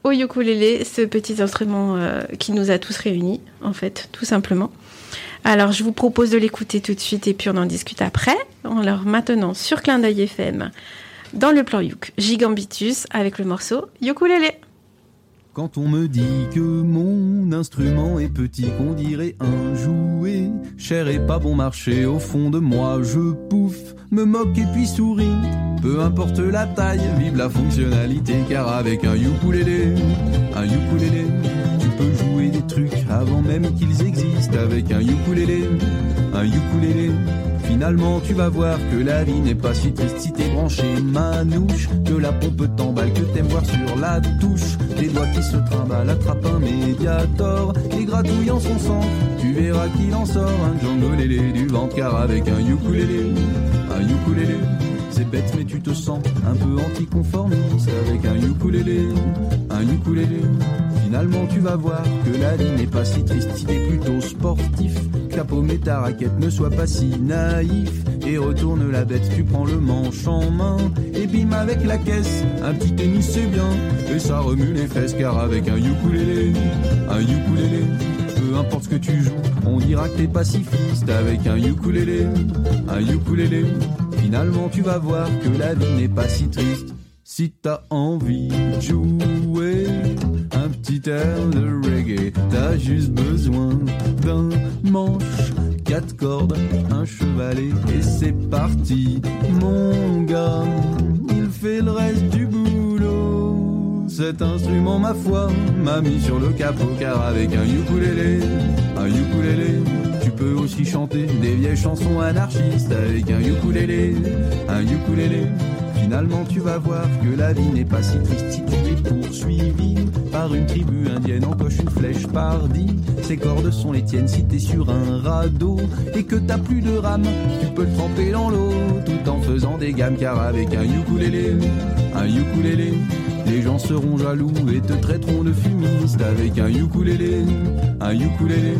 au ukulélé, ce petit instrument euh, qui nous a tous réunis, en fait, tout simplement. Alors, je vous propose de l'écouter tout de suite et puis on en discute après. Alors, maintenant, sur Clin d'œil FM, dans le plan Yuk, Gigambitus avec le morceau Ukulélé. Quand on me dit que mon instrument est petit, qu'on dirait un jouet, cher et pas bon marché, au fond de moi je pouffe, me moque et puis souris. Peu importe la taille, vive la fonctionnalité, car avec un ukulélé, un ukulélé, des trucs avant même qu'ils existent. Avec un ukulélé, un ukulélé, Finalement, tu vas voir que la vie n'est pas si triste si t'es branché manouche. Que la pompe t'emballe, que t'aimes voir sur la touche. Les doigts qui se trimballent, attrape un médiator. Et gratouille en son sang, tu verras qu'il en sort un jongolélé du ventre. Car avec un ukulélé, un ukulélé. C'est bête mais tu te sens un peu anticonformiste avec un ukulélé, un ukulélé. Finalement tu vas voir que la vie n'est pas si triste si t'es plutôt sportif. Que ta raquette ne soient pas si naïfs. Et retourne la bête, tu prends le manche en main. Et bim avec la caisse, un petit tennis c'est bien. Et ça remue les fesses car avec un ukulélé, un ukulélé. Peu importe ce que tu joues, on dira que t'es pacifiste avec un ukulélé, un ukulélé. Finalement, tu vas voir que la vie n'est pas si triste. Si t'as envie de jouer un petit air de reggae, t'as juste besoin d'un manche, quatre cordes, un chevalet et c'est parti, mon gars. Il fait le reste du boulot. Cet instrument, ma foi, m'a mis sur le capot car avec un ukulélé, un ukulélé, tu peux aussi chanter des vieilles chansons anarchistes avec un ukulélé, un ukulélé. Finalement, tu vas voir que la vie n'est pas si triste si tu es poursuivi par une tribu indienne. Empoche une flèche par dix. Ces cordes sont les tiennes si t'es sur un radeau et que t'as plus de rame. Tu peux le tremper dans l'eau tout en faisant des gammes. Car avec un ukulélé, un ukulélé, les gens seront jaloux et te traiteront de fumiste avec un ukulélé, un ukulélé.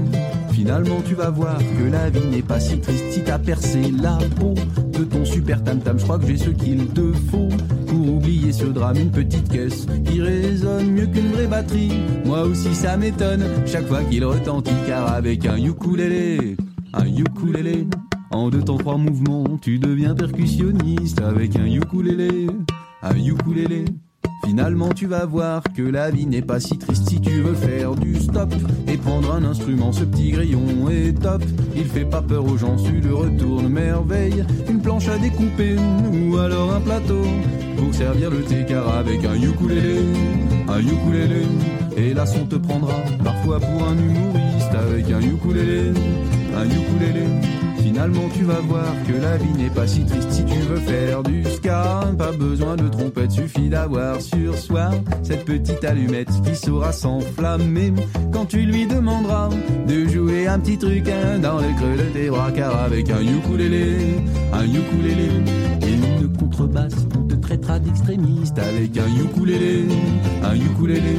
Finalement, tu vas voir que la vie n'est pas si triste si t'as percé la peau de ton super tam-tam. Je crois que j'ai ce qu'il te faut pour oublier ce drame. Une petite caisse qui résonne mieux qu'une vraie batterie. Moi aussi, ça m'étonne chaque fois qu'il retentit. Car avec un ukulélé, un ukulélé, en deux temps trois mouvements, tu deviens percussionniste avec un ukulélé, un ukulélé. Finalement, tu vas voir que la vie n'est pas si triste si tu veux faire du stop et prendre un instrument. Ce petit grillon est top. Il fait pas peur aux gens, tu le retournes merveille. Une planche à découper ou alors un plateau pour servir le thé car avec un ukulélé, un ukulélé. Et là, on te prendra parfois pour un humoriste avec un ukulélé, un ukulélé. Finalement, tu vas voir que la vie n'est pas si triste si tu veux faire du ska. Pas besoin de trompette, suffit d'avoir sur soi cette petite allumette qui saura s'enflammer quand tu lui demanderas de jouer un petit truc hein, dans le creux de tes bras. Car avec un ukulélé, un ukulélé et une contrebasse, on te traitera d'extrémiste avec un ukulélé, un ukulélé.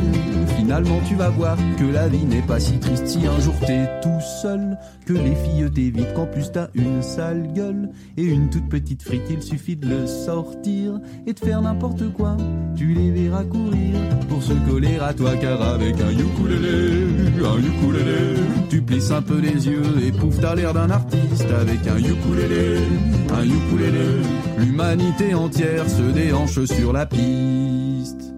Finalement, tu vas voir que la vie n'est pas si triste si un jour t'es tout seul, que les filles t'évitent, qu'en plus t'as une sale gueule et une toute petite frite. Il suffit de le sortir et de faire n'importe quoi. Tu les verras courir pour se coller à toi, car avec un ukulélé, un ukulélé, tu plisses un peu les yeux et pouf, t'as l'air d'un artiste avec un ukulélé, un ukulélé. L'humanité entière se déhanche sur la piste.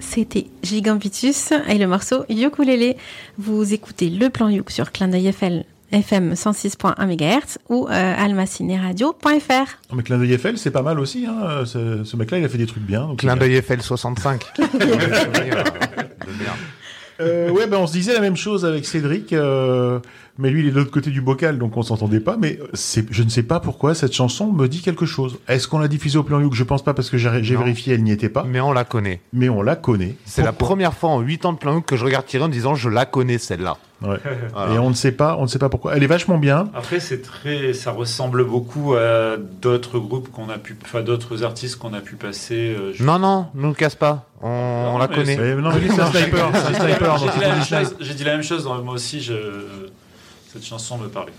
C'était Gigambitus et le morceau Ukulélé. Vous écoutez le plan Youk sur Clin d'œil FL FM 106.1 MHz ou euh, almacineradio.fr. Oh, Mais Clin d'œil FL, c'est pas mal aussi. Hein. Ce, ce mec-là, il a fait des trucs bien. donc Clin d'œil FL 65. (laughs) Euh, ouais, ben on se disait la même chose avec Cédric, euh, mais lui il est de l'autre côté du bocal, donc on s'entendait pas. Mais je ne sais pas pourquoi cette chanson me dit quelque chose. Est-ce qu'on l'a diffusée au plan Youk Je pense pas parce que j'ai, vérifié, elle n'y était pas. Mais on la connaît. Mais on la connaît. C'est la première fois en 8 ans de plan Youk que je regarde Thierry en disant je la connais celle-là. Ouais. (laughs) Voilà. Et on ne sait pas, on ne sait pas pourquoi. Elle est vachement bien. Après, c'est très, ça ressemble beaucoup à d'autres groupes qu'on a pu, enfin d'autres artistes qu'on a pu passer. euh, je- Non, non, ne nous casse pas. On, on la connaît. non, mais lui, c'est un sniper, J'ai dit dit la même chose- Moi aussi, je, cette chanson me parlait.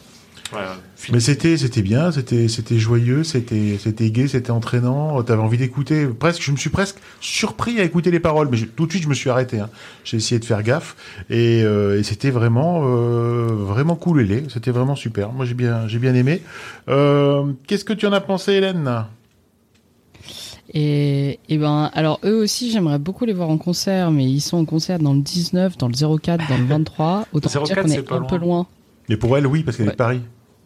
Ouais, ouais. Mais c'était, c'était bien, c'était, c'était joyeux, c'était, c'était gai, c'était entraînant. T'avais envie d'écouter. Presque, je me suis presque surpris à écouter les paroles, mais tout de suite je me suis arrêté. hein. J'ai essayé de faire gaffe et, euh, et c'était vraiment, euh, vraiment cool, Hélé. C'était vraiment super. Moi j'ai bien, j'ai bien aimé. Euh, qu'est-ce que tu en as pensé, Hélène? Et, et ben, alors eux aussi, j'aimerais beaucoup les voir en concert, mais ils sont en concert dans le 19, dans le 04, dans le 23. Autant 04, dire qu'on c'est est pas un loin. peu loin. Mais pour elle, oui, parce qu'elle est de Paris.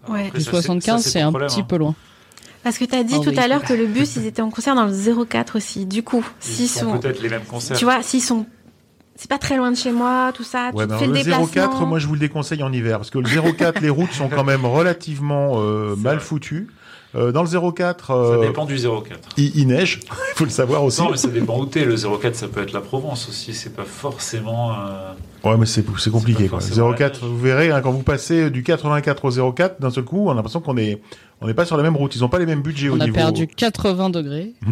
Ouais. Le 75, c'est un petit peu loin. Parce que tu as dit En tout à l'heure que le bus, ils étaient en concert dans le 04 aussi. Du coup, Ils s'ils sont. peut-être les mêmes concerts. Tu vois, s'ils sont c'est pas très loin de chez moi, tout ça. Ouais, tu fais le le déplacement. 04, moi je vous le déconseille en hiver parce que le 04, les routes sont quand même relativement euh, mal foutues. Euh, dans le 04, Ça euh, dépend du 04. il, il neige, il (laughs) faut le savoir aussi. Non, mais ça dépend où t'es. Le 04, ça peut être la Provence aussi. C'est pas forcément. Ouais, mais c'est c'est compliqué. Quoi. forcément 04, vous verrez, hein, quand vous passez du 84 au 04, d'un seul coup, on a l'impression qu'on est, on n'est pas sur la même route. Ils n'ont pas les mêmes budgets au On a niveau. perdu 80 degrés. (laughs)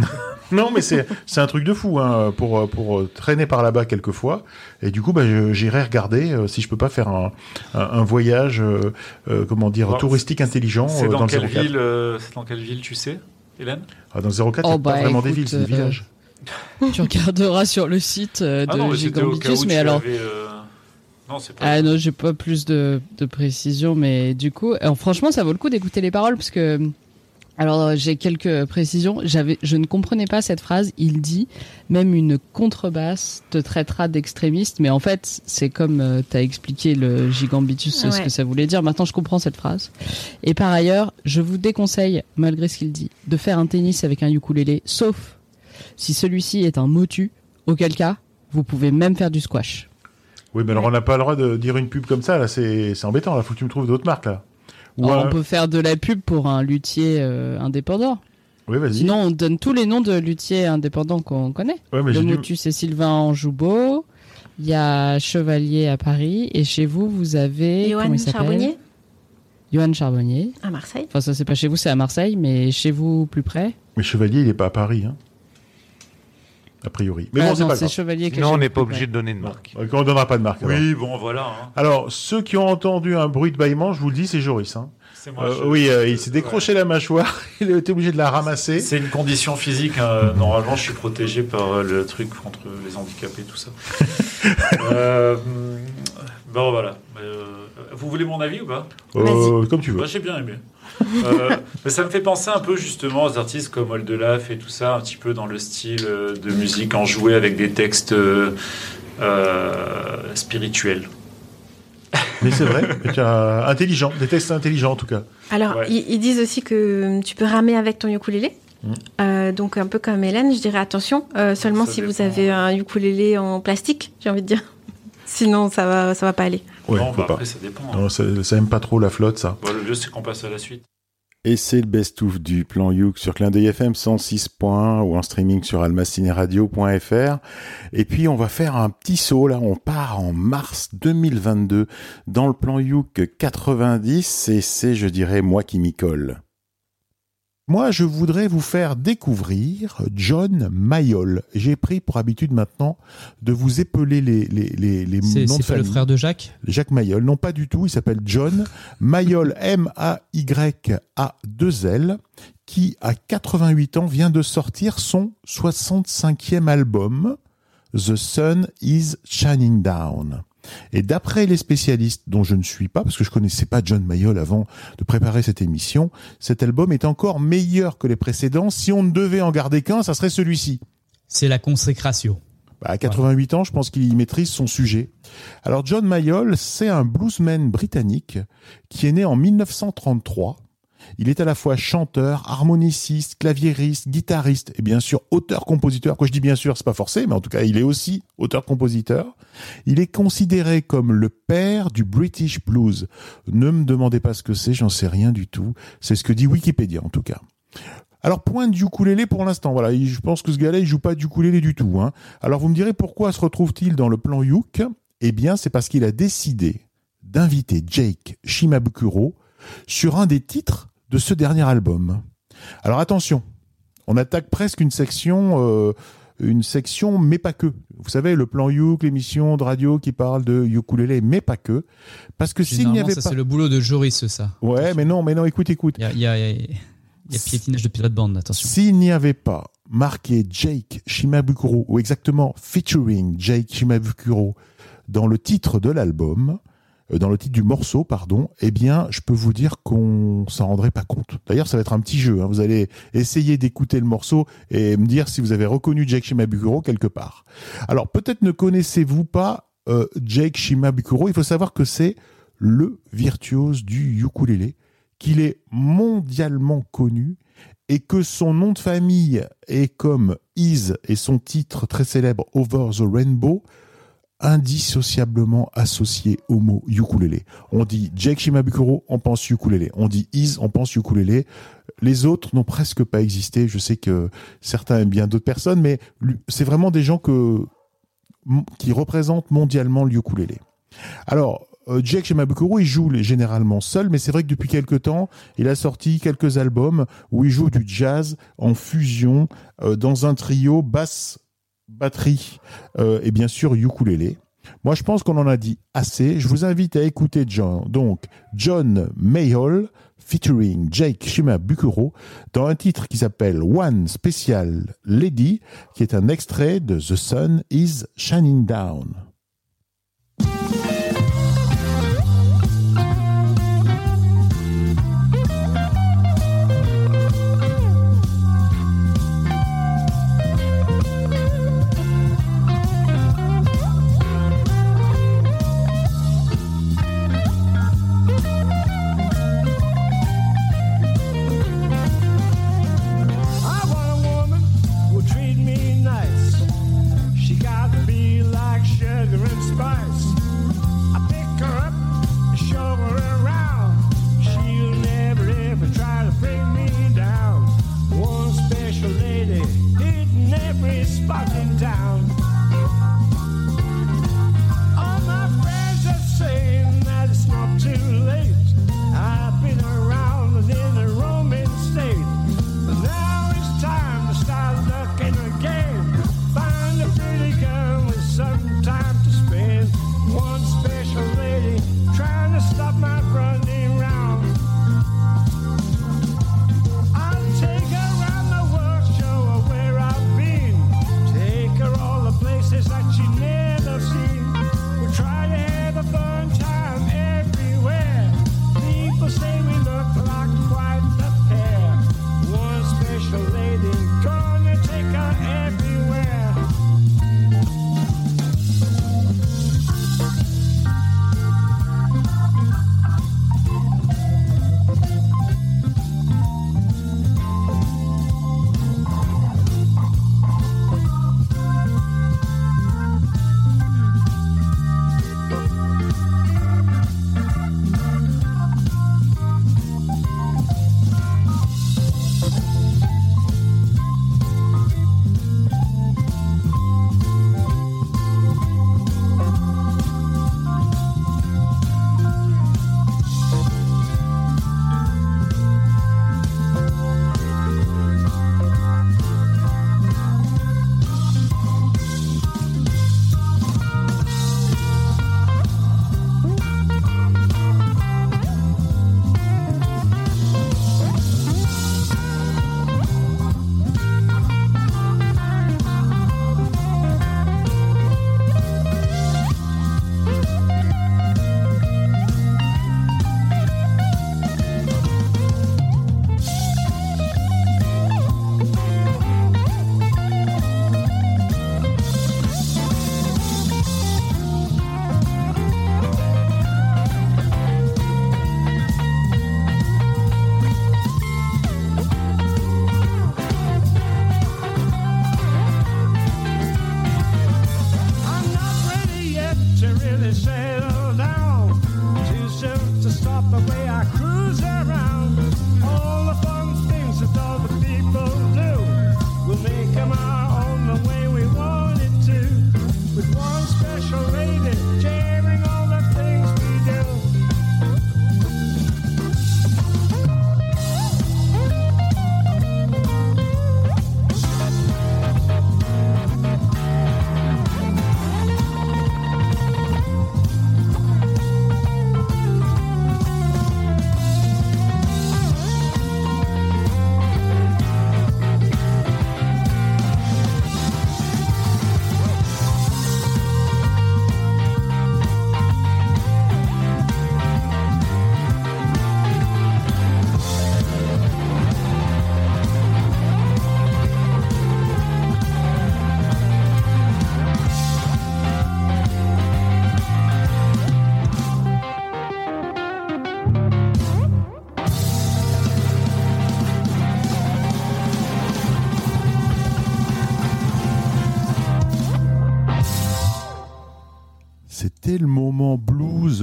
Non, mais c'est c'est un truc de fou hein, pour pour euh, traîner par là-bas quelquefois. Et du coup, bah, je- j'irai regarder euh, si je peux pas faire un un, un voyage, euh, euh, comment dire, Alors, touristique intelligent C'est dans, dans, quelle le 04. ville euh, C'est dans quelle ville, tu sais, Hélène? Ah, dans le 04, il n'y a Oh, pas bah, vraiment des villes, c'est des euh, villages. tu regarderas sur le site euh, de Ah non, mais Gigambitus, alors. avais, euh, Non, c'est pas. Ah non, j'ai pas plus de, de précision, mais du coup, alors, franchement, ça vaut le coup d'écouter les paroles parce que. Alors, euh, j'ai quelques précisions. J'avais, je ne comprenais pas cette phrase. Il dit même une contrebasse te traitera d'extrémiste, mais en fait, c'est comme tu as expliqué le gigambitus, ce Ouais. que ça voulait dire. Maintenant, je comprends cette phrase. Et par ailleurs, je vous déconseille, malgré ce qu'il dit, de faire un tennis avec un ukulélé, sauf si celui-ci est un motu, auquel cas, vous pouvez même faire du squash. Oui, mais alors on n'a pas le droit de dire une pub comme ça. Là, c'est c'est embêtant. Là, faut que tu me trouves d'autres marques là. Ou Alors, un- On peut faire de la pub pour un luthier euh, indépendant. Oui, vas-y. Sinon, on donne tous les noms de luthiers indépendants qu'on connaît. Ouais, mais le Motus, c'est Sylvain Anjoubeau. Il y a Chevalier à Paris. Et chez vous, vous avez. Johan Charbonnier Johan Charbonnier. à Marseille. Enfin, ça, c'est pas chez vous, c'est à Marseille. Mais chez vous, plus près Mais Chevalier, il est pas à Paris, hein. A priori. Mais Ah bon, c'est non, pas c'est grave. Chevalier qui est Non, chez on n'est pas obligé de donner de marque. On donnera pas de marque. alors. Oui, bon, voilà. hein. Alors, ceux qui ont entendu un bruit de bâillement, je vous le dis, c'est Joris. Hein. Moi, Euh, je- oui, euh, il s'est décroché la mâchoire, (laughs) il a été obligé de la ramasser. C'est une condition physique. hein. Normalement, je suis protégé par euh, le truc contre les handicapés, tout ça. (laughs) euh, bon, voilà. Euh, vous voulez mon avis ou pas Euh, comme tu veux. Moi, j'ai bien aimé. Euh, mais ça me fait penser un peu justement aux artistes comme Oldelaf et tout ça, un petit peu dans le style euh, de musique enjouée avec des textes euh, euh, spirituels. Mais c'est vrai, mais tu as intelligent, des textes intelligents en tout cas. Alors, Ouais. ils, ils disent aussi que tu peux ramer avec ton ukulélé. Mm. Euh, donc, un peu comme Hélène, je dirais attention, euh, seulement Ça si vous avez un ukulélé en plastique, j'ai envie de dire. (laughs) Sinon, ça va, ça va pas aller. Ouais, faut bah, pas. après, ça dépend. hein. Non, ça, ça aime pas trop la flotte, ça. Bon, le mieux, c'est qu'on passe à la suite. Et c'est le best-of du plan Youk sur Clin d'œil FM 106 points ou en streaming sur almacineradio.fr. Et puis, on va faire un petit saut, là. On part en mars 2022 dans le plan Youk 90 et c'est, je dirais, moi qui m'y colle. Moi, je voudrais vous faire découvrir John Mayol. J'ai pris pour habitude maintenant de vous épeler les, les, les, les C'est noms de c'est pas le famille. frère de Jacques? Jacques Mayol. Non, pas du tout. Il s'appelle John Mayol, (laughs) M-A-Y-A-2-L, qui, à 88 ans, vient de sortir son 65e album, The Sun is Shining Down. Et d'après les spécialistes, dont je ne suis pas, parce que je connaissais pas John Mayol avant de préparer cette émission, cet album est encore meilleur que les précédents. Si on ne devait en garder qu'un, ça serait celui-ci. C'est la consécration. Bah, à 88 ans, je pense qu'il maîtrise son sujet. Alors John Mayall, c'est un bluesman britannique qui est né en 1933. Il est à la fois chanteur, harmoniciste, claviériste, guitariste et bien sûr auteur-compositeur. Quand je dis bien sûr, c'est pas forcé, mais en tout cas, il est aussi auteur-compositeur. Il est considéré comme le père du British blues. Ne me demandez pas ce que c'est, j'en sais rien du tout. C'est ce que dit Wikipédia en tout cas. Alors point du ukulélé pour l'instant. Voilà, Il- je pense que ce gars-là, il joue pas du ukulélé du tout. Hein. Alors vous me direz pourquoi se retrouve-t-il dans le plan Youk? Eh bien, c'est parce qu'il a décidé d'inviter Jake Shimabukuro sur un des titres de ce dernier album. Alors attention, on attaque presque une section, euh, une section, mais pas que. Vous savez, le plan Youk, l'émission de radio qui parle de ukulélé, mais pas que. Parce que s'il n'y avait ça, pas... c'est le boulot de Joris, ça. Ouais, mais non, mais non, écoute, écoute. Il y a, y a- il y a piétinage de plate-bande, attention. S'il n'y avait pas marqué Jake Shimabukuro, ou exactement featuring Jake Shimabukuro dans le titre de l'album, dans le titre du morceau, pardon, eh bien, je peux vous dire qu'on s'en rendrait pas compte. D'ailleurs, ça va être un petit jeu. hein. Vous allez essayer d'écouter le morceau et me dire si vous avez reconnu Jake Shimabukuro quelque part. Alors, peut-être ne connaissez-vous pas euh, Jake Shimabukuro. Il faut savoir que c'est le virtuose du ukulélé, qu'il est mondialement connu et que son nom de famille est comme Is et son titre très célèbre Over the Rainbow indissociablement associé au mot ukulélé. On dit Jake Shimabukuro, on pense ukulélé. On dit Is, on pense ukulélé. Les autres n'ont presque pas existé. Je sais que certains aiment bien d'autres personnes, mais c'est vraiment des gens qui représentent mondialement le ukulélé. Alors, euh, Jake Shimabukuro, il joue généralement seul, mais c'est vrai que depuis quelques temps, il a sorti quelques albums où il joue du jazz en fusion euh, dans un trio basse, batterie euh, et bien sûr ukulélé. Moi, je pense qu'on en a dit assez. Je vous invite à écouter John, donc John Mayall featuring Jake Shimabukuro dans un titre qui s'appelle One Special Lady, qui est un extrait de The Sun is Shining Down.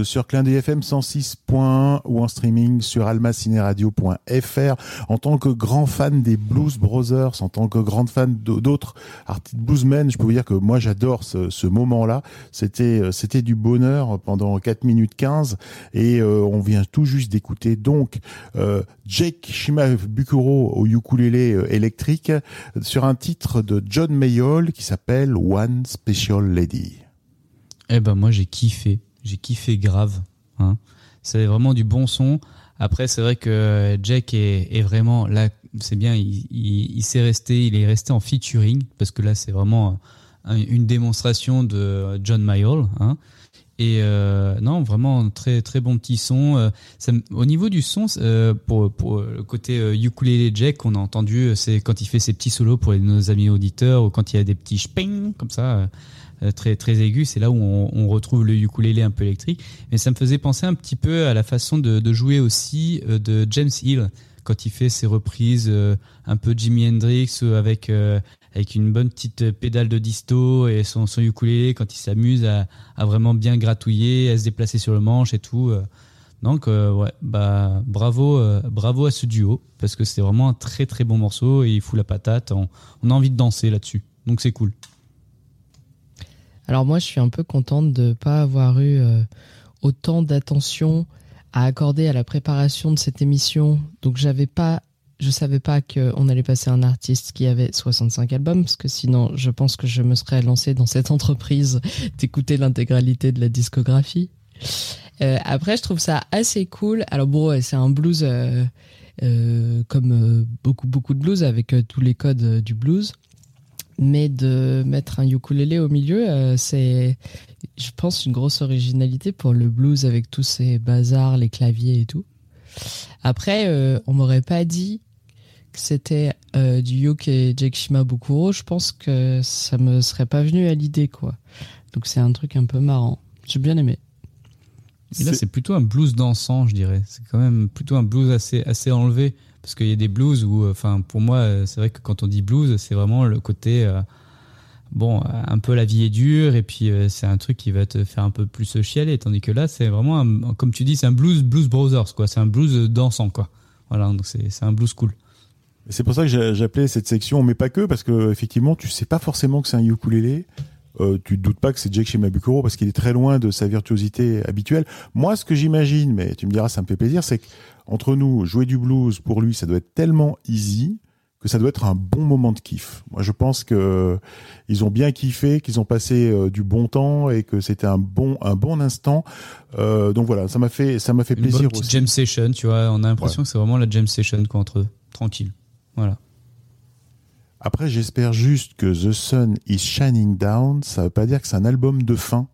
Sur Clin FM 106.1 ou en streaming sur almacineradio.fr. En tant que grand fan des Blues Brothers, en tant que grand fan d'autres artistes bluesmen, je peux vous dire que moi j'adore ce, ce moment-là. C'était euh, c'était du bonheur pendant 4 minutes 15 et euh, on vient tout juste d'écouter donc euh, Jake Shimabukuro au ukulélé euh, électrique sur un titre de John Mayall qui s'appelle One Special Lady. Eh ben moi j'ai kiffé, j'ai kiffé grave. Hein. C'est vraiment du bon son. Après c'est vrai que Jack est, est vraiment là, c'est bien, il, il, il s'est resté, il est resté en featuring parce que là c'est vraiment un- une démonstration de John Mayall. Hein. Et euh, non, vraiment très très bon petit son. Euh, au niveau du son, euh, pour, pour le côté euh, ukulélé Jack qu'on a entendu, c'est quand il fait ses petits solos pour nos amis auditeurs ou quand il y a des petits sping comme ça. Euh, très aigu, c'est là où on, retrouve le ukulélé un peu électrique. Mais ça me faisait penser un petit peu à la façon de, jouer aussi euh, de James Hill quand il fait ses reprises euh, un peu Jimi Hendrix avec avec une bonne petite pédale de disto et son, son ukulélé quand il s'amuse à, vraiment bien gratouiller, à se déplacer sur le manche et tout. Donc ouais, bah bravo bravo à ce duo parce que c'est vraiment un très très bon morceau et il fout la patate. On, on a envie de danser là-dessus. Donc c'est cool. Alors moi, je suis un peu contente de ne pas avoir eu euh, autant d'attention à accorder à la préparation de cette émission. Donc j'avais pas, je savais pas qu'on allait passer un artiste qui avait 65 albums, parce que sinon, je pense que je me serais lancé dans cette (laughs) entreprise d'écouter l'intégralité de la discographie. Euh, après, je trouve ça assez cool. Alors bon, c'est un blues euh, comme beaucoup beaucoup de blues avec tous les codes du blues. Mais de mettre un ukulélé au milieu, euh, c'est, je pense, une grosse originalité pour le blues avec tous ces bazars, les claviers et tout. Après, euh, on m'aurait pas dit que c'était euh, du Yoke et Jake Shimabukuro. Je pense que ça me serait pas venu à l'idée, quoi. Donc c'est un truc un peu marrant. J'ai bien aimé. Et là, c'est plutôt un blues dansant, je dirais. C'est quand même plutôt un blues assez, assez enlevé. Parce qu'il y a des blues où, euh, enfin, pour moi, euh, c'est vrai que quand on dit blues, c'est vraiment le côté, euh, bon, un peu la vie est dure, et puis c'est un truc qui va te faire un peu plus chialer. Tandis que là, c'est vraiment, comme tu dis, c'est un blues, blues brothers, quoi. C'est un blues dansant, quoi. Voilà, donc c'est un blues cool. C'est pour ça que j'appelais cette section, mais pas que, parce que effectivement, tu sais pas forcément que c'est un ukulélé. Euh, tu te doutes pas que c'est Jake Shimabukuro parce qu'il est très loin de sa virtuosité habituelle. Moi, ce que j'imagine, mais tu me diras, ça me fait plaisir, c'est qu'entre nous, jouer du blues pour lui, ça doit être tellement easy que ça doit être un bon moment de kiff. Moi, je pense que euh, ils ont bien kiffé, qu'ils ont passé euh, du bon temps et que c'était un bon un bon instant. Euh, donc voilà, ça m'a fait ça m'a fait Une plaisir bonne petite aussi. jam session, tu vois. On a l'impression que c'est vraiment la jam session, quoi, entre eux. Tranquille. Voilà. Après, j'espère juste que The Sun is Shining Down, ça veut pas dire que c'est un album de fin.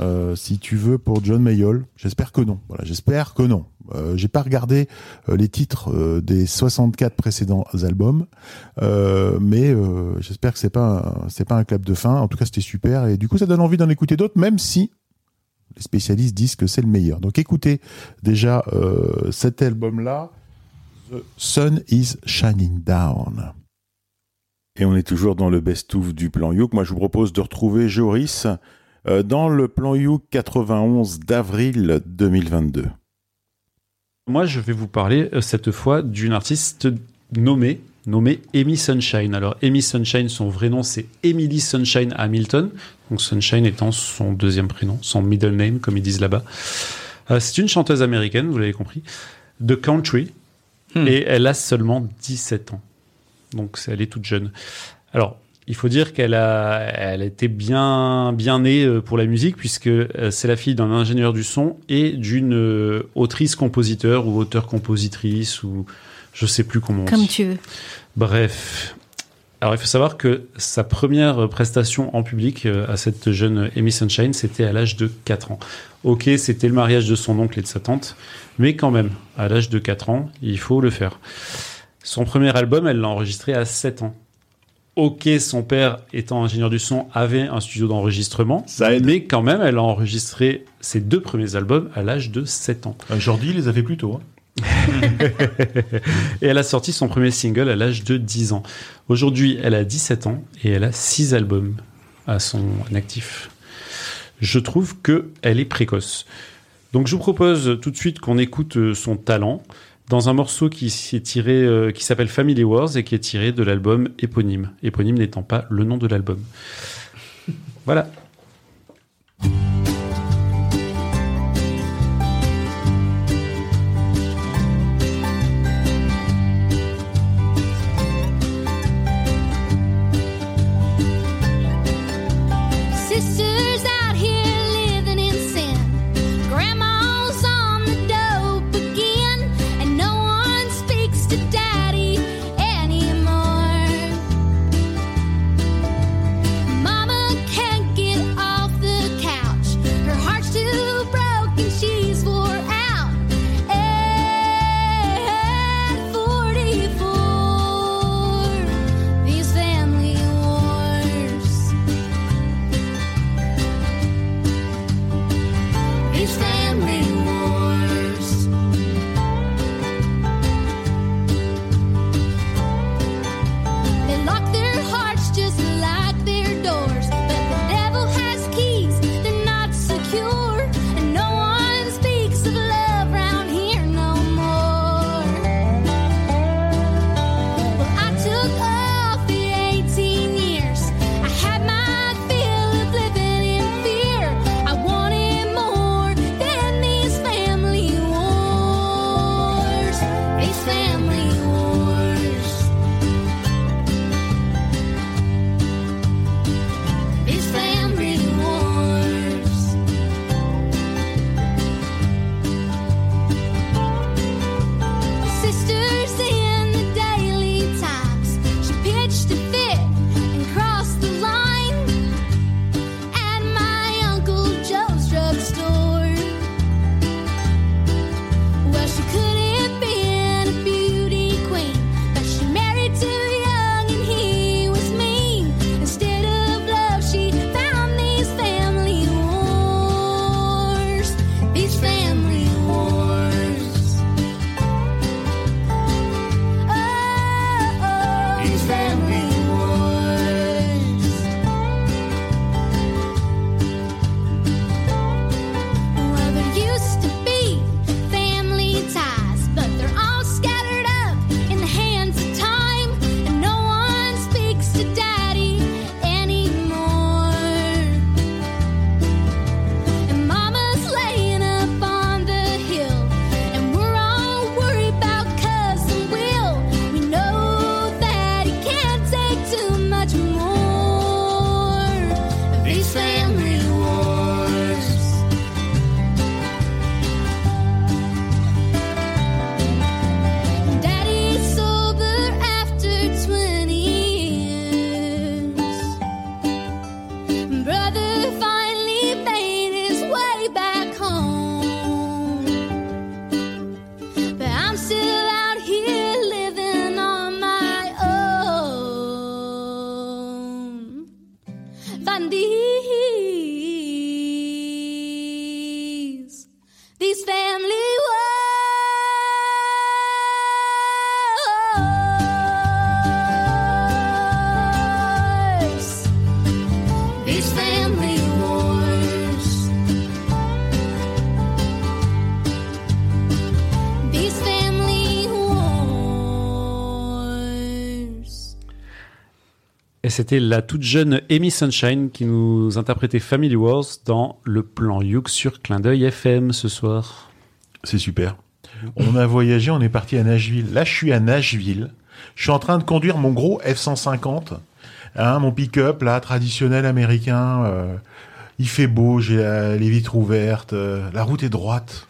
Euh, si tu veux pour John Mayall, j'espère que non. Voilà, j'espère que non. Euh, J'ai pas regardé euh, les titres euh, des 64 précédents albums, euh, mais j'espère que c'est pas c'est pas un clap de fin. En tout cas, c'était super et du coup, ça donne envie d'en écouter d'autres, même si les spécialistes disent que c'est le meilleur. Donc, écoutez déjà cet album-là, The Sun is Shining Down. Et on est toujours dans le best-of du plan Youk. Moi, je vous propose de retrouver Joris euh, dans le plan Youk 91 d'avril 2022. Moi, je vais vous parler euh, cette fois d'une artiste nommée, nommée Amy Sunshine. Alors, Amy Sunshine, son vrai nom, c'est Emily Sunshine Hamilton. Donc, Sunshine étant son deuxième prénom, son middle name, comme ils disent là-bas. Euh, c'est une chanteuse américaine, vous l'avez compris, de country. Et elle a seulement 17 ans. Donc, elle est toute jeune. Alors, il faut dire qu'elle a, elle était bien, bien née euh, pour la musique puisque euh, c'est la fille d'un ingénieur du son et d'une euh, autrice-compositeur ou auteur-compositrice ou je sais plus comment on Comme dit. tu veux. Bref. Alors, il faut savoir que sa première prestation en public à cette jeune Amy Sunshine, c'était à l'âge de 4 ans. Ok, c'était le mariage de son oncle et de sa tante, mais quand même, à l'âge de 4 ans, il faut le faire. Son premier album, elle l'a enregistré à 7 ans. Ok, son père, étant ingénieur du son, avait un studio d'enregistrement, mais quand même, elle a enregistré ses deux premiers albums à l'âge de 7 ans. Jordi il les a fait plus tôt. hein. (laughs) et elle a sorti son premier single à l'âge de 10 ans. Aujourd'hui, elle a 17 ans et elle a 6 albums à son actif. je trouve que elle est précoce. Donc je vous propose tout de suite qu'on écoute euh, son talent dans un morceau euh, qui s'appelle Family Wars et qui est tiré de l'album éponyme. Éponyme n'étant pas le nom de l'album. Voilà. C'était la toute jeune Amy Sunshine qui nous interprétait Family Wars dans le plan Youk sur Clin d'œil FM ce soir. C'est super. On a voyagé, on est parti à Nashville. Là, je suis à Nashville. Je suis en train de conduire mon gros F-150, hein, mon pick-up, là, traditionnel américain. euh, il fait beau, j'ai les vitres ouvertes, euh, la route est droite.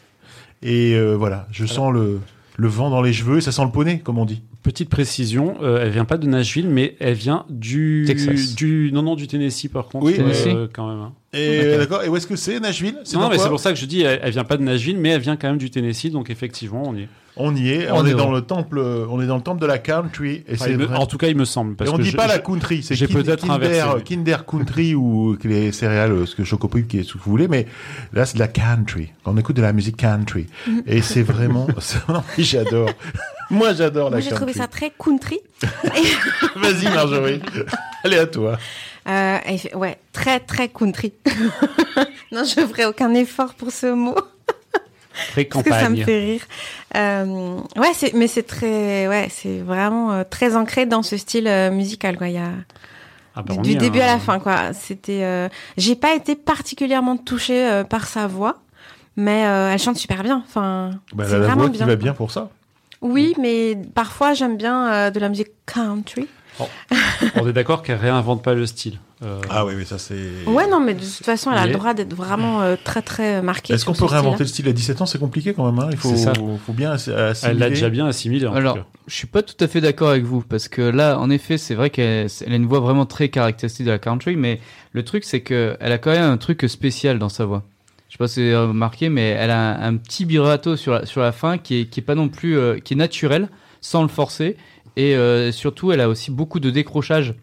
Et euh, voilà, je sens le, le vent dans les cheveux et ça sent le poney, comme on dit. Petite précision, euh, elle vient pas de Nashville, mais elle vient du Texas. du non non du Tennessee par contre. Oui, euh, quand même. hein. Et euh, d'accord. Et où est-ce que c'est Nashville? Non, mais c'est pour ça que je dis, elle, elle vient pas de Nashville, mais elle vient quand même du Tennessee, donc effectivement, on y est. On y est. On On, est est dans le temple. On est dans le temple de la country. Et Enfin, c'est il me- vrai- en tout cas, il me semble. Parce et on que dit je- pas la country. C'est j'ai kin- peut-être Kinder, inversé. Kinder country ou les céréales, euh, ce que Chocopip, qui est ce que vous voulez. Mais là, c'est de la country. On écoute de la musique country. Et c'est vraiment. (laughs) j'adore. (laughs) Moi, j'adore la Moi, j'ai country. trouvé ça très country. (laughs) Vas-y, Marjorie. Allez à toi. Euh, ouais, très très country. non, je ferai aucun effort pour ce mot. Très Parce que ça me campagne. fait rire. Euh, ouais, c'est, mais c'est très, ouais, c'est vraiment euh, très ancré dans ce style euh, musical, quoi. Il y a Ah bah, du est, début hein. à la fin, quoi. C'était, euh, j'ai pas été particulièrement touchée euh, par sa voix, mais euh, elle chante super bien. Enfin, Bah, c'est la vraiment voix bien. qui va bien pour ça. Oui, mais parfois j'aime bien de la musique country. On est d'accord qu'elle réinvente pas le style. Euh, Ah oui, mais ça c'est. Ouais, non, mais de toute façon, elle a le droit d'être vraiment euh, très très marquée. Est-ce qu'on peut réinventer le style à 17 ans? C'est compliqué quand même. Hein il faut, C'est ça. faut bien assi- assimiler. Elle l'a déjà bien assimilé. en Alors, tout cas. je suis pas tout à fait d'accord avec vous parce que là, en effet, c'est vrai qu'elle elle a une voix vraiment très caractéristique de la country, mais le truc, c'est que elle a quand même un truc spécial dans sa voix. Je sais pas si vous avez remarqué, mais elle a un, un petit vibrato sur la, sur la fin qui est, qui est pas non plus, euh, qui est naturel, sans le forcer, et euh, surtout, elle a aussi beaucoup de décrochage.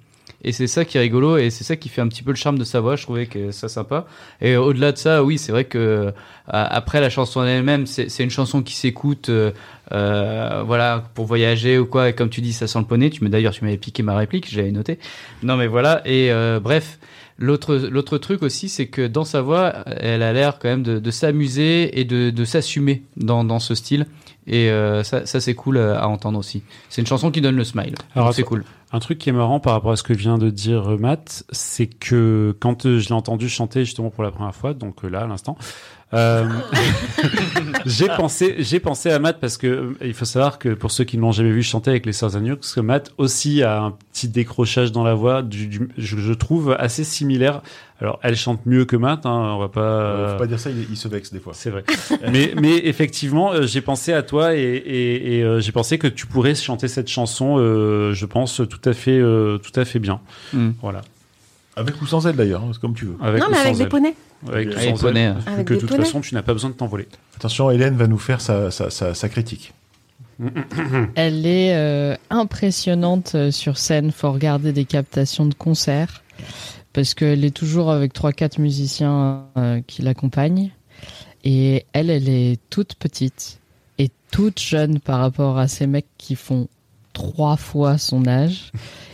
Et c'est ça qui est rigolo et c'est ça qui fait un petit peu le charme de sa voix. Je trouvais que ça sympa. Et au-delà de ça, oui, c'est vrai que euh, après la chanson elle-même, c'est une chanson qui s'écoute, euh, euh, voilà, pour voyager ou quoi. Et comme tu dis, ça sent le poney. Tu me d'ailleurs, tu m'avais piqué ma réplique, j'avais noté. Non, mais voilà. Et euh, bref, l'autre l'autre truc aussi, c'est que dans sa voix, elle a l'air quand même de, de s'amuser et de, de s'assumer dans, dans ce style. Et euh, ça, ça c'est cool à entendre aussi. C'est une chanson qui donne le smile. Alors, c'est cool. Un truc qui est marrant par rapport à ce que vient de dire euh, Matt, c'est que quand euh, je l'ai entendu chanter justement pour la première fois, donc euh, là à l'instant, euh, (laughs) j'ai pensé, j'ai pensé à Matt parce que euh, il faut savoir que pour ceux qui ne l'ont jamais vu chanter avec les Sœurs Agneaux, que Matt aussi a un petit décrochage dans la voix, du, du- je, je trouve assez similaire. Alors elle chante mieux que Matt, hein, on va pas. Euh, Faut pas dire ça, il, il se vexe des fois. C'est vrai. mais, mais effectivement, euh, j'ai pensé à toi et, et, et, euh, j'ai pensé que tu pourrais chanter cette chanson, euh, je pense, tout à fait, euh, tout à fait bien. Mm. Voilà. Avec ou sans elle d'ailleurs, hein, c'est comme tu veux. Non, mais avec des poneys. Avec ou Avec sans poney, elle, vu Avec que de des toute poneys. façon, tu n'as pas besoin de t'envoler. Attention, Hélène va nous faire sa, sa, sa, sa critique. (coughs) Elle est euh, impressionnante euh, sur scène. Faut regarder des captations de concerts parce qu'elle est toujours avec trois quatre musiciens euh, qui l'accompagnent. Et elle, elle est toute petite et toute jeune par rapport à ces mecs qui font trois fois son âge.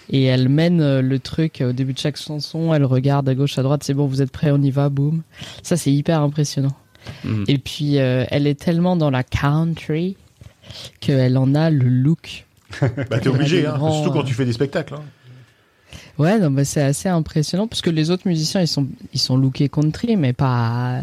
Et elle mène euh, le truc au début de chaque chanson. Elle regarde à gauche, à droite. C'est bon, vous êtes prêts, on y va, boum. Ça, c'est hyper impressionnant. Mhm. Et puis, euh, elle est tellement dans la country qu'elle en a le look. (laughs) Bah, t'es obligé, hein, grands, surtout quand euh, tu fais des spectacles. hein. Ouais, non, bah, c'est assez impressionnant parce que les autres musiciens, ils sont, ils sont lookés country, mais pas,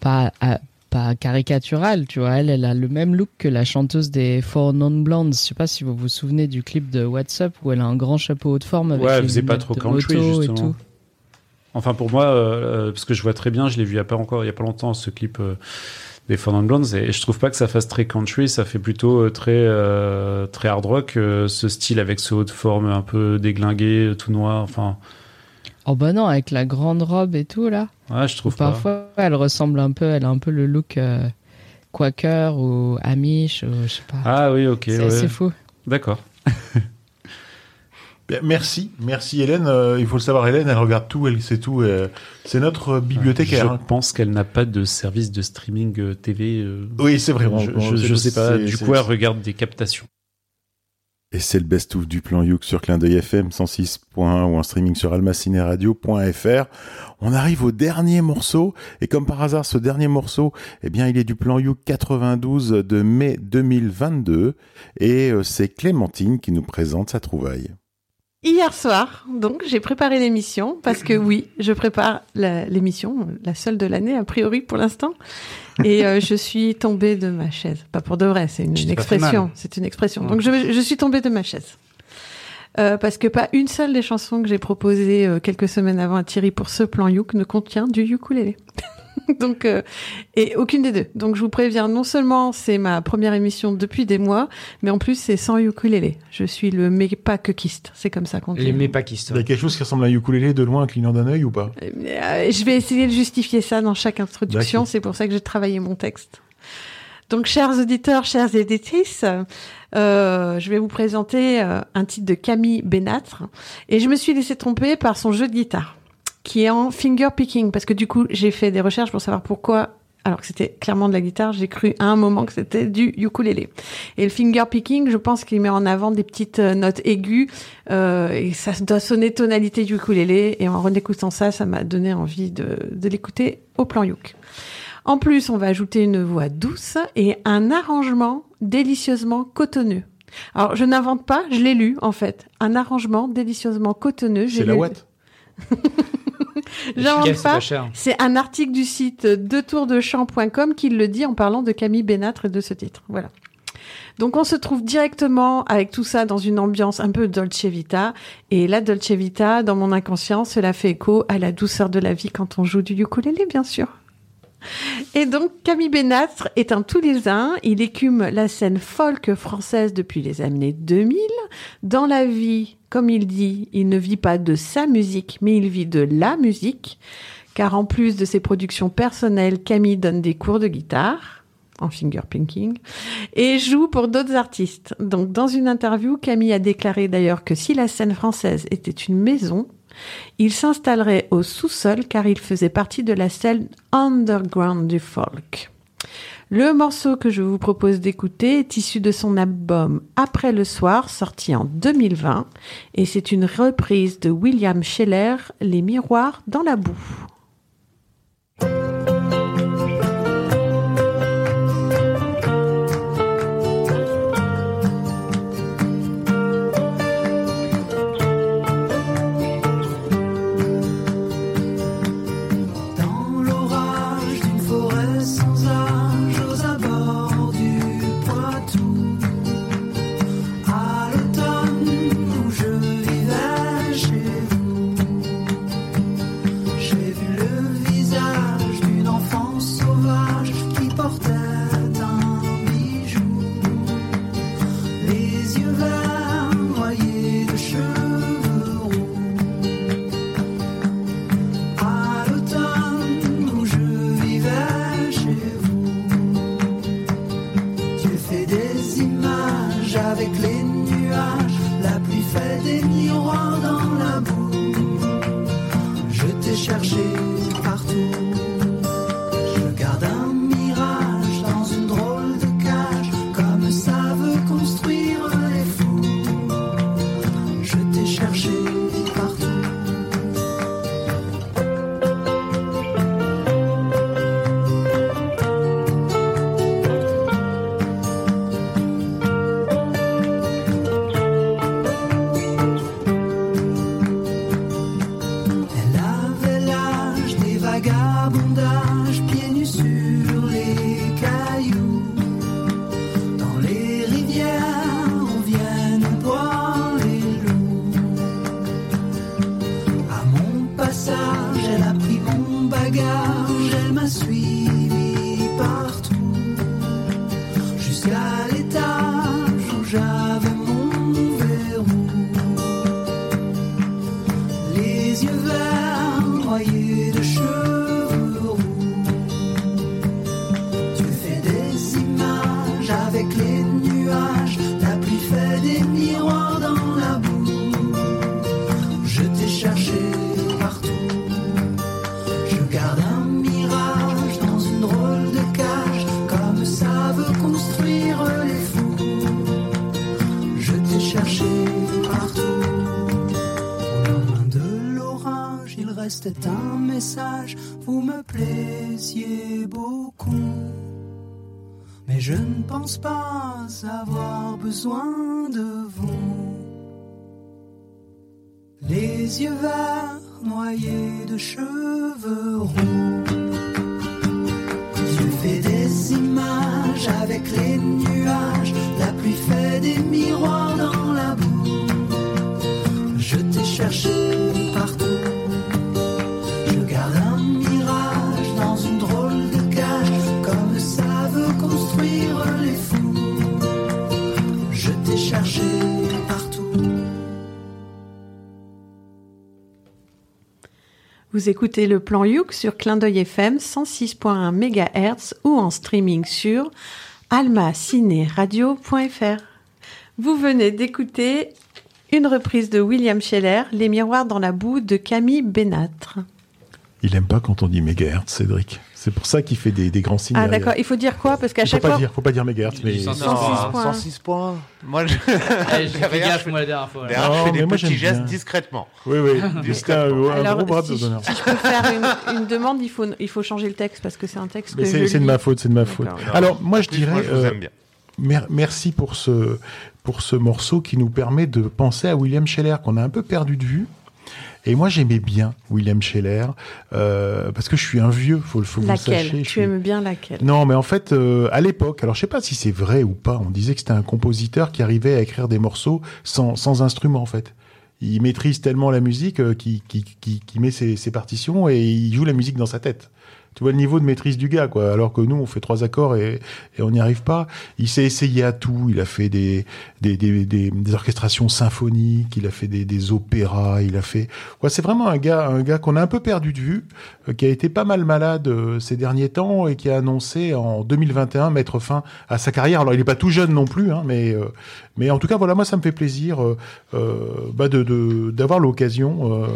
pas, à- pas caricatural, tu vois. Elle, elle a le même look que la chanteuse des Four Non Blondes. Je sais pas si vous vous souvenez du clip de What's Up où elle a un grand chapeau haut de forme avec Ouais, elle faisait pas trop country et justement. tout. Enfin pour moi, euh, euh, parce que je vois très bien, je l'ai vu il y a pas encore, il y a pas longtemps ce clip euh, des Four Non Blondes et je trouve pas que ça fasse très country, ça fait plutôt euh, très très hard rock, ce style avec ce haut de forme un peu déglingué, tout noir. Enfin, Oh bah non, avec la grande robe et tout là. ouais, je trouve pas. Parfois, elle ressemble un peu, elle a un peu le look euh, Quaker ou Amish, ou je sais pas. Ah oui, ok. C'est ouais. fou. D'accord. Merci, merci Hélène. Euh, il faut le savoir, Hélène, elle regarde tout, elle sait tout. euh, c'est notre euh, bibliothécaire. Je hein. pense qu'elle n'a pas de service de streaming euh, TV. euh, Oui, c'est vrai, Je, sais pas. Du coup, elle regarde des captations. Et c'est le best-of du plan Youk sur Clin d'œil FM 106.1 ou en streaming sur almacineradio.fr. On arrive au dernier morceau et comme par hasard ce dernier morceau, eh bien il est du plan Youk 92 de mai 2022 et euh, c'est Clémentine qui nous présente sa trouvaille. Hier soir, donc, j'ai préparé l'émission parce que (clears throat) oui, je prépare l'émission, la seule de l'année a priori pour l'instant, et euh, je suis tombée de ma chaise. Pas pour de vrai, c'est une, expression. C'est une expression. Donc je, je suis tombée de ma chaise. Euh, parce que pas une seule des chansons que j'ai proposées euh, quelques semaines avant à Thierry pour ce plan Youk ne contient du ukulélé. (laughs) Donc, euh, et aucune des deux. Donc, je vous préviens, non seulement c'est ma première émission depuis des mois, mais en plus c'est sans ukulélé. Je suis le mépakekiste, c'est comme ça qu'on dit. Les mépakistes. Il y a quelque chose qui ressemble à un ukulélé de loin, clignant d'un œil ou pas? Euh, je vais essayer de justifier ça dans chaque introduction. C'est pour ça que j'ai travaillé mon texte. Donc, chers auditeurs, chères éditrices, euh, je vais vous présenter euh, un titre de Camille Bénatre. Et je me suis laissé tromper par son jeu de guitare, qui est en finger picking, parce que du coup, j'ai fait des recherches pour savoir pourquoi alors que c'était clairement de la guitare, j'ai cru à un moment que c'était du ukulélé. Et le finger picking, je pense qu'il met en avant des petites euh, notes aiguës euh, et ça doit sonner tonalité ukulélé. Et en redécoutant ça, ça m'a donné envie de, de l'écouter au plan uk. En plus, on va ajouter une voix douce et un arrangement délicieusement cotonneux. Alors, je n'invente pas, je l'ai lu en fait. Un arrangement délicieusement cotonneux. C'est la Watt. (laughs) J'invente pas. C'est un article du site detourdechamp.com qui le dit en parlant de Camille Bénatre et de ce titre. Voilà. Donc on se trouve directement avec tout ça dans une ambiance un peu Dolce Vita. Et la Dolce Vita, dans mon inconscient, cela fait écho à la douceur de la vie quand on joue du ukulélé, bien sûr. Et donc Camille Bénatre est un Toulousain. Il écume la scène folk française depuis les années 2000. Dans la vie, comme il dit, il ne vit pas de sa musique, mais il vit de la musique. Car en plus de ses productions personnelles, Camille donne des cours de guitare en fingerpicking et joue pour d'autres artistes. Donc dans une interview, Camille a déclaré d'ailleurs que si la scène française était une maison, il s'installerait au sous-sol car il faisait partie de la scène underground du folk. Le morceau que je vous propose d'écouter est issu de son album Après le soir, sorti en 2020, et c'est une reprise de William Scheller, Les miroirs dans la boue. Pas avoir besoin de vous. Les yeux verts noyés de cheveux roux. Tu fais des images avec les nuages. La pluie fait des miroirs dans la boue. Je t'ai cherché Vous écoutez le plan Youk sur Clin d'œil FM 106.1 MHz ou en streaming sur almacineradio.fr. Vous venez d'écouter une reprise de William Scheller, Les miroirs dans la boue de Camille Bénatre. Il aime pas quand on dit mégahertz, Cédric. C'est pour ça qu'il fait des, des grands signes. Ah d'accord, il faut dire quoi? Parce qu'à Il faut chaque pas fois... dire, faut pas dire mégahertz, mais 106 Non, points. 106 points. Moi, je... (laughs) Eh, j'ai fait Derrière, gaffe, je- moi, la dernière fois. Derrière, je fais mais des moi, petits gestes bien. discrètement. Oui, oui. (laughs) C'était un, un Alors, gros bras si, de je- si je peux faire une, une demande, il faut, il faut changer le texte parce que c'est un texte Mais que c'est je c'est de ma faute, c'est de ma faute. Alors moi je dirais moi, je vous euh, aime bien. mer- merci pour ce pour ce morceau qui nous permet de penser à William Scheller qu'on a un peu perdu de vue. Et moi j'aimais bien William Scheller euh, parce que je suis un vieux, faut, faut que vous le sachiez. Laquelle je Tu suis- aimes bien laquelle? Non, mais en fait, euh, à l'époque, alors je sais pas si c'est vrai ou pas, on disait que c'était un compositeur qui arrivait à écrire des morceaux sans, sans instrument, en fait. Il maîtrise tellement la musique euh, qu'il qu'il- qu'il- qu'il met ses, ses partitions et il joue la musique dans sa tête. Tu vois le niveau de maîtrise du gars, quoi. Alors que nous, on fait trois accords et, et on n'y arrive pas. Il s'est essayé à tout. Il a fait des, des, des, des, orchestrations symphoniques. Il a fait des, des opéras. Il a fait. Ouais, c'est vraiment un gars, un gars qu'on a un peu perdu de vue, euh, qui a été pas mal malade euh, ces derniers temps et qui a annoncé en 2021 mettre fin à sa carrière. Alors, il est pas tout jeune non plus, hein, mais euh, mais en tout cas, voilà, moi, ça me fait plaisir euh, euh, bah, de d'avoir l'occasion euh,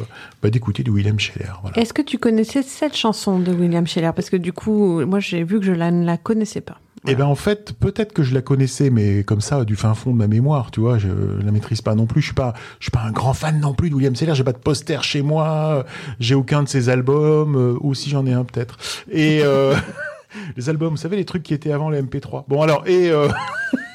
bah, d'écouter du William Scheller. Voilà. Est-ce que tu connaissais cette chanson de William Scheller? Parce que du coup, moi j'ai vu que je la, ne la connaissais pas. Eh ben en fait, peut-être que je la connaissais, mais comme ça, du fin fond de ma mémoire, tu vois, je la maîtrise pas non plus. Je suis pas, je suis pas un grand fan non plus de William Seller. J'ai pas de poster chez moi. J'ai aucun de ses albums. Euh, aussi, j'en ai un peut-être. Et euh, (laughs) les albums, vous savez, les trucs qui étaient avant les MP3. Bon alors et euh, (laughs)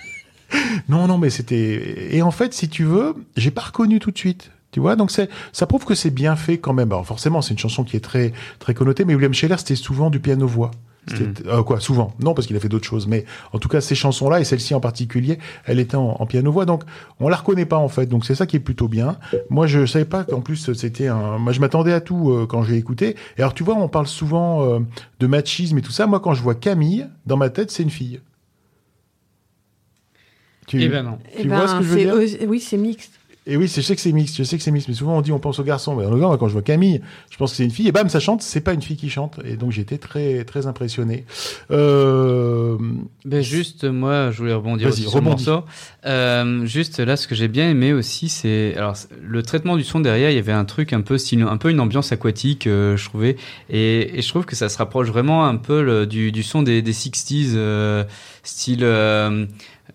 (laughs) non non, mais c'était et en fait, si tu veux, j'ai pas reconnu tout de suite. Tu vois, donc c'est, ça prouve que c'est bien fait quand même. Alors forcément, c'est une chanson qui est très, très connotée, mais William Scheller, c'était souvent du piano-voix. C'était- euh, quoi, souvent. Non, parce qu'il a fait d'autres choses. Mais en tout cas, ces chansons-là, et celle-ci en particulier, elle était en, en piano-voix. Donc, on la reconnaît pas, en fait. Donc, c'est ça qui est plutôt bien. Moi, je savais pas qu'en plus, c'était un, moi, je m'attendais à tout euh, quand j'ai écouté. Et alors, tu vois, on parle souvent euh, de machisme et tout ça. Moi, quand je vois Camille, dans ma tête, c'est une fille. Tu, Eh ben non. Tu Eh vois ben, ce que je veux dire Oui, c'est mixte. et oui, c'est- je sais que c'est mixte, je sais que c'est mixte, mais souvent on dit on pense aux garçons. Mais en l'occurrence, quand je vois Camille, je pense que c'est une fille, et bam, ça chante, c'est pas une fille qui chante. Et donc j'étais très, très impressionné. Euh... Ben juste, moi, je voulais rebondir sur le rebondis. morceau. Euh, juste là, ce que j'ai bien aimé aussi, c'est alors le traitement du son derrière. Il y avait un truc un peu style, un peu une ambiance aquatique, euh, je trouvais, et, et je trouve que ça se rapproche vraiment un peu le- du, du son des, des 60s, euh, style.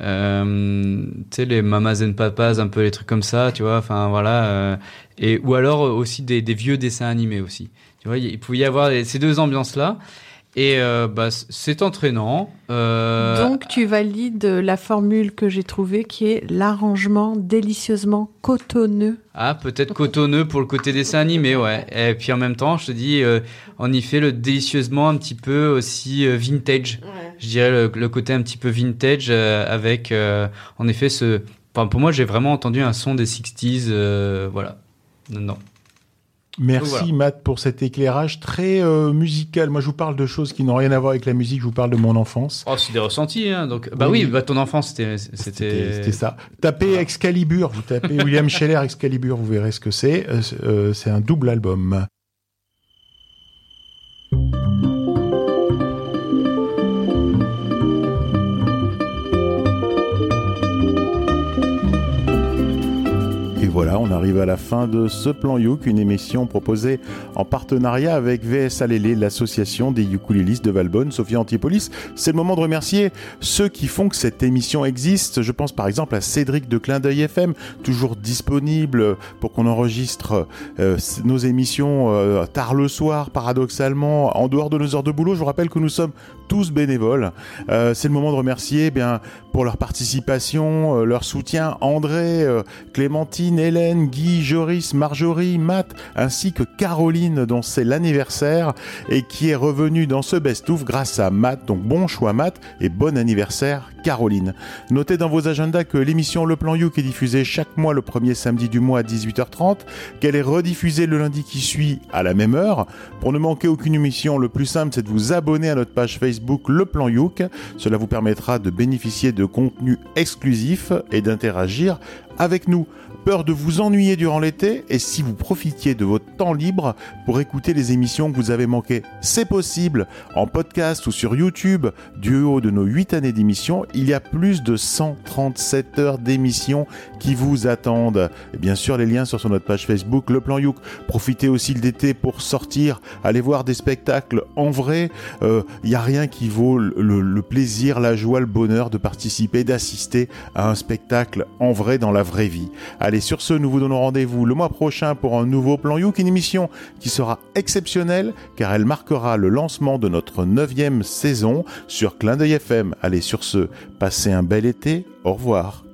Euh, tu sais les mamas and papas un peu les trucs comme ça tu vois enfin voilà euh, et ou alors aussi des, des vieux dessins animés aussi. Tu vois il pouvait y avoir ces deux ambiances là et euh, bah, c'est entraînant. Euh, Donc tu valides la formule que j'ai trouvée qui est l'arrangement délicieusement cotonneux. Ah, peut-être cotonneux pour le côté dessin animé, ouais. Et puis en même temps, je te dis, euh, on y fait le délicieusement un petit peu aussi euh, vintage. Je dirais le, le côté un petit peu vintage euh, avec, euh, en effet, ce. Enfin, pour moi, j'ai vraiment entendu un son des 60s, euh, voilà. Non, non. Merci voilà. Matt pour cet éclairage très euh, musical. Moi, je vous parle de choses qui n'ont rien à voir avec la musique. Je vous parle de mon enfance. Oh, c'est des ressentis, hein. Donc, bah Oui. oui, bah, ton enfance, c'était, c'était, ça. Tapez Excalibur, vous tapez William (laughs) Scheller Excalibur, vous verrez ce que c'est. Euh, c'est, euh, c'est un double album. Voilà, on arrive à la fin de ce plan Youk, une émission proposée en partenariat avec VS Alélé, l'association des ukulélistes de Valbonne, Sophia Antipolis. C'est le moment de remercier ceux qui font que cette émission existe. Je pense par exemple à Cédric de Clin d'œil FM, toujours disponible pour qu'on enregistre euh, nos émissions euh, tard le soir, paradoxalement, en dehors de nos heures de boulot. Je vous rappelle que nous sommes tous bénévoles. Euh, c'est le moment de remercier eh bien pour leur participation, euh, leur soutien André, euh, Clémentine, Hélène, Guy, Joris, Marjorie, Matt, ainsi que Caroline dont c'est l'anniversaire et qui est revenue dans ce best-of grâce à Matt. Donc bon choix Matt et bon anniversaire Caroline. Notez dans vos agendas que l'émission Le Plan Youk est diffusée chaque mois le premier samedi du mois à 18h30, qu'elle est rediffusée le lundi qui suit à la même heure. Pour ne manquer aucune émission, le plus simple c'est de vous abonner à notre page Facebook Le Plan Youk. Cela vous permettra de bénéficier de contenus exclusifs et d'interagir avec nous. Peur de vous ennuyer durant l'été et si vous profitiez de votre temps libre pour écouter les émissions que vous avez manquées. C'est possible. En podcast ou sur YouTube, du haut de nos 8 années d'émission, il y a plus de 137 heures d'émissions qui vous attendent. Bien sûr, les liens sont sur notre page Facebook, Le Plan Youk. Profitez aussi de l'été pour sortir, aller voir des spectacles en vrai. Il n'y a rien qui vaut le plaisir, la joie, le bonheur de participer, d'assister à un spectacle en vrai dans la vraie vie. Allez, sur ce, nous vous donnons rendez-vous le mois prochain pour un nouveau Plan Youk, une émission qui sera exceptionnelle car elle marquera le lancement de notre neuvième saison sur Clin d'œil FM. Allez, sur ce, passez un bel été. Au revoir.